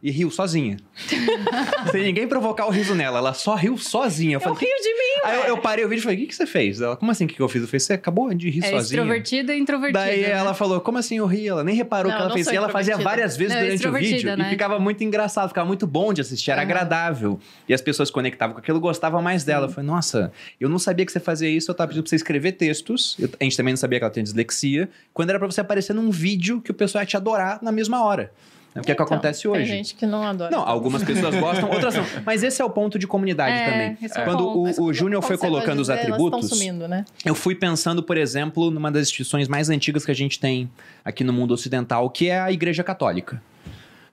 e riu sozinha. Sem ninguém provocar o riso nela, ela só riu sozinha. Eu Eu falei, rio de mim, Aí eu, eu parei o vídeo e falei, o que, que você fez? Ela, como assim o que, que eu fiz? Eu falei, você acabou de rir É sozinha? extrovertida e introvertida. Daí né? ela falou, como assim eu ri? Ela nem reparou Não, que ela fez. E ela fazia várias vezes Não, durante o vídeo. né? E ficava muito engraçado, ficava muito bom de assistir, era Aham. agradável. E as pessoas conectavam com aquilo, gostavam mais dela. Eu falei, nossa, eu não sabia que você fazia isso, eu tava pedindo pra você escrever textos. Eu- a gente também não sabia que ela tinha dislexia. Quando era pra você aparecer num vídeo que o pessoal ia te adorar na mesma hora. É o que, é que Então, acontece Tem hoje. gente que não adora. Não, algumas pessoas gostam, outras não. Mas esse é o ponto de comunidade É, também. é Quando o, o Júnior foi colocando os atributos, sumindo, né? eu fui pensando, por exemplo, numa das instituições mais antigas que a gente tem aqui no mundo ocidental, que é a Igreja Católica.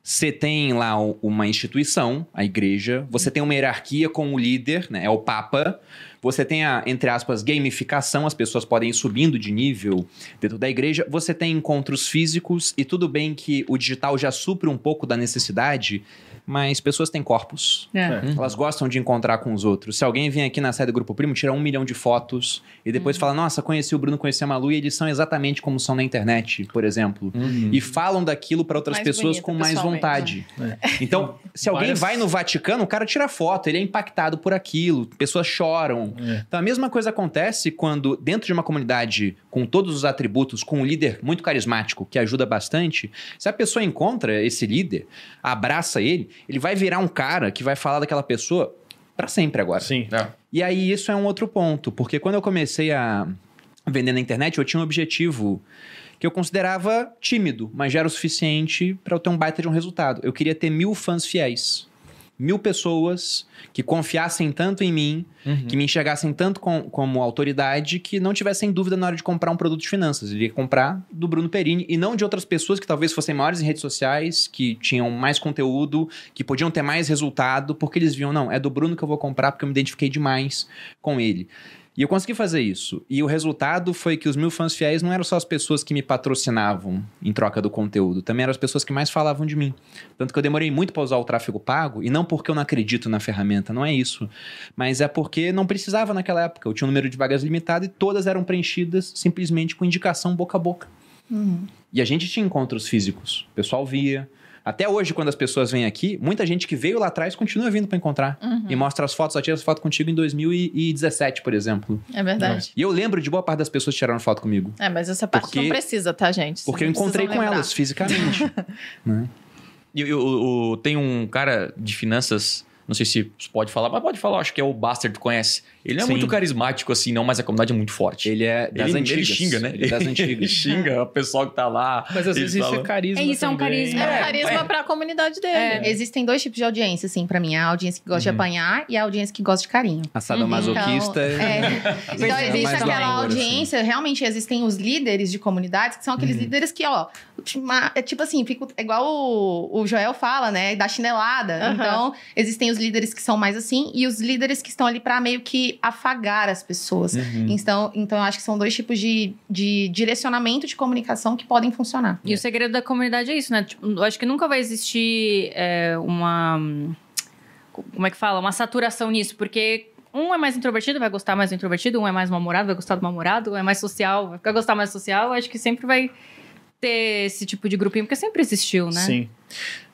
Você tem lá uma instituição, a igreja, você tem uma hierarquia com o líder, né, é o Papa. Você tem a, entre aspas, gamificação, as pessoas podem ir subindo de nível dentro da igreja. Você tem encontros físicos, e tudo bem que o digital já supre um pouco da necessidade, mas pessoas têm corpos. É. Elas gostam de encontrar com os outros. Se alguém vem aqui na sede do Grupo Primo, tira um milhão de fotos e depois Uhum. fala: Nossa, conheci o Bruno, conheci a Malu, e eles são exatamente como são na internet, por exemplo. Uhum. E falam daquilo para outras Mais pessoas com mais pessoalmente. vontade. Então, se alguém Várias- vai no Vaticano, o cara tira foto, ele é impactado por aquilo, pessoas choram. É. Então, a mesma coisa acontece quando, dentro de uma comunidade com todos os atributos, com um líder muito carismático, que ajuda bastante, se a pessoa encontra esse líder, abraça ele, ele vai virar um cara que vai falar daquela pessoa para sempre agora. Sim. É. E aí isso é um outro ponto, porque quando eu comecei a vender na internet, eu tinha um objetivo que eu considerava tímido, mas já era o suficiente para eu ter um baita de um resultado. Eu queria ter mil fãs fiéis. Mil pessoas que confiassem tanto em mim, Uhum. que me enxergassem tanto com- como autoridade, que não tivessem dúvida na hora de comprar um produto de finanças. Iria comprar do Bruno Perini e não de outras pessoas que talvez fossem maiores em redes sociais, que tinham mais conteúdo, que podiam ter mais resultado, porque eles viam, não, é do Bruno que eu vou comprar porque eu me identifiquei demais com ele. E eu consegui fazer isso. E o resultado foi que os mil fãs fiéis não eram só as pessoas que me patrocinavam em troca do conteúdo, também eram as pessoas que mais falavam de mim. Tanto que eu demorei muito para usar o tráfego pago, e não porque eu não acredito na ferramenta, não é isso. Mas é porque não precisava naquela época. Eu tinha um número de vagas limitado e todas eram preenchidas simplesmente com indicação boca a boca. Uhum. E a gente tinha encontros físicos. O pessoal via. Até hoje, quando as pessoas vêm aqui, muita gente que veio lá atrás continua vindo para encontrar. Uhum. E mostra as fotos. Só tira as fotos contigo em 2017, por exemplo. É verdade. E eu lembro de boa parte das pessoas que tiraram foto comigo. É, mas essa parte Porque- não precisa, tá, gente? Porque eu encontrei com lembrar. elas fisicamente. né? E tem um cara de finanças, não sei se pode falar, mas pode falar, acho que é o Buster, tu conhece. Ele não é Sim. muito carismático assim, não, mas a comunidade é muito forte. Ele é das ele, antigas. ele xinga, né? Ele é das Ele antigas. xinga o pessoal que tá lá. Mas às Ele vezes isso é carisma É isso, é um também. carisma. É, um É, carisma é. pra comunidade dele. É, Existem dois tipos de audiência, assim, pra mim. A audiência que gosta de Uhum. apanhar e a audiência que gosta de carinho. A sadomasoquista. Então, é, então existe aquela assim. audiência, realmente existem os líderes de comunidades, que são aqueles Uhum. líderes que, ó, é tipo assim, fica, é igual o, o Joel fala, né, da chinelada. Então, existem os líderes que são mais assim e os líderes que estão ali pra meio que afagar as pessoas. Uhum. Então, então, eu acho que são dois tipos de, de direcionamento de comunicação que podem funcionar. E o segredo da comunidade é isso, né? Tipo, eu acho que nunca vai existir é, uma. Como é que fala? Uma saturação nisso, porque. Um é mais introvertido, vai gostar mais do introvertido, um é mais mal-humorado, vai gostar do mal-humorado, um é mais social, vai ficar gostar mais social. Eu Acho que sempre vai ter esse tipo de grupinho, porque sempre existiu, né? Sim.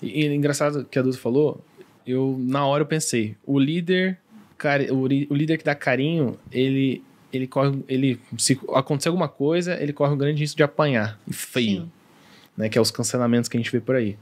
E, e engraçado que a Duda falou, eu na hora eu pensei, o líder, cari- o, ri- o líder que dá carinho, ele ele corre, ele se acontecer alguma coisa, ele corre um grande risco de apanhar e feio. Sim. Né, que é os cancelamentos que a gente vê por aí.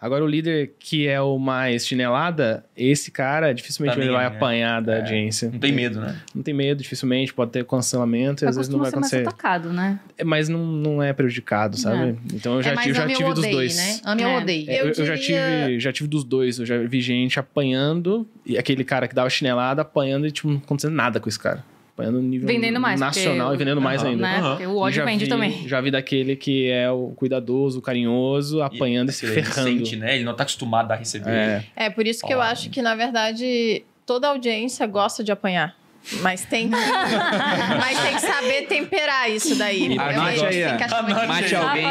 Agora, o líder que é o mais chinelada, esse cara dificilmente Tá ele vai né? apanhar da É, audiência. Não tem medo, né? Não tem medo, dificilmente, pode ter cancelamento e Mas às vezes não vai acontecer. atacado, né? É, Mas não, não é prejudicado, sabe? Então eu já, é tive, já ame tive dos dois. né? Ame ou É. odeie. É, Eu Eu, eu já, tive, já tive dos dois. Eu já vi gente apanhando e aquele cara que dava chinelada apanhando e tipo, não acontecendo nada com esse cara. Apanhando no nível Vendendo mais, nacional porque- e vendendo mais Aham. ainda. Né? Porque o E ódio já vende vi- também. Já vi daquele que é o cuidadoso, o carinhoso, apanhando e, se Ele ferrando. sente, né? Ele não tá acostumado a receber. É, É, por isso que eu Ó. acho que, na verdade, toda audiência gosta de apanhar. Mas tem que, mas tem que saber temperar isso daí. Anote aí, Mate alguém,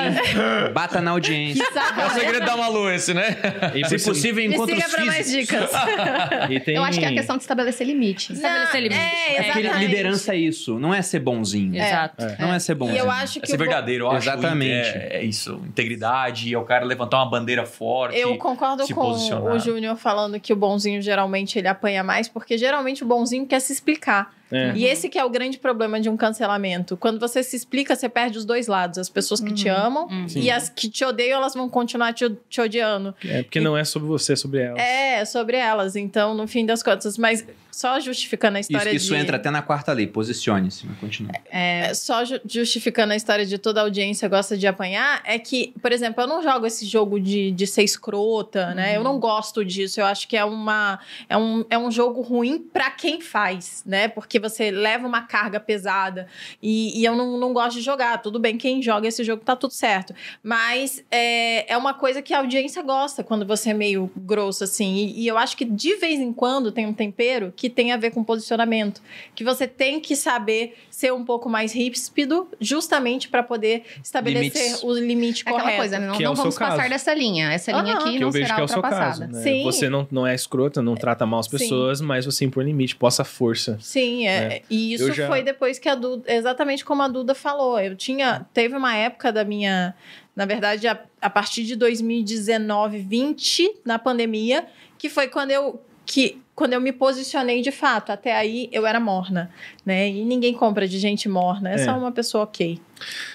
bata na audiência. É o segredo da Malu esse, né? e Se possível, encontros siga pra mais físicos. dicas. e tem... Eu acho que é a questão de estabelecer limites. Estabelecer limites. É, É porque liderança é isso, não é ser bonzinho. Exato. Não é ser bonzinho. E eu acho É que ser o bo- verdadeiro, eu acho. Exatamente. É, é isso. Integridade, é o cara levantar uma bandeira forte. Eu concordo com posicionar. o Júnior falando que o bonzinho geralmente ele apanha mais, porque geralmente o bonzinho quer se explicar. publicar. É. E esse que é o grande problema de um cancelamento. Quando você se explica, você perde os dois lados. As pessoas que te amam Uhum. E as que te odeiam, elas vão continuar te, te odiando. É porque não é sobre você, é sobre ela. É, sobre elas. Então, no fim das contas, mas só justificando a Isso, história isso de... entra até na quarta lei, posicione-se. mas Continua. É, só ju- justificando a história de toda a audiência gosta de apanhar, é que, por exemplo, eu não jogo esse jogo de, de ser escrota, né? Eu não gosto disso. Eu acho que é, uma, é, um, é um jogo ruim pra quem faz, né? Porque você leva uma carga pesada e, e eu não, não gosto de jogar. Tudo bem, quem joga esse jogo tá tudo certo. Mas é, é uma coisa que a audiência gosta quando você é meio grosso, assim. E, e eu acho que de vez em quando tem um tempero que tem a ver com posicionamento. Que você tem que saber ser um pouco mais ríspido, justamente para poder estabelecer Limites. o limite É aquela correto. coisa, né? Não, Que é não seu vamos passar caso. dessa linha. Essa linha aqui Que não eu vejo será que é o seu caso. ultrapassada. Né? Sim. Você não, não é escrota, não trata mal as Sim. pessoas, mas você impõe limite, possa força. Sim, é. E isso já- foi depois que a Duda, exatamente como a Duda falou. Eu tinha, teve uma época da minha, na verdade, a, a partir de 2019, 20, na pandemia, que foi quando eu que quando eu me posicionei de fato. Até aí eu era morna, né? E ninguém compra de gente morna, é, É. só uma pessoa ok.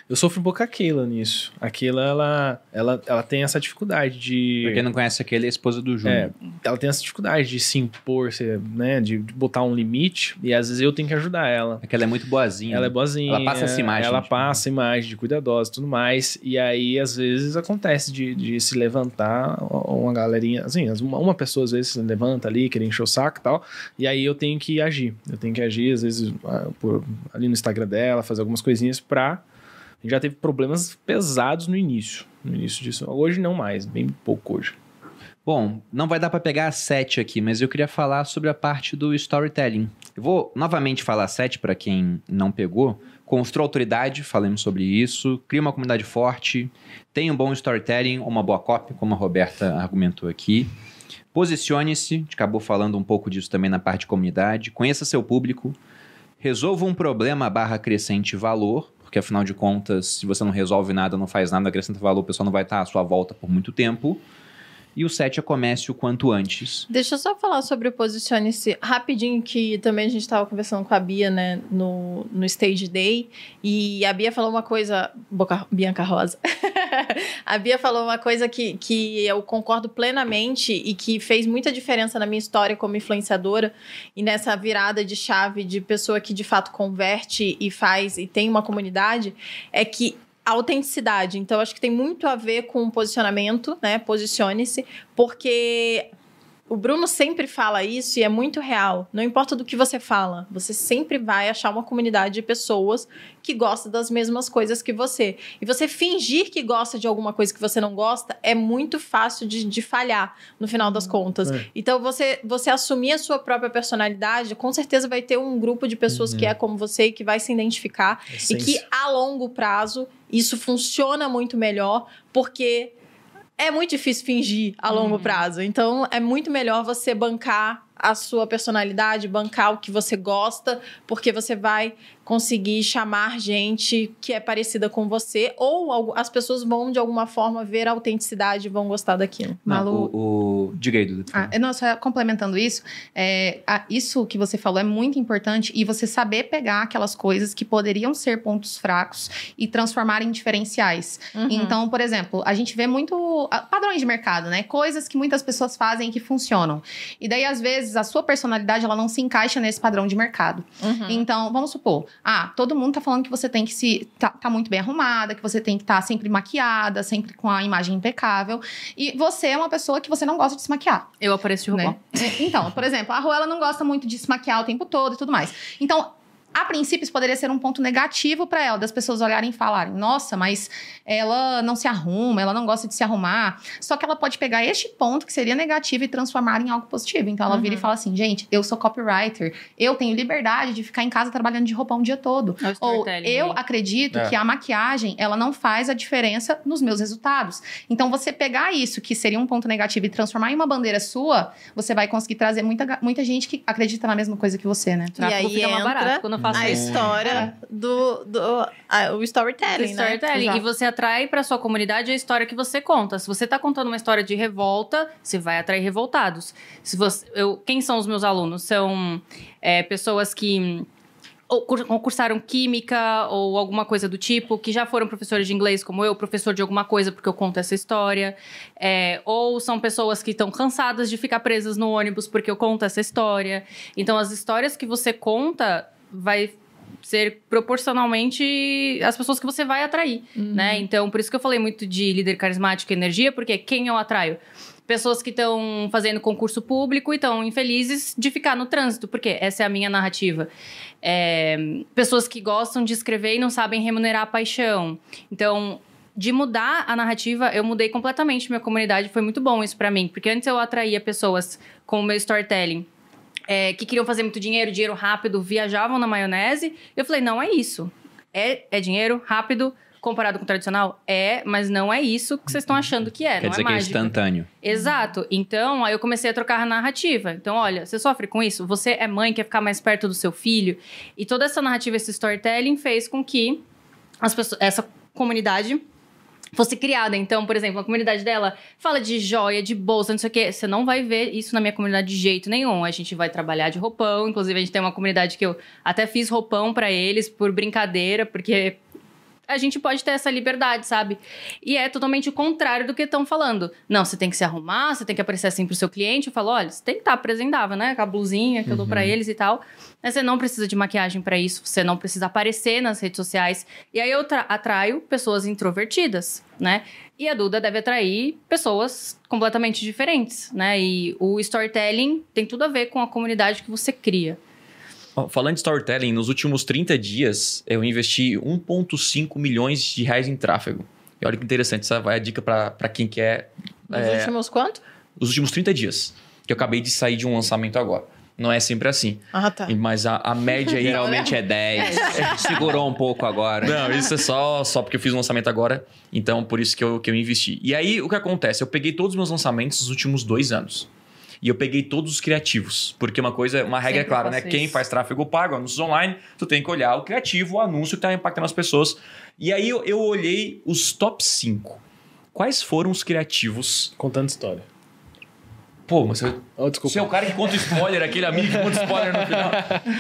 Eu sofro um pouco com a Keila nisso. A Keila, ela, ela, ela tem essa dificuldade de... Pra quem não conhece aquele, é a esposa do É, Júnior. ela tem essa dificuldade de se impor, se- né? De, de botar um limite. E às vezes eu tenho que ajudar ela. É que ela é muito boazinha. Ela é né? boazinha. Ela passa essa imagem, Ela tipo. passa a imagem de cuidadosa e tudo mais. E aí, às vezes, acontece de, de se levantar uma galerinha. Assim, uma, uma pessoa às vezes se levanta ali, querendo encher o saco e tal. E aí eu tenho que agir. Eu tenho que agir, às vezes, ah, por, ali no Instagram dela, fazer algumas coisinhas pra. Gente já teve problemas pesados no início. No início disso. Hoje não mais, bem pouco hoje. Bom, não vai dar pra pegar a 7 aqui, mas eu queria falar sobre a parte do storytelling. Eu vou novamente falar 7 para quem não pegou. Construa autoridade, falamos sobre isso. Cria uma comunidade forte. Tenha um bom storytelling uma boa copy, como a Roberta argumentou aqui. Posicione-se, a gente acabou falando um pouco disso também na parte de comunidade. Conheça seu público. Resolva um problema barra acrescente valor, porque afinal de contas, se você não resolve nada, não faz nada, acrescenta valor, o pessoal não vai estar à sua volta por muito tempo. E o 7 é comece o quanto antes. Deixa eu só falar sobre o Posicione-se rapidinho, que também a gente estava conversando com a Bia, né, no, no Stage Day, e a Bia falou uma coisa, Boca, Bianca Rosa, a Bia falou uma coisa que, que eu concordo plenamente e que fez muita diferença na minha história como influenciadora e nessa virada de chave de pessoa que de fato converte e faz e tem uma comunidade, é que autenticidade. Então, acho que tem muito a ver com posicionamento, né? Posicione-se, porque o Bruno sempre fala isso e é muito real. Não importa do que você fala, você sempre vai achar uma comunidade de pessoas que gostam das mesmas coisas que você. E você fingir que gosta de alguma coisa que você não gosta é muito fácil de, de falhar no final das contas. É. Então, você, você assumir a sua própria personalidade, com certeza vai ter um grupo de pessoas que é como você e que vai se identificar. E Essência. que a longo prazo isso funciona muito melhor, porque é muito difícil fingir a longo prazo. Então, é muito melhor você bancar a sua personalidade, bancar o que você gosta, porque você vai conseguir chamar gente que é parecida com você, ou as pessoas vão, de alguma forma, ver a autenticidade e vão gostar daquilo. Não, Malu- o, o- Diga aí, Dudu. Ah, não, só complementando isso, é, a- isso que você falou é muito importante e você saber pegar aquelas coisas que poderiam ser pontos fracos e transformar em diferenciais. Uhum. Então, por exemplo, a gente vê muito ah, padrões de mercado, né? Coisas que muitas pessoas fazem que funcionam. E daí, às vezes, a sua personalidade ela não se encaixa nesse padrão de mercado. Uhum. Então, vamos supor, ah, todo mundo tá falando que você tem que se tá, tá muito bem arrumada, que você tem que estar sempre maquiada, sempre com a imagem impecável. E você é uma pessoa que você não gosta de se maquiar. Eu apareço de robô. Né? Então, por exemplo, a Rô, ela não gosta muito de se maquiar o tempo todo e tudo mais. Então, a princípio, isso poderia ser um ponto negativo para ela, das pessoas olharem e falarem: nossa, mas ela não se arruma, ela não gosta de se arrumar. Só que ela pode pegar este ponto que seria negativo e transformar em algo positivo. Então, ela vira e fala assim: gente, eu sou copywriter, eu tenho liberdade de ficar em casa trabalhando de roupão o dia todo. É o Ou storytelling eu aí. acredito É. que a maquiagem, ela não faz a diferença nos meus resultados. Então, você pegar isso, que seria um ponto negativo, e transformar em uma bandeira sua, você vai conseguir trazer muita, muita gente que acredita na mesma coisa que você, né? E aí fica mais entra barato quando eu faço a história do, do ah, o storytelling, storytelling. né? E você atrai para sua comunidade a história que você conta. Se você tá contando uma história de revolta, você vai atrair revoltados. Se você, eu, quem são os meus alunos? São é, pessoas que ou química ou alguma coisa do tipo, que já foram professores de inglês como eu, professor de alguma coisa porque eu conto essa história. É, ou são pessoas que estão cansadas de ficar presas no ônibus porque eu conto essa história. Então, as histórias que você conta vai ser proporcionalmente as pessoas que você vai atrair, né? Então, por isso que eu falei muito de líder carismático e energia, porque quem eu atraio? Pessoas que estão fazendo concurso público e estão infelizes de ficar no trânsito, porque essa é a minha narrativa. É, pessoas que gostam de escrever e não sabem remunerar a paixão. Então, de mudar a narrativa, eu mudei completamente minha comunidade. Foi muito bom isso pra mim, porque antes eu atraía pessoas com o meu storytelling é, que queriam fazer muito dinheiro, dinheiro rápido, viajavam na maionese. Eu falei, não é isso. É, é dinheiro rápido comparado com o tradicional? É, mas não é isso que vocês estão achando que é. Quer não dizer é que é mágica. instantâneo. Exato. Então, aí eu comecei a trocar a narrativa. Então, olha, você sofre com isso? Você é mãe, quer ficar mais perto do seu filho? E toda essa narrativa, esse storytelling fez com que as pessoas, essa comunidade fosse criada. Então, por exemplo, a comunidade dela fala de joia, de bolsa, não sei o quê. Você não vai ver isso na minha comunidade de jeito nenhum. A gente vai trabalhar de roupão. Inclusive, a gente tem uma comunidade que eu até fiz roupão pra eles por brincadeira, porque a gente pode ter essa liberdade, sabe? E é totalmente o contrário do que estão falando. Não, você tem que se arrumar, você tem que aparecer assim pro seu cliente. Eu falo, olha, você tem que estar apresentável, né? Com a blusinha que eu dou pra eles e tal. Mas você não precisa de maquiagem pra isso, você não precisa aparecer nas redes sociais. E aí eu tra- atraio pessoas introvertidas, né? E a Duda deve atrair pessoas completamente diferentes, né? E o storytelling tem tudo a ver com a comunidade que você cria. Falando de storytelling, nos últimos 30 dias eu investi 1,5 milhões de reais em tráfego. E olha que interessante, essa vai a dica para quem quer. Nos é, últimos quanto? os últimos 30 dias. Que eu acabei de sair de um lançamento agora. Não é sempre assim. Ah, tá. Mas a, a média aí. Geralmente é 10. Segurou um pouco agora. Não, isso é só, só porque eu fiz um lançamento agora. Então, por isso que eu, que eu investi. E aí, o que acontece? Eu peguei todos os meus lançamentos dos últimos dois anos. E eu peguei todos os criativos. Porque uma coisa, uma regra é Sempre clara, né? faço Quem isso. faz tráfego pago, anúncios online, tu tem que olhar o criativo, o anúncio que tá impactando as pessoas. E aí, eu, eu olhei os top 5. Quais foram os criativos Contando história. Pô, mas eu, Oh, você é o cara que conta spoiler, aquele amigo que conta spoiler no final.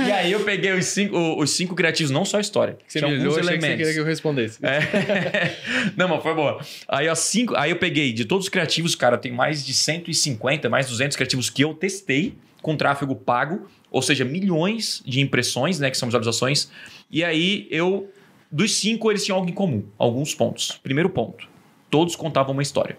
E aí eu peguei os cinco, os cinco criativos, não só a história. Você tinha me alguns achei que você elementos. queria que eu respondesse. É. Não, mas foi boa. Aí, ó, cinco, aí eu peguei de todos os criativos, cara, tem mais de 150, mais 200 criativos que eu testei com tráfego pago, ou seja, milhões de impressões, né, que são visualizações. E aí eu, dos cinco, eles tinham algo em comum, alguns pontos. Primeiro ponto, todos contavam uma história.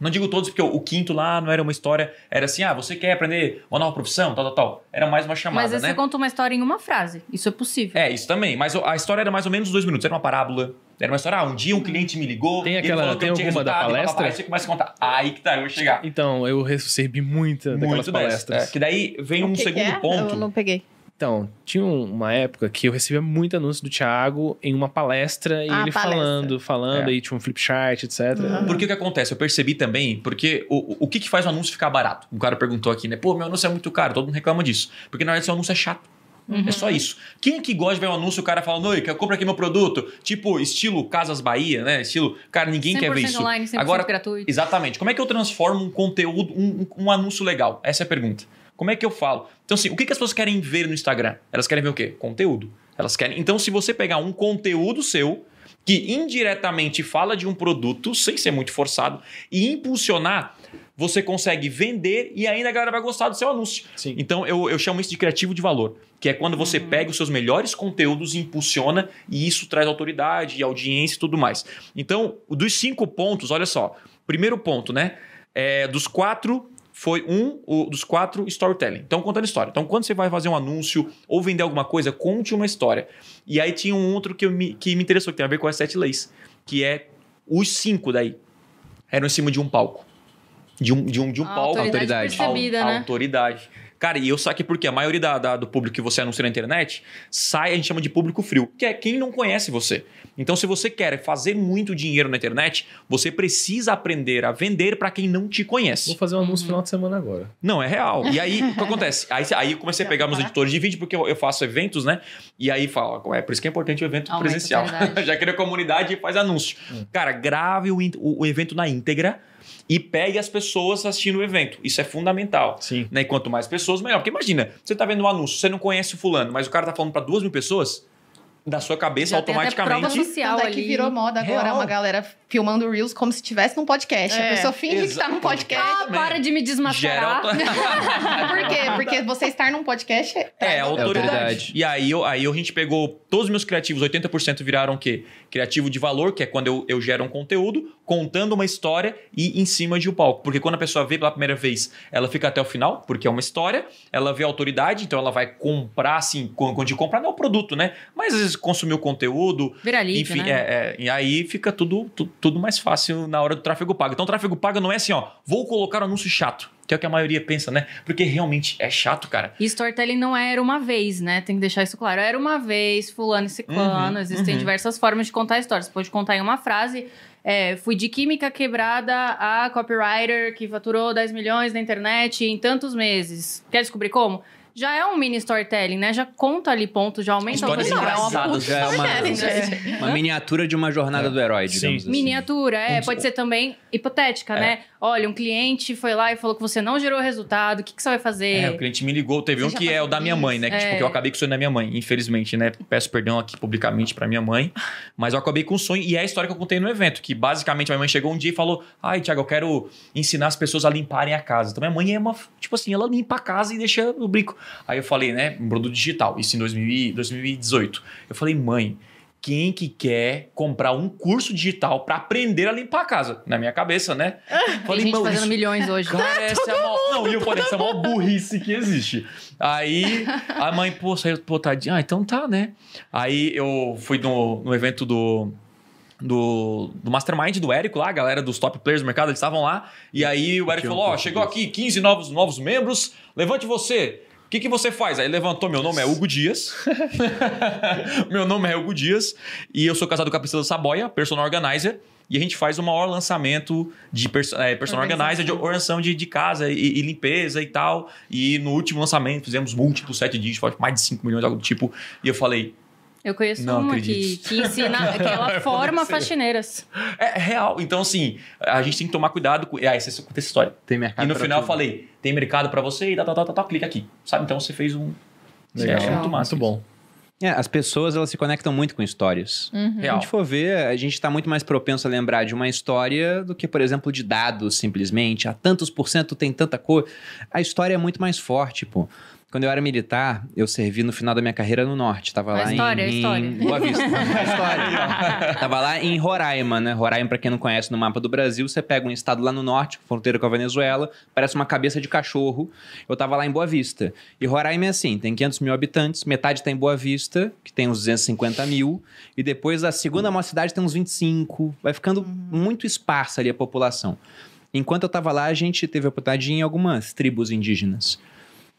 Não digo todos, porque o, o quinto lá não era uma história, era assim, ah, você quer aprender uma nova profissão, tal, tal, tal. Era mais uma chamada, Mas aí né? você conta uma história em uma frase. Isso é possível. É, isso também. Mas a história era mais ou menos dois minutos. Era uma parábola. Era uma história, ah, um dia um cliente me ligou. Tem e aquela- falou que tem eu tinha alguma da resultado, palestra? Aí você começa a contar. Aí que tá, eu vou chegar. Então, eu recebi muita daquelas Muito palestras. dessa. É, que daí vem um O que que segundo é? ponto. Eu não peguei. Então, tinha um- uma época que eu recebia muito anúncio do Thiago em uma palestra e Ah, ele palestra. falando, falando, É. aí tinha um flip chart, etc. Uhum. Porque o que acontece? Eu percebi também, porque o, o- que, que faz o anúncio ficar barato? O cara perguntou aqui, né? Pô, meu anúncio é muito caro, todo mundo reclama disso. Porque na verdade seu anúncio é chato. É só isso. Quem é que gosta de ver um anúncio, o cara falando, oi, que eu compro aqui meu produto? Tipo, estilo Casas Bahia, né? Estilo, cara, ninguém quer ver 100% isso. online, 100% Agora, gratuito. Exatamente. Como é que eu transformo um conteúdo, um, um- um anúncio legal? Essa é a pergunta. Como é que eu falo? Então, assim, o que, que as pessoas querem ver no Instagram? Elas querem ver o quê? Conteúdo. Elas querem. Então, se você pegar um conteúdo seu que indiretamente fala de um produto, sem ser muito forçado, e impulsionar, você consegue vender e ainda a galera vai gostar do seu anúncio. Sim. Então, eu, eu chamo isso de criativo de valor, que é quando você pega os seus melhores conteúdos e impulsiona, e isso traz autoridade e audiência e tudo mais. Então, dos cinco pontos, olha só. Primeiro ponto, né? É, dos quatro, foi um o, dos quatro storytelling. Então, contando história. Então, quando você vai fazer um anúncio ou vender alguma coisa, conte uma história. E aí tinha um outro que, eu me, que me interessou, que tem a ver com as sete leis, que é os cinco daí. Eram em cima de um palco. De um, de um, de um A palco. autoridade Autoridade. percebida, né? Autoridade. Cara, e eu saquei porque a maioria da, da- do público que você anuncia na internet sai, a gente chama de público frio, que é quem não conhece você. Então, se você quer fazer muito dinheiro na internet, você precisa aprender a vender para quem não te conhece. Vou fazer um anúncio no final de semana agora. Não, é real. E aí, o que acontece? Aí, aí eu comecei a pegar meus editores de vídeo, porque eu, eu faço eventos, né? E aí fala, é por isso que é importante o evento Aumenta presencial. Já cria comunidade e faz anúncio. Cara, grave o- o evento na íntegra e pegue as pessoas assistindo o evento. Isso é fundamental. Sim. Né? E quanto mais pessoas, melhor. Porque imagina, você tá vendo um anúncio, você não conhece o fulano, mas o cara tá falando para duas mil pessoas, da sua cabeça Já tem até prova automaticamente. social Tanto é que ali. virou moda agora Real. uma galera filmando Reels como se estivesse num podcast. É, a pessoa finge que tá num podcast. Ah, para de me desmascarar. auto- Por quê? Porque você estar num podcast é, É, autoridade. autoridade. E aí, eu, aí a gente pegou todos os meus criativos, 80% viraram o quê? Criativo de valor, que é quando eu, eu gero um conteúdo, contando uma história e em cima de um palco. Porque quando a pessoa vê pela primeira vez, ela fica até o final, porque é uma história, ela vê a autoridade, então ela vai comprar, assim, quando de comprar não é o produto, né? Mas às vezes consumir o conteúdo, Vira lead, enfim, né? é, é, e aí fica tudo, tu- tudo mais fácil na hora do tráfego pago. Então, o tráfego pago não é assim, ó, vou colocar um anúncio chato, que é o que a maioria pensa, né? Porque realmente é chato, cara. E storytelling não era uma vez, né? Tem que deixar isso claro. Era uma vez, fulano e ciclano. Uhum, Existem uhum. diversas formas de contar histórias. Você pode contar em uma frase. é, fui de química quebrada a copywriter que faturou 10 milhões na internet em tantos meses. Quer descobrir como? Já é um mini storytelling, né? Já conta ali pontos, já aumenta a Histórias autoridade. engraçadas. Já é uma, uma miniatura de uma jornada do herói, digamos Sim. assim. Miniatura, é, pode ser também hipotética, É. né? Olha, um cliente foi lá e falou que você não gerou resultado, o que, que você vai fazer? É, o cliente me ligou. Teve Você um que é o da minha mãe, né? Que, tipo, É. que eu acabei com o sonho da minha mãe, infelizmente, né? Peço perdão aqui publicamente pra minha mãe. Mas eu acabei com o sonho. E é a história que eu contei no evento. Que basicamente a minha mãe chegou um dia e falou: Ai, Thiago, eu quero ensinar as pessoas a limparem a casa. Então minha mãe é uma. Tipo assim, ela limpa a casa e deixa no brinco. Aí eu falei, né? Um produto digital. Isso em 2000 e- 2018. Eu falei, mãe. Quem que quer comprar um curso digital pra aprender a limpar a casa? Na minha cabeça, né? Tem gente "Mãe, fazendo isso- milhões hoje. Cara, essa é a maior... Não, e eu falei, essa é a maior burrice que existe. Aí a mãe, pô, saiu, pô, tadinha. Ah, então tá, né? Aí eu fui no, no evento do. Do, do Mastermind do Érico lá, a galera dos top players do mercado, eles estavam lá. E aí o Érico falou: Ó, curso chegou aqui 15 novos, novos membros, levante você. O que, que você faz? Aí levantou, meu nome é Hugo Dias. meu nome é Hugo Dias. E eu sou casado com a Priscila Saboia, personal organizer. E a gente faz o maior lançamento de é, personal organizer, de organização de, de casa e, e limpeza e tal. E no último lançamento fizemos múltiplos sete dígitos, mais de 5 milhões, algo do tipo. E eu falei, Eu conheço Não uma que, que ensina, que ela forma faxineiras. É real. Então, assim, a gente tem que tomar cuidado com. Ah, essa, essa história. Tem mercado E no final eu tudo. falei: tem mercado pra você e tal, tal, tal, tal, tal, clica aqui. Sabe? Então você fez um. Legal. É muito massa. Muito bom. É, as pessoas elas se conectam muito com histórias. Uhum. Se a Real. gente for ver, a gente está muito mais propenso a lembrar de uma história do que, por exemplo, de dados, simplesmente. A tantos por cento tem tanta cor. A história é muito mais forte, pô. Quando eu era militar, eu servi no final da minha carreira no norte. Tava A lá história, em, história. em Boa Vista. A história. Tava lá em Roraima, né? Roraima, pra quem não conhece no mapa do Brasil, você pega um estado lá no norte, fronteira com a Venezuela, parece uma cabeça de cachorro. Eu tava lá em Boa Vista. E Roraima é assim, tem 500 mil habitantes, metade tá em Boa Vista, que tem uns 250 mil, e depois a segunda maior cidade tem uns 25. Vai ficando muito esparsa ali a população. Enquanto eu tava lá, a gente teve a oportunidade em algumas tribos indígenas.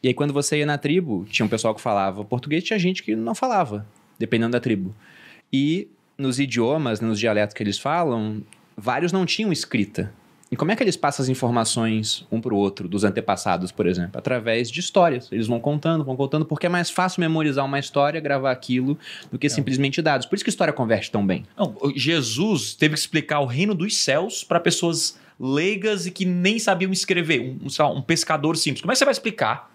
E aí, quando você ia na tribo, tinha um pessoal que falava português, tinha gente que não falava, dependendo da tribo. E nos idiomas, nos dialetos que eles falam, vários não tinham escrita. E como é que eles passam as informações um pro outro, dos antepassados, por exemplo? Através de histórias. Eles vão contando, vão contando, porque é mais fácil memorizar uma história, gravar aquilo, do que simplesmente dados. Por isso que a história converte tão bem. Não, Jesus teve que explicar o reino dos céus para pessoas leigas e que nem sabiam escrever. Um, um pescador simples. Como é que você vai explicar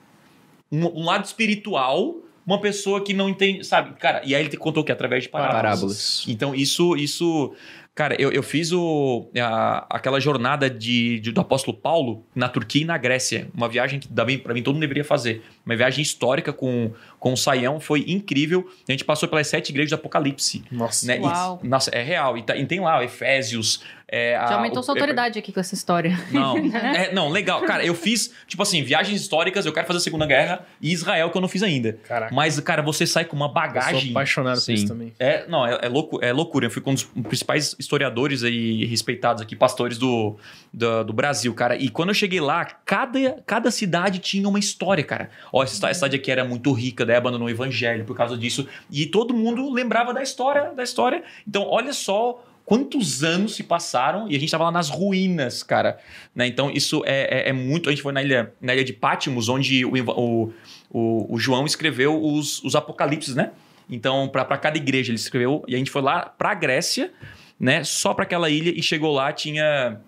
um, um lado espiritual uma pessoa que não entende, sabe? Cara, e aí ele te contou que através de parábolas. Parábolas. Então isso, isso, cara, eu, eu fiz o, a- aquela jornada de, de- do apóstolo Paulo na Turquia e na Grécia, uma viagem que também para mim todo mundo deveria fazer, uma viagem histórica com com o Saião, foi incrível. A gente passou pelas sete igrejas do Apocalipse, Nossa. né? E- Uau. nossa, é real. E, tá- e tem lá Efésios. É, a- Já aumentou o- sua autoridade aqui com essa história. Não, é, não, legal. Cara, eu fiz, tipo assim, viagens históricas, eu quero fazer a Segunda Guerra e Israel, que eu não fiz ainda. Caraca. Mas, cara, você sai com uma Eu sou bagagem. apaixonado Sim. por isso também. É, não, é, é, louco, é loucura. Eu fui com um dos principais historiadores aí, respeitados aqui, pastores do, do, do Brasil, cara. E quando eu cheguei lá, cada, cada cidade tinha uma história, cara. Ó, essa, cidade- essa cidade aqui era muito rica, daí abandonou o evangelho por causa disso. E todo mundo lembrava da história, da história. Então, olha só quantos anos se passaram e a gente tava lá nas ruínas, cara. Né? Então, isso é, é- é muito... A gente foi na ilha, na ilha de Pátimos, onde o, o, o, o João escreveu os, os apocalipses, né? Então, para cada igreja ele escreveu. E a gente foi lá pra Grécia, né? Só para aquela ilha e chegou lá, tinha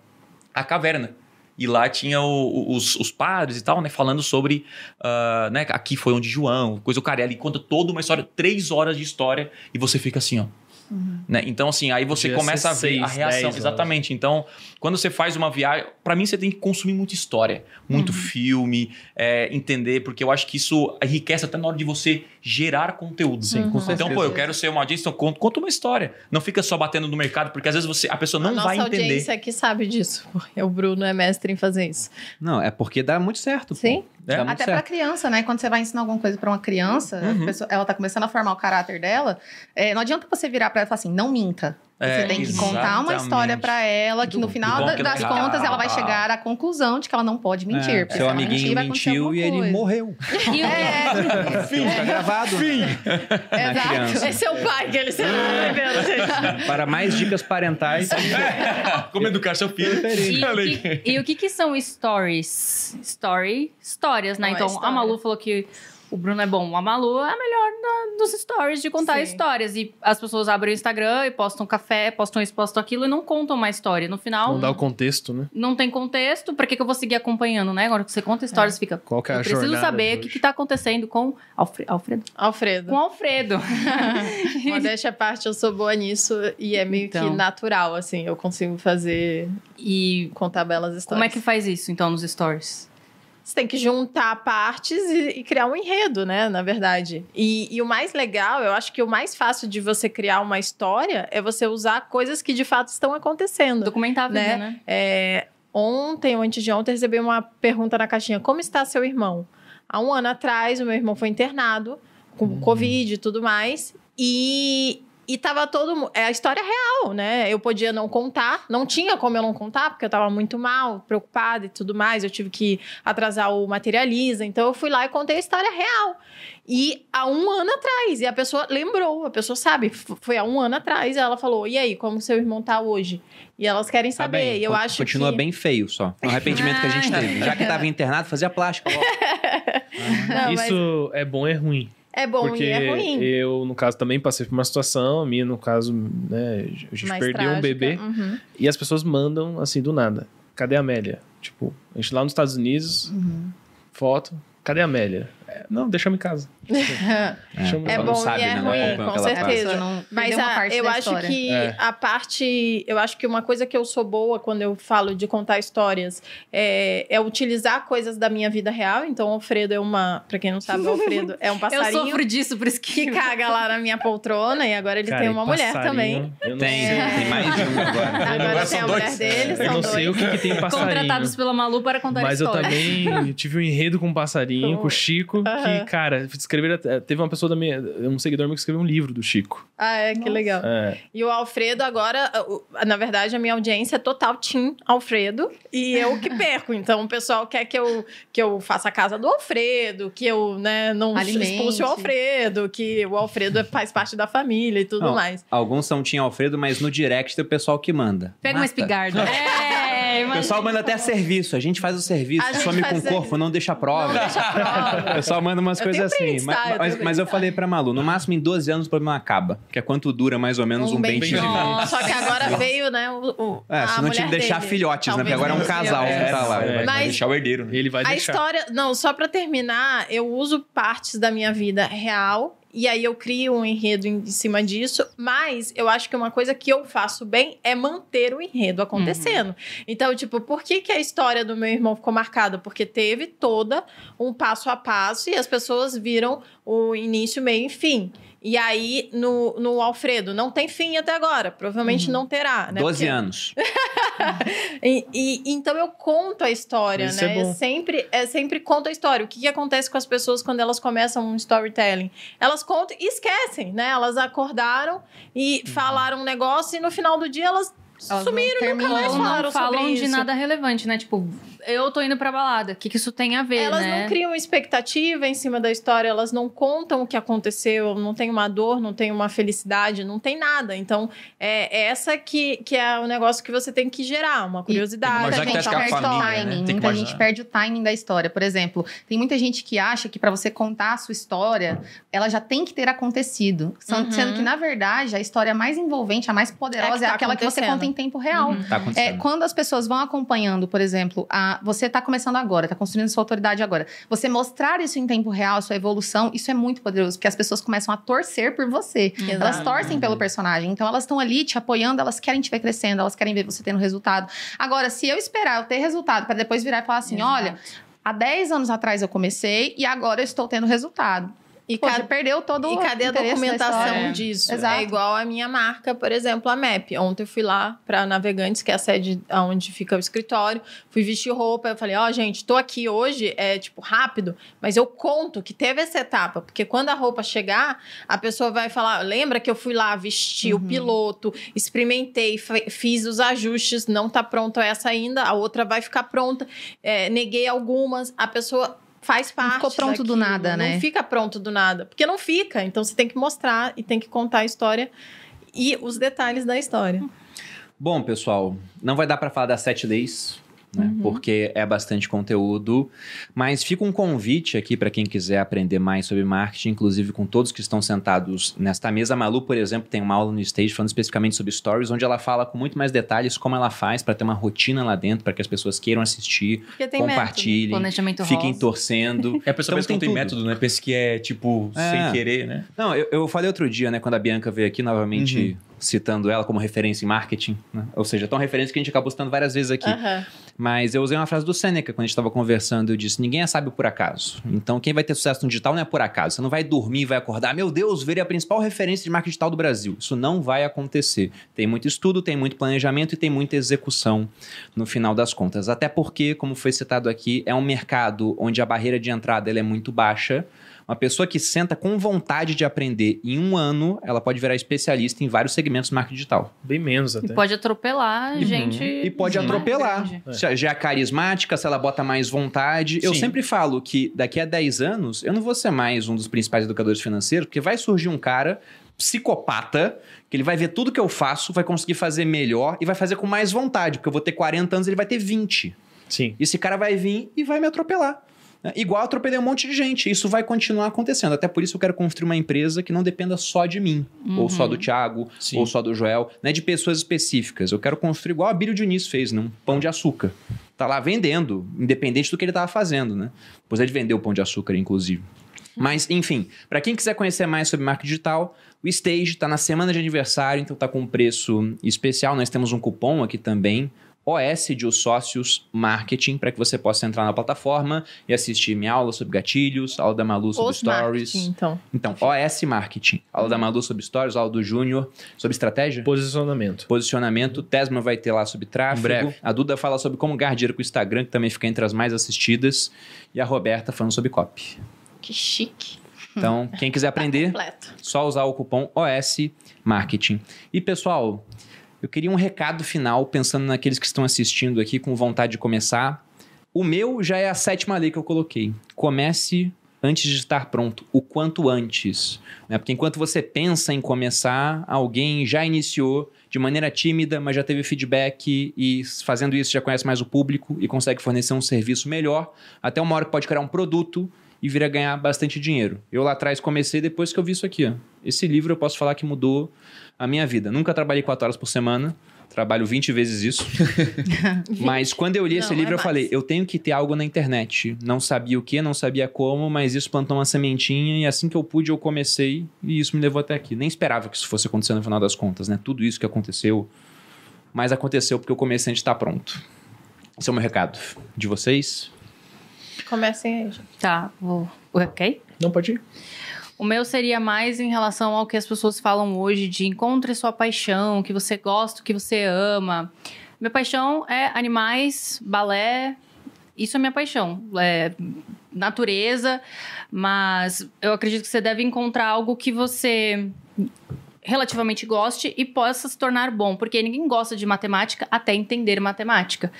a caverna. E lá tinha o- os, os padres e tal, né? Falando sobre. ah, né? Aqui foi onde João, coisa o cara. E ali conta toda uma história, três horas de história, e você fica assim, ó. Né? Então, assim, aí você Podia começa a ver a seis, reação. dez horas. Exatamente. Então, quando você faz uma viagem, pra mim você tem que consumir muita história, muito filme, é, entender, porque eu acho que isso enriquece até na hora de você gerar conteúdo. Sim, com Então, pô, eu quero ser uma audiência, então conta, conta uma história. Não fica só batendo no mercado, porque às vezes você, a pessoa não a vai nossa entender. audiência aqui sabe disso, porque o Bruno é mestre em fazer isso. Não, é porque dá muito certo. pô. É? Dá muito Até pra certo. criança, né? Quando você vai ensinar alguma coisa pra uma criança, a Uhum. pessoa- ela tá começando a formar o caráter dela, é, não adianta você virar pra ela e falar assim, não minta. É, você tem que contar uma história pra ela, que Do- no final da- que das é contas ela vai chegar à conclusão de que ela não pode mentir. É, seu mentir, amiguinho acontecer mentiu e ele morreu. E o- É, Fica gravado. exato. criança. Esse é o pai que ele se gente. Para mais dicas parentais, Como educar seu filho. E, o que, e o que que são stories? Story, histórias, né? Não é então, a. Malu falou que o Bruno é bom. A Malu é a melhor na- dos stories de contar Sim. histórias. E as pessoas abrem o Instagram e postam café, postam isso, postam aquilo e não contam uma história. No final, Não dá o contexto, né? não tem contexto. Pra que, que eu vou seguir acompanhando, né? Agora que você conta histórias, fica... Qual que é a eu preciso jornada saber o que, que tá acontecendo com Alfre- Alfredo. Alfredo. Com Alfredo. Modéstia à parte, eu sou boa nisso e é meio Então. que natural, assim. Eu consigo fazer, E contar belas histórias. como é que faz isso, então, nos stories? Você tem que juntar partes e, e criar um enredo, né? Na verdade. E, e o mais legal, eu acho que o mais fácil de você criar uma história é você usar coisas que de fato estão acontecendo. Documentar a vida, Né? né? É, ontem ou antes de ontem, eu recebi uma pergunta na caixinha: Como está seu irmão? Há um ano atrás, o meu irmão foi internado com Covid e tudo mais. E. E tava todo mundo. É a história real, né? Eu podia não contar, não tinha como eu não contar, porque eu tava muito mal, preocupada e tudo mais. Eu tive que atrasar o materializa. Então eu fui lá e contei a história real. E há um ano atrás. E a pessoa lembrou, a pessoa sabe. Foi há um ano atrás. E ela falou: E aí, como seu irmão tá hoje? E elas querem Tá saber. bem. E eu acho Continua que... bem feio só. Um arrependimento que a gente teve. Já que tava internado, fazia plástica. logo. Não, mas- Isso é bom e é ruim. É bom Porque e é ruim. eu, no caso, também passei por uma situação, a minha, no caso, né, a gente Mais perdeu um trágica. bebê Uhum. e as pessoas mandam assim do nada. Cadê a Amélia? Tipo, a gente lá nos Estados Unidos, Uhum. foto, cadê a Amélia? É, não, deixa eu em casa. Deixa eu- É Só bom não sabe, e é né? ruim, Não com certeza. não Mas a- parte eu acho história. que É. a parte. Eu acho que uma coisa que eu sou boa quando eu falo de contar histórias é, é utilizar coisas da minha vida real. Então, o Alfredo é uma. Pra quem não sabe, o Alfredo é um Eu passarinho sofro disso, por isso que... que caga lá na minha poltrona e agora ele Cara, tem uma mulher também. eu não Tem, sei. tem mais de um agora. Agora Agora tem a são mulher dois. dele, Eu são não dois. sei o que, que tem passarinho. Contratados pela Malu para contar Mas eu histórias. também tive um enredo com um passarinho, com o Chico, Aham. que, cara, escreveram. Teve uma pessoa da minha. Um seguidor meu que escreveu um livro do Chico. Ah, é, que legal. É. E o Alfredo agora, na verdade, a minha audiência é total Team Alfredo e eu que perco. Então o pessoal quer que eu, que eu faça a casa do Alfredo, que eu né, não Alimente. expulse o Alfredo, que o Alfredo faz parte da família e tudo Não, mais. Alguns são Tim Alfredo, mas no direct tem o pessoal que manda. Pega uma Mata. espingarda. É, O pessoal manda até serviço. A gente faz o serviço, A some com o corpo, não deixa prova. Não deixa prova. O pessoal manda umas Eu coisas assim. mas? Eu mas- mas eu falei pra Malu, no máximo em 12 anos o problema acaba. Que é quanto dura mais ou menos um, um bem Só que agora veio, né, o, o, É, a se não tinha que deixar dele. filhotes, né? Porque Talvez agora é um casal seja. que tá lá. É, vai, vai Mas- deixar o herdeiro, né? Ele vai A deixar. história. Não, só pra terminar, eu uso partes da minha vida real. E aí eu crio um enredo em cima disso, mas eu acho que uma coisa que eu faço bem é manter o enredo acontecendo. Então, tipo, por que, que a história do meu irmão ficou marcada? Porque teve toda um passo a passo e as pessoas viram o início, meio e fim. E aí, no, no Alfredo, não tem fim até agora. Provavelmente não terá, né? 12 Porque- anos. e, e- então eu conto a história, Isso né? é. Eu sempre, é sempre conto a história. O que, que acontece com as pessoas quando elas começam um storytelling? Elas contam e esquecem, né? Elas acordaram e Uhum. falaram um negócio e no final do dia elas, Elas sumiram e nunca mais falaram não falam sobre de isso. nada relevante, né? Tipo, eu tô indo pra balada. O que, que isso tem a ver, Elas né? não criam expectativa em cima da história, elas não contam o que aconteceu, não tem uma dor, não tem uma felicidade, não tem nada. Então, é é essa que, que é o negócio que você tem que gerar, uma curiosidade. Mas que gente tá com a perde o né? timing. Muita imaginar. gente perde o timing da história. Por exemplo, tem muita gente que acha que pra você contar a sua história, ela já tem que ter acontecido. Uhum. Sendo que, na verdade, a história mais envolvente, a mais poderosa, É é, tá aquela que você conta em tempo real. Uhum. Tá. É, quando as pessoas vão acompanhando, por exemplo, a, você está começando agora, está construindo sua autoridade agora. Você mostrar isso em tempo real, a sua evolução, isso é muito poderoso, porque as pessoas começam a torcer por você. Elas Exato. torcem pelo personagem. Então elas estão ali te apoiando, elas querem te ver crescendo, elas querem ver você tendo resultado. Agora, se eu esperar eu ter resultado para depois virar e falar assim: Exato. olha, há 10 anos atrás eu comecei e agora eu estou tendo resultado. E cada- perdeu todo E o cadê a documentação história. disso? Exato. É igual a minha marca, por exemplo, a MAP. Ontem eu fui lá para Navegantes, que é a sede onde fica o escritório. Fui vestir roupa. Eu falei: Ó, gente, tô aqui hoje, é tipo rápido, mas eu conto que teve essa etapa. Porque quando a roupa chegar, a pessoa vai falar: lembra que eu fui lá, vesti Uhum. o piloto, experimentei, fiz os ajustes, não tá pronta essa ainda, a outra vai ficar pronta. É, neguei algumas. A pessoa. Faz parte. ficou pronto do daquilo, nada, né? Não fica pronto do nada. Porque não fica. Então você tem que mostrar e tem que contar a história e os detalhes da história. Bom, pessoal, não vai dar pra falar das sete leis, né? Uhum. Porque é bastante conteúdo. Mas fica um convite aqui para quem quiser aprender mais sobre marketing, inclusive com todos que estão sentados nesta mesa. A Malu, por exemplo, tem uma aula no stage falando especificamente sobre stories, onde ela fala com muito mais detalhes como ela faz para ter uma rotina lá dentro, para que as pessoas queiram assistir, método. compartilhem, Planejamento fiquem rosa. torcendo. É a pessoa Então pensa que não tem tudo. método, né? Pensa que é, tipo, É. sem querer, né? Não, eu, eu falei outro dia, né, quando a Bianca veio aqui, novamente citando ela como referência em marketing, né? Ou seja, tão referência que a gente acabou citando várias vezes aqui. Aham. Mas eu usei uma frase do Seneca quando a gente estava conversando. Eu disse: ninguém é sábio por acaso. Então, quem vai ter sucesso no digital não é por acaso. Você não vai dormir e vai acordar. Meu Deus, virei a principal referência de marketing digital do Brasil. Isso não vai acontecer. Tem muito estudo, tem muito planejamento e tem muita execução no final das contas. Até porque, como foi citado aqui, é um mercado onde a barreira de entrada ela é muito baixa. Uma pessoa que senta com vontade de aprender em um ano, ela pode virar especialista em vários segmentos do marketing digital. Bem menos E até. pode atropelar Uhum. gente. E pode né, atropelar. grande. Se já é carismática, se ela bota mais vontade. Eu Sim. sempre falo que daqui a 10 anos eu não vou ser mais um dos principais educadores financeiros, porque vai surgir um cara psicopata, que ele vai ver tudo que eu faço, vai conseguir fazer melhor e vai fazer com mais vontade, porque eu vou ter 40 anos, ele vai ter 20. Sim. E esse cara vai vir e vai me atropelar. Né? Igual atropelei um monte de gente. Isso vai continuar acontecendo. Até por isso eu quero construir uma empresa que não dependa só de mim, ou só do Thiago, Sim. ou só do Joel, né? De pessoas específicas. Eu quero construir igual a Bíblia Diniz fez, né? Um pão de açúcar. Tá lá vendendo, independente do que ele tava fazendo, né? Depois ele vendeu o pão de açúcar, inclusive. Mas, enfim, para quem quiser conhecer mais sobre marketing digital, o Stage está na semana de aniversário, então tá com um preço especial. Nós temos um cupom aqui também, OS de os Sócios Marketing, para que você possa entrar na plataforma e assistir minha aula sobre gatilhos, aula da Malu sobre Os stories. então. Então, OS Marketing, aula da Malu sobre stories, aula do Júnior sobre estratégia. Posicionamento. Posicionamento, Tesma vai ter lá sobre tráfego. Breve. A Duda fala sobre como ganhar dinheiro com o Instagram, que também fica entre as mais assistidas. E a Roberta falando sobre copy. Que chique. Então, quem quiser aprender, Completo. só usar o cupom OS Marketing. E pessoal, eu queria um recado final, pensando naqueles que estão assistindo aqui com vontade de começar. O meu já é a sétima lei que eu coloquei. Comece antes de estar pronto, o quanto antes. Né? Porque enquanto você pensa em começar, alguém já iniciou de maneira tímida, mas já teve feedback e fazendo isso já conhece mais o público e consegue fornecer um serviço melhor. Até uma hora que pode criar um produto e vir a ganhar bastante dinheiro. Eu lá atrás comecei depois que eu vi isso aqui. Ó. Esse livro eu posso falar que mudou a minha vida. Nunca trabalhei quatro horas por semana. Trabalho 20 vezes isso. mas quando eu li esse Não, livro, é eu mais. falei: eu tenho que ter algo na internet. Não sabia o que, não sabia como, mas isso plantou uma sementinha e assim que eu pude, eu comecei e isso me levou até aqui. Nem esperava que isso fosse acontecer no final das contas, né? Tudo isso que aconteceu, mas aconteceu porque eu comecei antes de estar pronto. Esse é o meu recado de vocês. Comecem aí, gente. Tá, vou. Ok? Não pode ir. O meu seria mais em relação ao que as pessoas falam hoje de encontre sua paixão, que você gosta, que você ama. Minha paixão é animais, balé. Isso é minha paixão. É natureza, mas eu acredito que você deve encontrar algo que você relativamente goste e possa se tornar bom, porque ninguém gosta de matemática até entender matemática.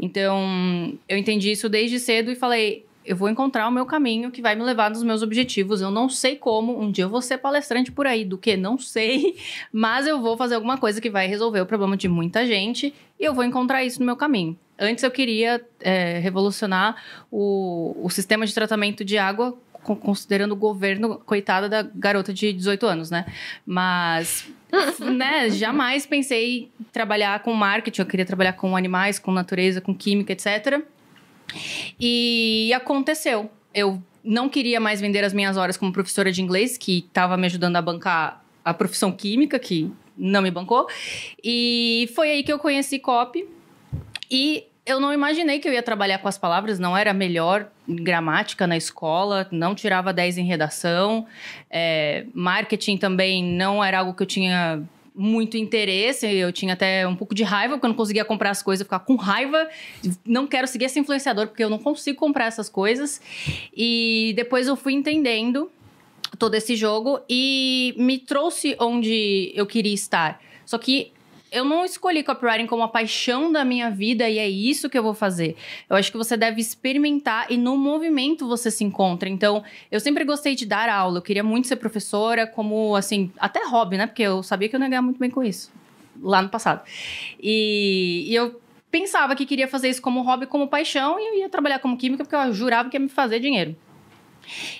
Então, eu entendi isso desde cedo e falei, eu vou encontrar o meu caminho que vai me levar nos meus objetivos. Eu não sei como, um dia eu vou ser palestrante por aí, do que não sei, mas eu vou fazer alguma coisa que vai resolver o problema de muita gente e eu vou encontrar isso no meu caminho. Antes eu queria é, revolucionar o, o sistema de tratamento de água, co- considerando o governo, coitada da garota de 18 anos, né? Mas, né, jamais pensei em trabalhar com marketing, eu queria trabalhar com animais, com natureza, com química, etc. E aconteceu. Eu não queria mais vender as minhas horas como professora de inglês, que estava me ajudando a bancar a profissão química, que não me bancou. E foi aí que eu conheci copy. E eu não imaginei que eu ia trabalhar com as palavras, não era melhor gramática na escola, não tirava 10 em redação. É, marketing também não era algo que eu tinha muito interesse, eu tinha até um pouco de raiva, porque eu não conseguia comprar as coisas, eu ficava com raiva, não quero seguir esse influenciador, porque eu não consigo comprar essas coisas. E depois eu fui entendendo todo esse jogo e me trouxe onde eu queria estar. Só que eu não escolhi copywriting como a paixão da minha vida e é isso que eu vou fazer. Eu acho que você deve experimentar e no movimento você se encontra. Então, eu sempre gostei de dar aula, eu queria muito ser professora, como assim, até hobby, né? Porque eu sabia que eu não ia ganhar muito bem com isso lá no passado. E, e eu pensava que queria fazer isso como hobby, como paixão, e eu ia trabalhar como química porque eu jurava que ia me fazer dinheiro.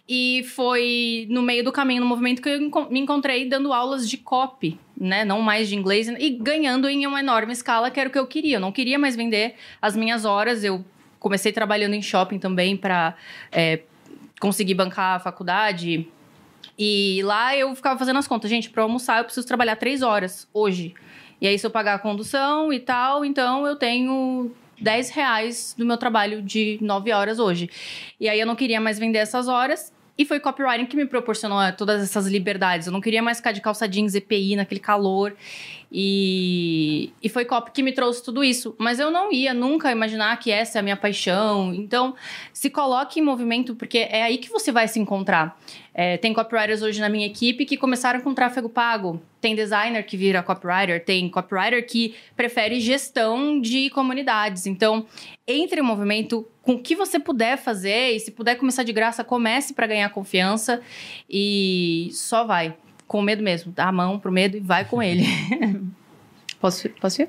E foi no meio do caminho, no movimento, que eu me encontrei dando aulas de copy, né? Não mais de inglês, e ganhando em uma enorme escala, que era o que eu queria. Eu não queria mais vender as minhas horas. Eu comecei trabalhando em shopping também para conseguir bancar a faculdade. E lá eu ficava fazendo as contas. Gente, para almoçar eu preciso trabalhar três horas hoje. E aí, se eu pagar a condução e tal, então eu tenho 10 reais do meu trabalho de 9 horas hoje. E aí eu não queria mais vender essas horas. E foi copywriting que me proporcionou eh, todas essas liberdades. Eu não queria mais ficar de calça jeans EPI naquele calor. E, e foi copy que me trouxe tudo isso. Mas eu não ia nunca imaginar que essa é a minha paixão. Então, se coloque em movimento, porque é aí que você vai se encontrar. É, tem copywriters hoje na minha equipe que começaram com tráfego pago. Tem designer que vira copywriter, tem copywriter que prefere gestão de comunidades. Então, entre em movimento com o que você puder fazer e se puder começar de graça, comece para ganhar confiança e só vai. Com medo mesmo. Dá a mão pro medo e vai com ele. Posso, posso ir?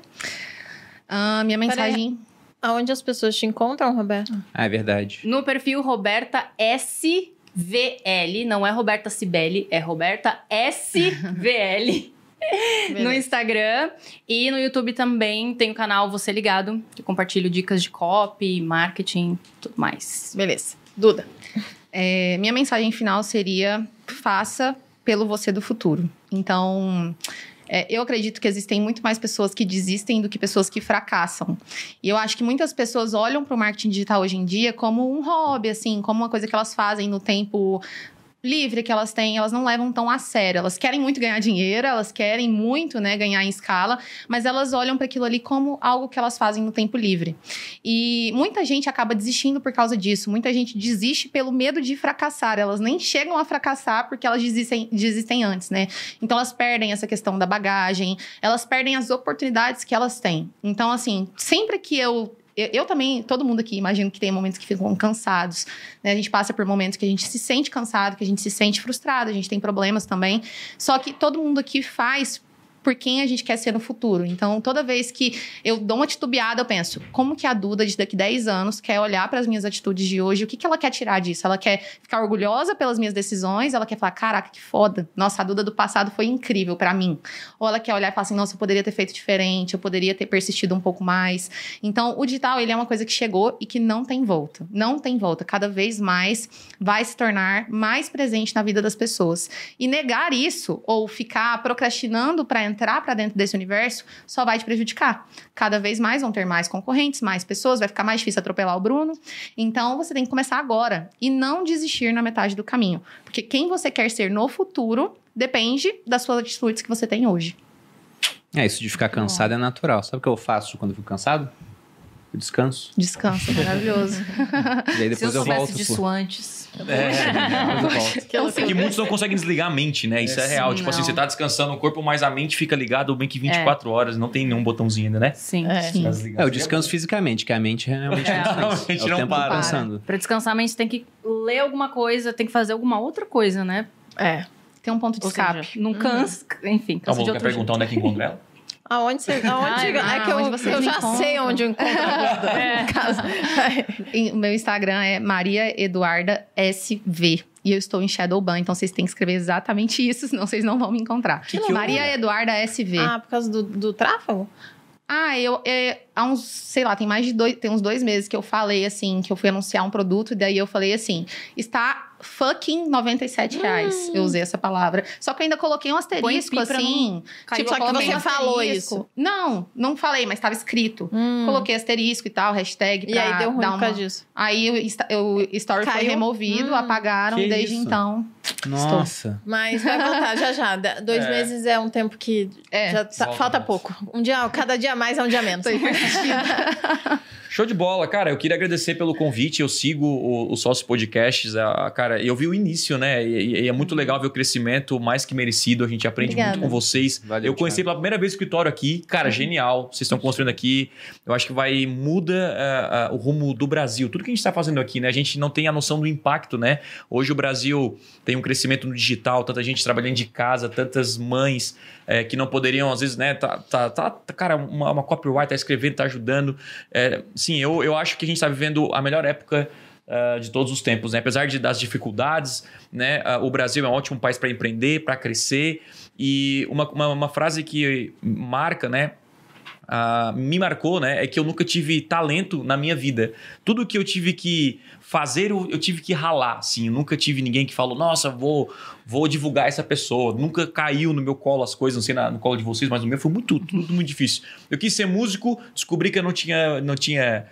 Ah, minha mensagem. Aonde as pessoas te encontram, Roberto? Ah, é verdade. No perfil Roberta SVL, não é Roberta Cibele, é Roberta SVL. no. Instagram e no YouTube também tem o canal Você Ligado, que compartilho dicas de copy, marketing, tudo mais. Beleza. Duda. É, minha mensagem final seria: faça pelo você do futuro. Então. É, eu acredito que existem muito mais pessoas que desistem do que pessoas que fracassam. E eu acho que muitas pessoas olham para o marketing digital hoje em dia como um hobby, assim, como uma coisa que elas fazem no tempo livre que elas têm, elas não levam tão a sério. Elas querem muito ganhar dinheiro, elas querem muito, né, ganhar em escala, mas elas olham para aquilo ali como algo que elas fazem no tempo livre. E muita gente acaba desistindo por causa disso. Muita gente desiste pelo medo de fracassar. Elas nem chegam a fracassar porque elas desistem, desistem antes, né? Então elas perdem essa questão da bagagem, elas perdem as oportunidades que elas têm. Então, assim, sempre que eu eu, eu também, todo mundo aqui, imagino que tem momentos que ficam cansados. né? A gente passa por momentos que a gente se sente cansado, que a gente se sente frustrado, a gente tem problemas também. Só que todo mundo aqui faz por quem a gente quer ser no futuro. Então, toda vez que eu dou uma titubeada, eu penso, como que a Duda de daqui 10 anos quer olhar para as minhas atitudes de hoje? O que, que ela quer tirar disso? Ela quer ficar orgulhosa pelas minhas decisões? Ela quer falar, caraca, que foda. Nossa, a Duda do passado foi incrível para mim. Ou ela quer olhar e falar assim, nossa, eu poderia ter feito diferente, eu poderia ter persistido um pouco mais. Então, o digital, ele é uma coisa que chegou e que não tem volta. Não tem volta. Cada vez mais vai se tornar mais presente na vida das pessoas. E negar isso ou ficar procrastinando para entrar para dentro desse universo só vai te prejudicar. Cada vez mais vão ter mais concorrentes, mais pessoas, vai ficar mais difícil atropelar o Bruno. Então você tem que começar agora e não desistir na metade do caminho, porque quem você quer ser no futuro depende das suas atitudes que você tem hoje. É, isso de ficar cansado é natural. Sabe o que eu faço quando eu fico cansado? Eu descanso. Descansa, maravilhoso. E aí depois Se eu eu, volto. disso antes. É, Depois eu volto. Que é que muitos não conseguem desligar a mente, né? Isso é, real. sim, tipo assim, não. você tá descansando o corpo, mas a mente fica ligada bem que 24 horas. Não tem nenhum botãozinho ainda, né? Sim. É. Sim. É, eu descanso fisicamente, que a mente realmente É, não a mente É o não tempo para. pensando. Pra descansar, a mente tem que ler alguma coisa, tem que fazer alguma outra coisa, né? É. Tem um ponto de Ou escape. seja, não cansa, enfim, Então, cansa de quer outro perguntar onde é que encontra ela? Aonde você. Aonde, Ai, é que eu, onde vocês eu já encontram? sei onde eu encontro. É. No caso. O meu Instagram é Maria Eduarda SV. E eu estou em Shadowban, então vocês têm que escrever exatamente isso, senão vocês não vão me encontrar. Que que Maria houve? Eduarda SV. Ah, Ah, por causa do, do tráfego? eu é, há uns, sei lá, tem mais de dois, tem uns dois meses que eu falei assim, que eu fui anunciar um produto, e daí eu falei assim: está fucking 97 reais. Eu usei essa palavra. Só que eu ainda coloquei um asterisco, assim. Tipo, eu coloquei você um falou asterisco. isso? Não, não falei, mas estava escrito. Hum. Coloquei asterisco e tal, hashtag. E pra aí deu ruim dar por causa uma... disso. Aí o, o story foi Caiu? removido, Hum. apagaram, Que e desde isso? então. Nossa. Mas vai voltar já já. Dois É. meses é um tempo que É. já tá- falta mais. pouco. Um dia, cada dia mais é um dia menos. Tô. Show de bola, cara. Eu queria agradecer pelo convite. Eu sigo o, o Sócio Podcasts. A, cara, eu vi o início, né? E, e é muito legal ver o crescimento mais que merecido. A gente aprende Obrigada. muito com vocês. Valeu, eu conheci Thiago. pela primeira vez o escritório aqui. Cara, genial. Vocês estão construindo aqui. Eu acho que vai muda ah, ah, o rumo do Brasil. Tudo que a gente está fazendo aqui, né? A gente não tem a noção do impacto, né? Hoje o Brasil tem um crescimento no digital, tanta gente trabalhando de casa, tantas mães é, que não poderiam, às vezes, né? Tá, tá, tá- tá- cara, uma, uma copyright tá escrevendo, tá ajudando. É, sim, eu, eu acho que a gente está vivendo a melhor época ah, de todos os tempos, né? Apesar de, das dificuldades, né? ah, o Brasil é um ótimo país para empreender, para crescer. E uma, uma, uma frase que marca, né? ah, me marcou, né? É que eu nunca tive talento na minha vida. Tudo que eu tive que fazer, eu, eu tive que ralar, assim. Eu nunca tive ninguém que falou, nossa, vou, vou divulgar essa pessoa. Nunca caiu no meu colo as coisas, não sei na- no colo de vocês, mas no meu foi muito, tudo muito difícil. Eu quis ser músico, descobri que eu não tinha, não tinha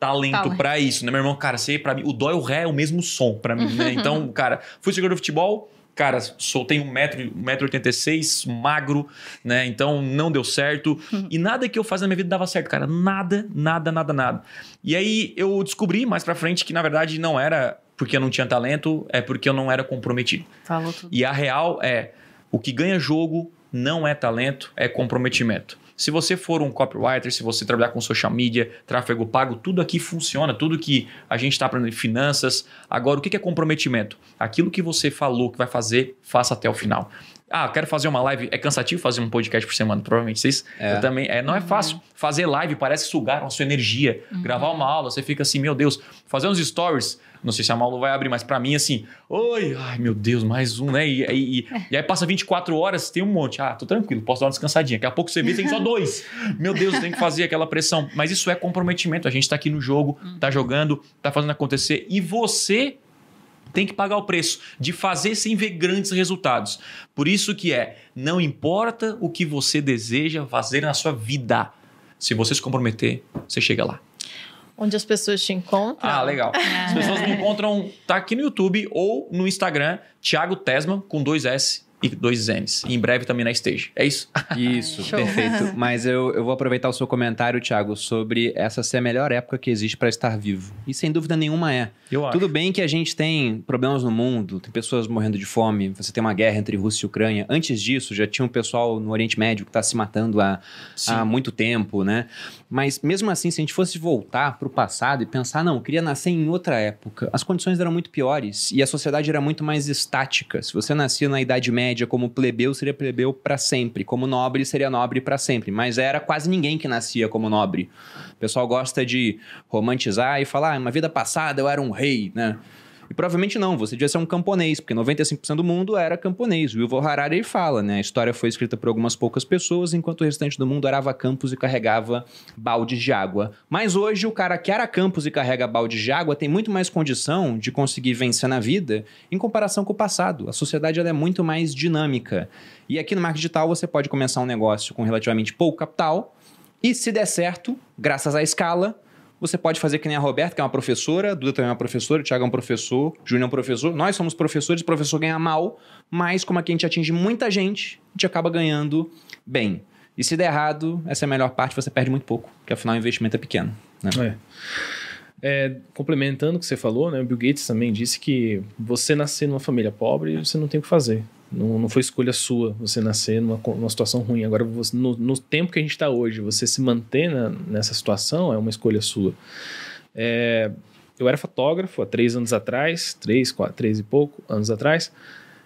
talento Talento. pra isso, né? Meu irmão, cara, sei, pra mim, o dó e o ré é o mesmo som pra mim, né? Então, cara, fui jogador de futebol, cara, sou, tenho 1,86m, magro, né? Então não deu certo. e nada que eu fazia na minha vida dava certo, cara. Nada, nada, nada, nada. E aí eu descobri mais pra frente que, na verdade, não era porque eu não tinha talento, é porque eu não era comprometido. Falou tudo. E a real é: o que ganha jogo não é talento, é comprometimento. Se você for um copywriter, se você trabalhar com social media, tráfego pago, tudo aqui funciona, tudo que a gente está aprendendo em finanças. Agora, o que é comprometimento? Aquilo que você falou que vai fazer, faça até o final. Ah, quero fazer uma live. É cansativo fazer um podcast por semana, provavelmente. Vocês É. eu também. É, não é fácil. Fazer live parece sugar a sua energia. Gravar uma aula, você fica assim, meu Deus. Fazer uns stories. Não sei se a Malu vai abrir, mas pra mim, assim, oi, ai meu Deus, mais um, né? E, e, e- e aí passa 24 horas, tem um monte. Ah, tô tranquilo, posso dar uma descansadinha. Daqui a pouco você vê, tem só dois. Meu Deus, tem que fazer aquela pressão. Mas isso é comprometimento. A gente tá aqui no jogo, tá jogando, tá fazendo acontecer. E você tem que pagar o preço de fazer sem ver grandes resultados. Por isso que é, não importa o que você deseja fazer na sua vida. Se você se comprometer, você chega lá. Onde as pessoas te encontram. Ah, legal. As pessoas me encontram, tá aqui no YouTube ou no Instagram, Thiago Tesman, com dois S e dois N's. E em breve também na Stage. É isso? Isso, perfeito. Mas eu, eu vou aproveitar o seu comentário, Thiago, sobre essa ser a melhor época que existe para estar vivo. E sem dúvida nenhuma é. Eu acho. Tudo bem que a gente tem problemas no mundo, tem pessoas morrendo de fome, você tem uma guerra entre Rússia e Ucrânia. Antes disso, já tinha um pessoal no Oriente Médio que está se matando há, Sim. há muito tempo, né? Mas mesmo assim, se a gente fosse voltar para o passado e pensar, não, eu queria nascer em outra época, as condições eram muito piores e a sociedade era muito mais estática. Se você nascia na Idade Média como plebeu, seria plebeu para sempre. Como nobre, seria nobre para sempre. Mas era quase ninguém que nascia como nobre. O pessoal gosta de romantizar e falar, ah, uma vida passada eu era um rei, né? E provavelmente não, você devia ser um camponês, porque 95% do mundo era camponês. O Yuval Harari fala, né? A história foi escrita por algumas poucas pessoas, enquanto o restante do mundo arava campos e carregava baldes de água. Mas hoje o cara que ara campos e carrega baldes de água tem muito mais condição de conseguir vencer na vida em comparação com o passado. A sociedade ela é muito mais dinâmica. E aqui no marketing digital você pode começar um negócio com relativamente pouco capital e se der certo, graças à escala, você pode fazer que nem a Roberta, que é uma professora, a Duda também é uma professora, o Thiago é um professor, o Júnior é um professor. Nós somos professores, o professor ganha mal, mas como aqui a gente atinge muita gente, a gente acaba ganhando bem. E se der errado, essa é a melhor parte, você perde muito pouco, porque afinal o investimento é pequeno. Né? É. É, complementando o que você falou, né, o Bill Gates também disse que você nascer numa família pobre, você não tem o que fazer. Não, não foi escolha sua você nascer numa, numa situação ruim. Agora, você- no, no tempo que a gente está hoje, você se manter na- nessa situação é uma escolha sua. É, eu era fotógrafo há três anos atrás, três, quatro, três e pouco anos atrás,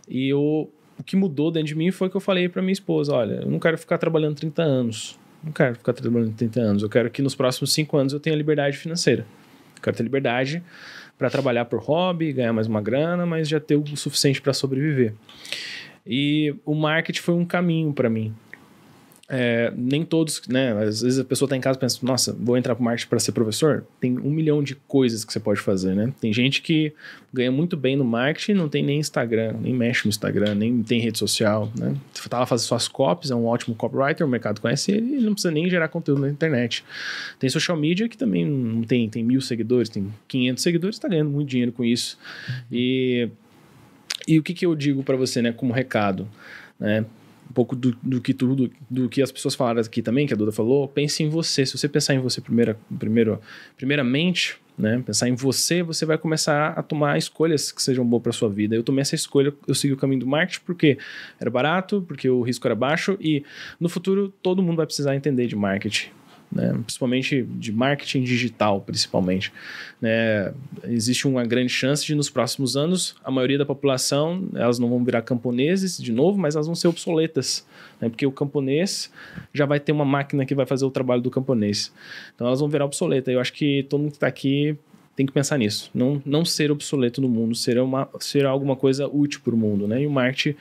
e eu, o que mudou dentro de mim foi que eu falei para minha esposa: olha, eu não quero ficar trabalhando 30 anos. Não quero ficar trabalhando 30 anos. Eu quero que nos próximos cinco anos eu tenha liberdade financeira. Eu quero ter liberdade para trabalhar por hobby, ganhar mais uma grana, mas já ter o suficiente para sobreviver. E o marketing foi um caminho para mim. É, nem todos, né? Às vezes a pessoa está em casa e pensa, nossa, vou entrar para marketing para ser professor. Tem um milhão de coisas que você pode fazer, né? Tem gente que ganha muito bem no marketing, não tem nem Instagram, nem mexe no Instagram, nem tem rede social, né? Você tá lá fazendo suas copies, é um ótimo copywriter, o mercado conhece ele e não precisa nem gerar conteúdo na internet. Tem social media que também não tem, tem mil seguidores, tem 500 seguidores, está ganhando muito dinheiro com isso. E, e o que, que eu digo para você, né, como recado, né? Um pouco do, do que tudo, do que as pessoas falaram aqui também, que a Duda falou, pense em você. Se você pensar em você primeira, primeiro, primeiramente, né, pensar em você, você vai começar a tomar escolhas que sejam boas para sua vida. Eu tomei essa escolha, eu segui o caminho do marketing porque era barato, porque o risco era baixo e no futuro todo mundo vai precisar entender de marketing né? principalmente de marketing digital, principalmente. Né? Existe uma grande chance de nos próximos anos a maioria da população elas não vão virar camponeses de novo, mas elas vão ser obsoletas, né? porque o camponês já vai ter uma máquina que vai fazer o trabalho do camponês. Então elas vão virar obsoletas. Eu acho que todo mundo que está aqui tem que pensar nisso. Não, não ser obsoleto no mundo, ser, uma, ser alguma coisa útil para o mundo. Né? E o marketing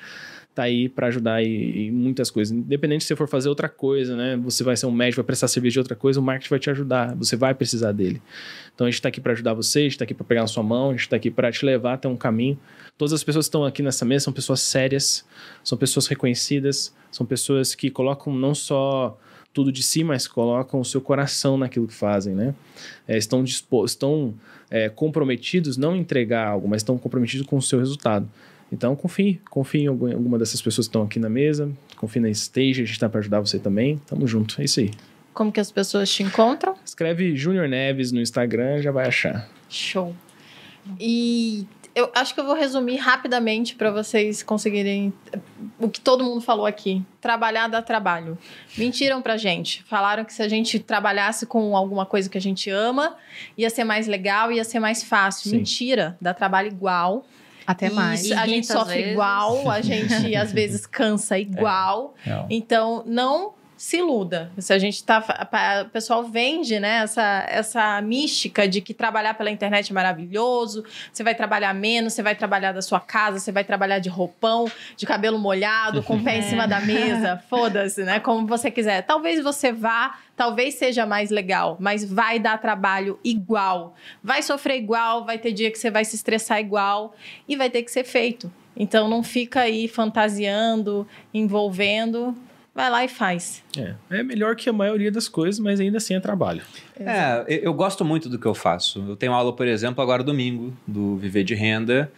tá aí para ajudar em, muitas coisas. Independente se você for fazer outra coisa, né? Você vai ser um médico, vai prestar serviço de outra coisa, o marketing vai te ajudar. Você vai precisar dele. Então a gente está aqui para ajudar você, a gente está aqui para pegar na sua mão, a gente está aqui para te levar até um caminho. Todas as pessoas que estão aqui nessa mesa são pessoas sérias, são pessoas reconhecidas, são pessoas que colocam não só tudo de si, mas colocam o seu coração naquilo que fazem, né? É, estão dispostos, estão é, comprometidos não entregar algo, mas estão comprometidos com o seu resultado. Então, confie, confie em alguma dessas pessoas que estão aqui na mesa, confie na Stage, a gente está para ajudar você também. Tamo junto, é isso aí. Como que as pessoas te encontram? Escreve Junior Neves no Instagram, já vai achar. Show. E eu acho que eu vou resumir rapidamente para vocês conseguirem o que todo mundo falou aqui. Trabalhar dá trabalho. Mentiram pra gente. Falaram que se a gente trabalhasse com alguma coisa que a gente ama, ia ser mais legal, ia ser mais fácil. Sim. Mentira, dá trabalho igual. Até E mais. a gente sofre vezes. igual, a gente às vezes cansa igual. Não. Então, não se iluda. Se a gente tá. O pessoal vende, né, essa, essa mística de que trabalhar pela internet é maravilhoso, você vai trabalhar menos, você vai trabalhar da sua casa, você vai trabalhar de roupão, de cabelo molhado, com o pé em cima da mesa, foda-se, né? Como você quiser. Talvez você vá, talvez seja mais legal, mas vai dar trabalho igual. Vai sofrer igual, vai ter dia que você vai se estressar igual e vai ter que ser feito. Então não fica aí fantasiando, envolvendo. Vai lá e faz. É, é melhor que a maioria das coisas, mas ainda assim é trabalho. É, eu, gosto muito do que eu faço. Eu tenho aula, por exemplo, agora domingo, do Viver de Renda.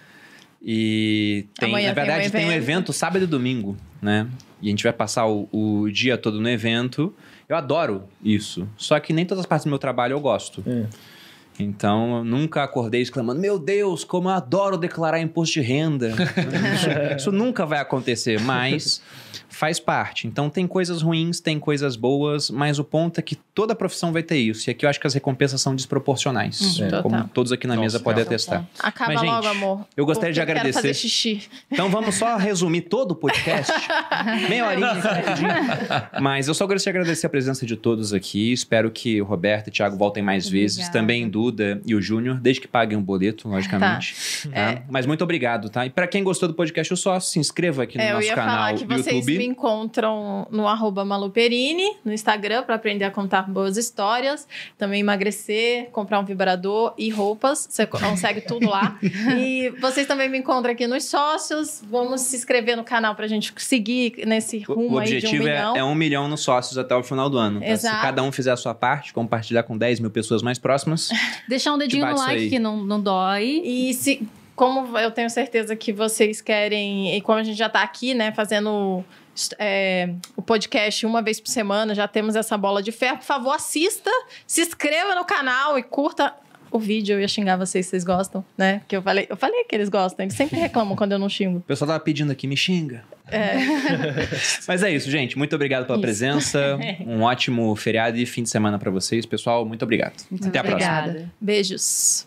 E tem, Amanhã na tem um verdade, tem um evento. evento sábado e domingo, né? E a gente vai passar o, o dia todo no evento. Eu adoro isso. Só que nem todas as partes do meu trabalho eu gosto. É. Então, eu nunca acordei exclamando: Meu Deus, como eu adoro declarar imposto de renda. isso, isso nunca vai acontecer, mas faz parte. Então, tem coisas ruins, tem coisas boas, mas o ponto é que toda profissão vai ter isso. E aqui eu acho que as recompensas são desproporcionais. Uhum, É, como todos aqui na Nossa, mesa podem atestar. Acaba Mas, gente, logo, amor. eu gostaria de agradecer. Quero fazer xixi. Então vamos só resumir todo o podcast. Meia horinha, rapidinho. Mas eu só gostaria de agradecer a presença de todos aqui. Espero que o Roberto e o Thiago voltem mais vezes. Obrigada. Também Duda e o Júnior, desde que paguem o boleto, logicamente. Tá? É. Mas muito obrigado, tá? E pra quem gostou do podcast, eu só se inscreva aqui no É, eu nosso ia canal falar que do vocês YouTube. Encontram no arroba maluperini, no Instagram, para aprender a contar boas histórias. Também emagrecer, comprar um vibrador e roupas. Você consegue tudo lá. e vocês também me encontram aqui nos sócios. Vamos se inscrever no canal pra gente seguir nesse rumo O aí de um objetivo é, milhão. é um milhão nos sócios até o final do ano. tá? Se cada um fizer a sua parte, compartilhar com 10 mil pessoas mais próximas, Deixar um dedinho no like que não, não dói. E se, como eu tenho certeza que vocês querem, e como a gente já tá aqui, né, fazendo é, o podcast uma vez por semana, já temos essa bola de ferro, por favor, assista, se inscreva no canal e curta o vídeo. Eu ia xingar vocês se vocês gostam, né? Porque eu falei, eu falei que eles gostam, eles sempre reclamam quando eu não xingo. o pessoal tava pedindo aqui, me xinga. Mas é isso, gente. Muito obrigado pela Isso. presença. Um ótimo feriado e fim de semana pra vocês. Pessoal, muito obrigado. Muito Até a próxima. obrigada. Beijos.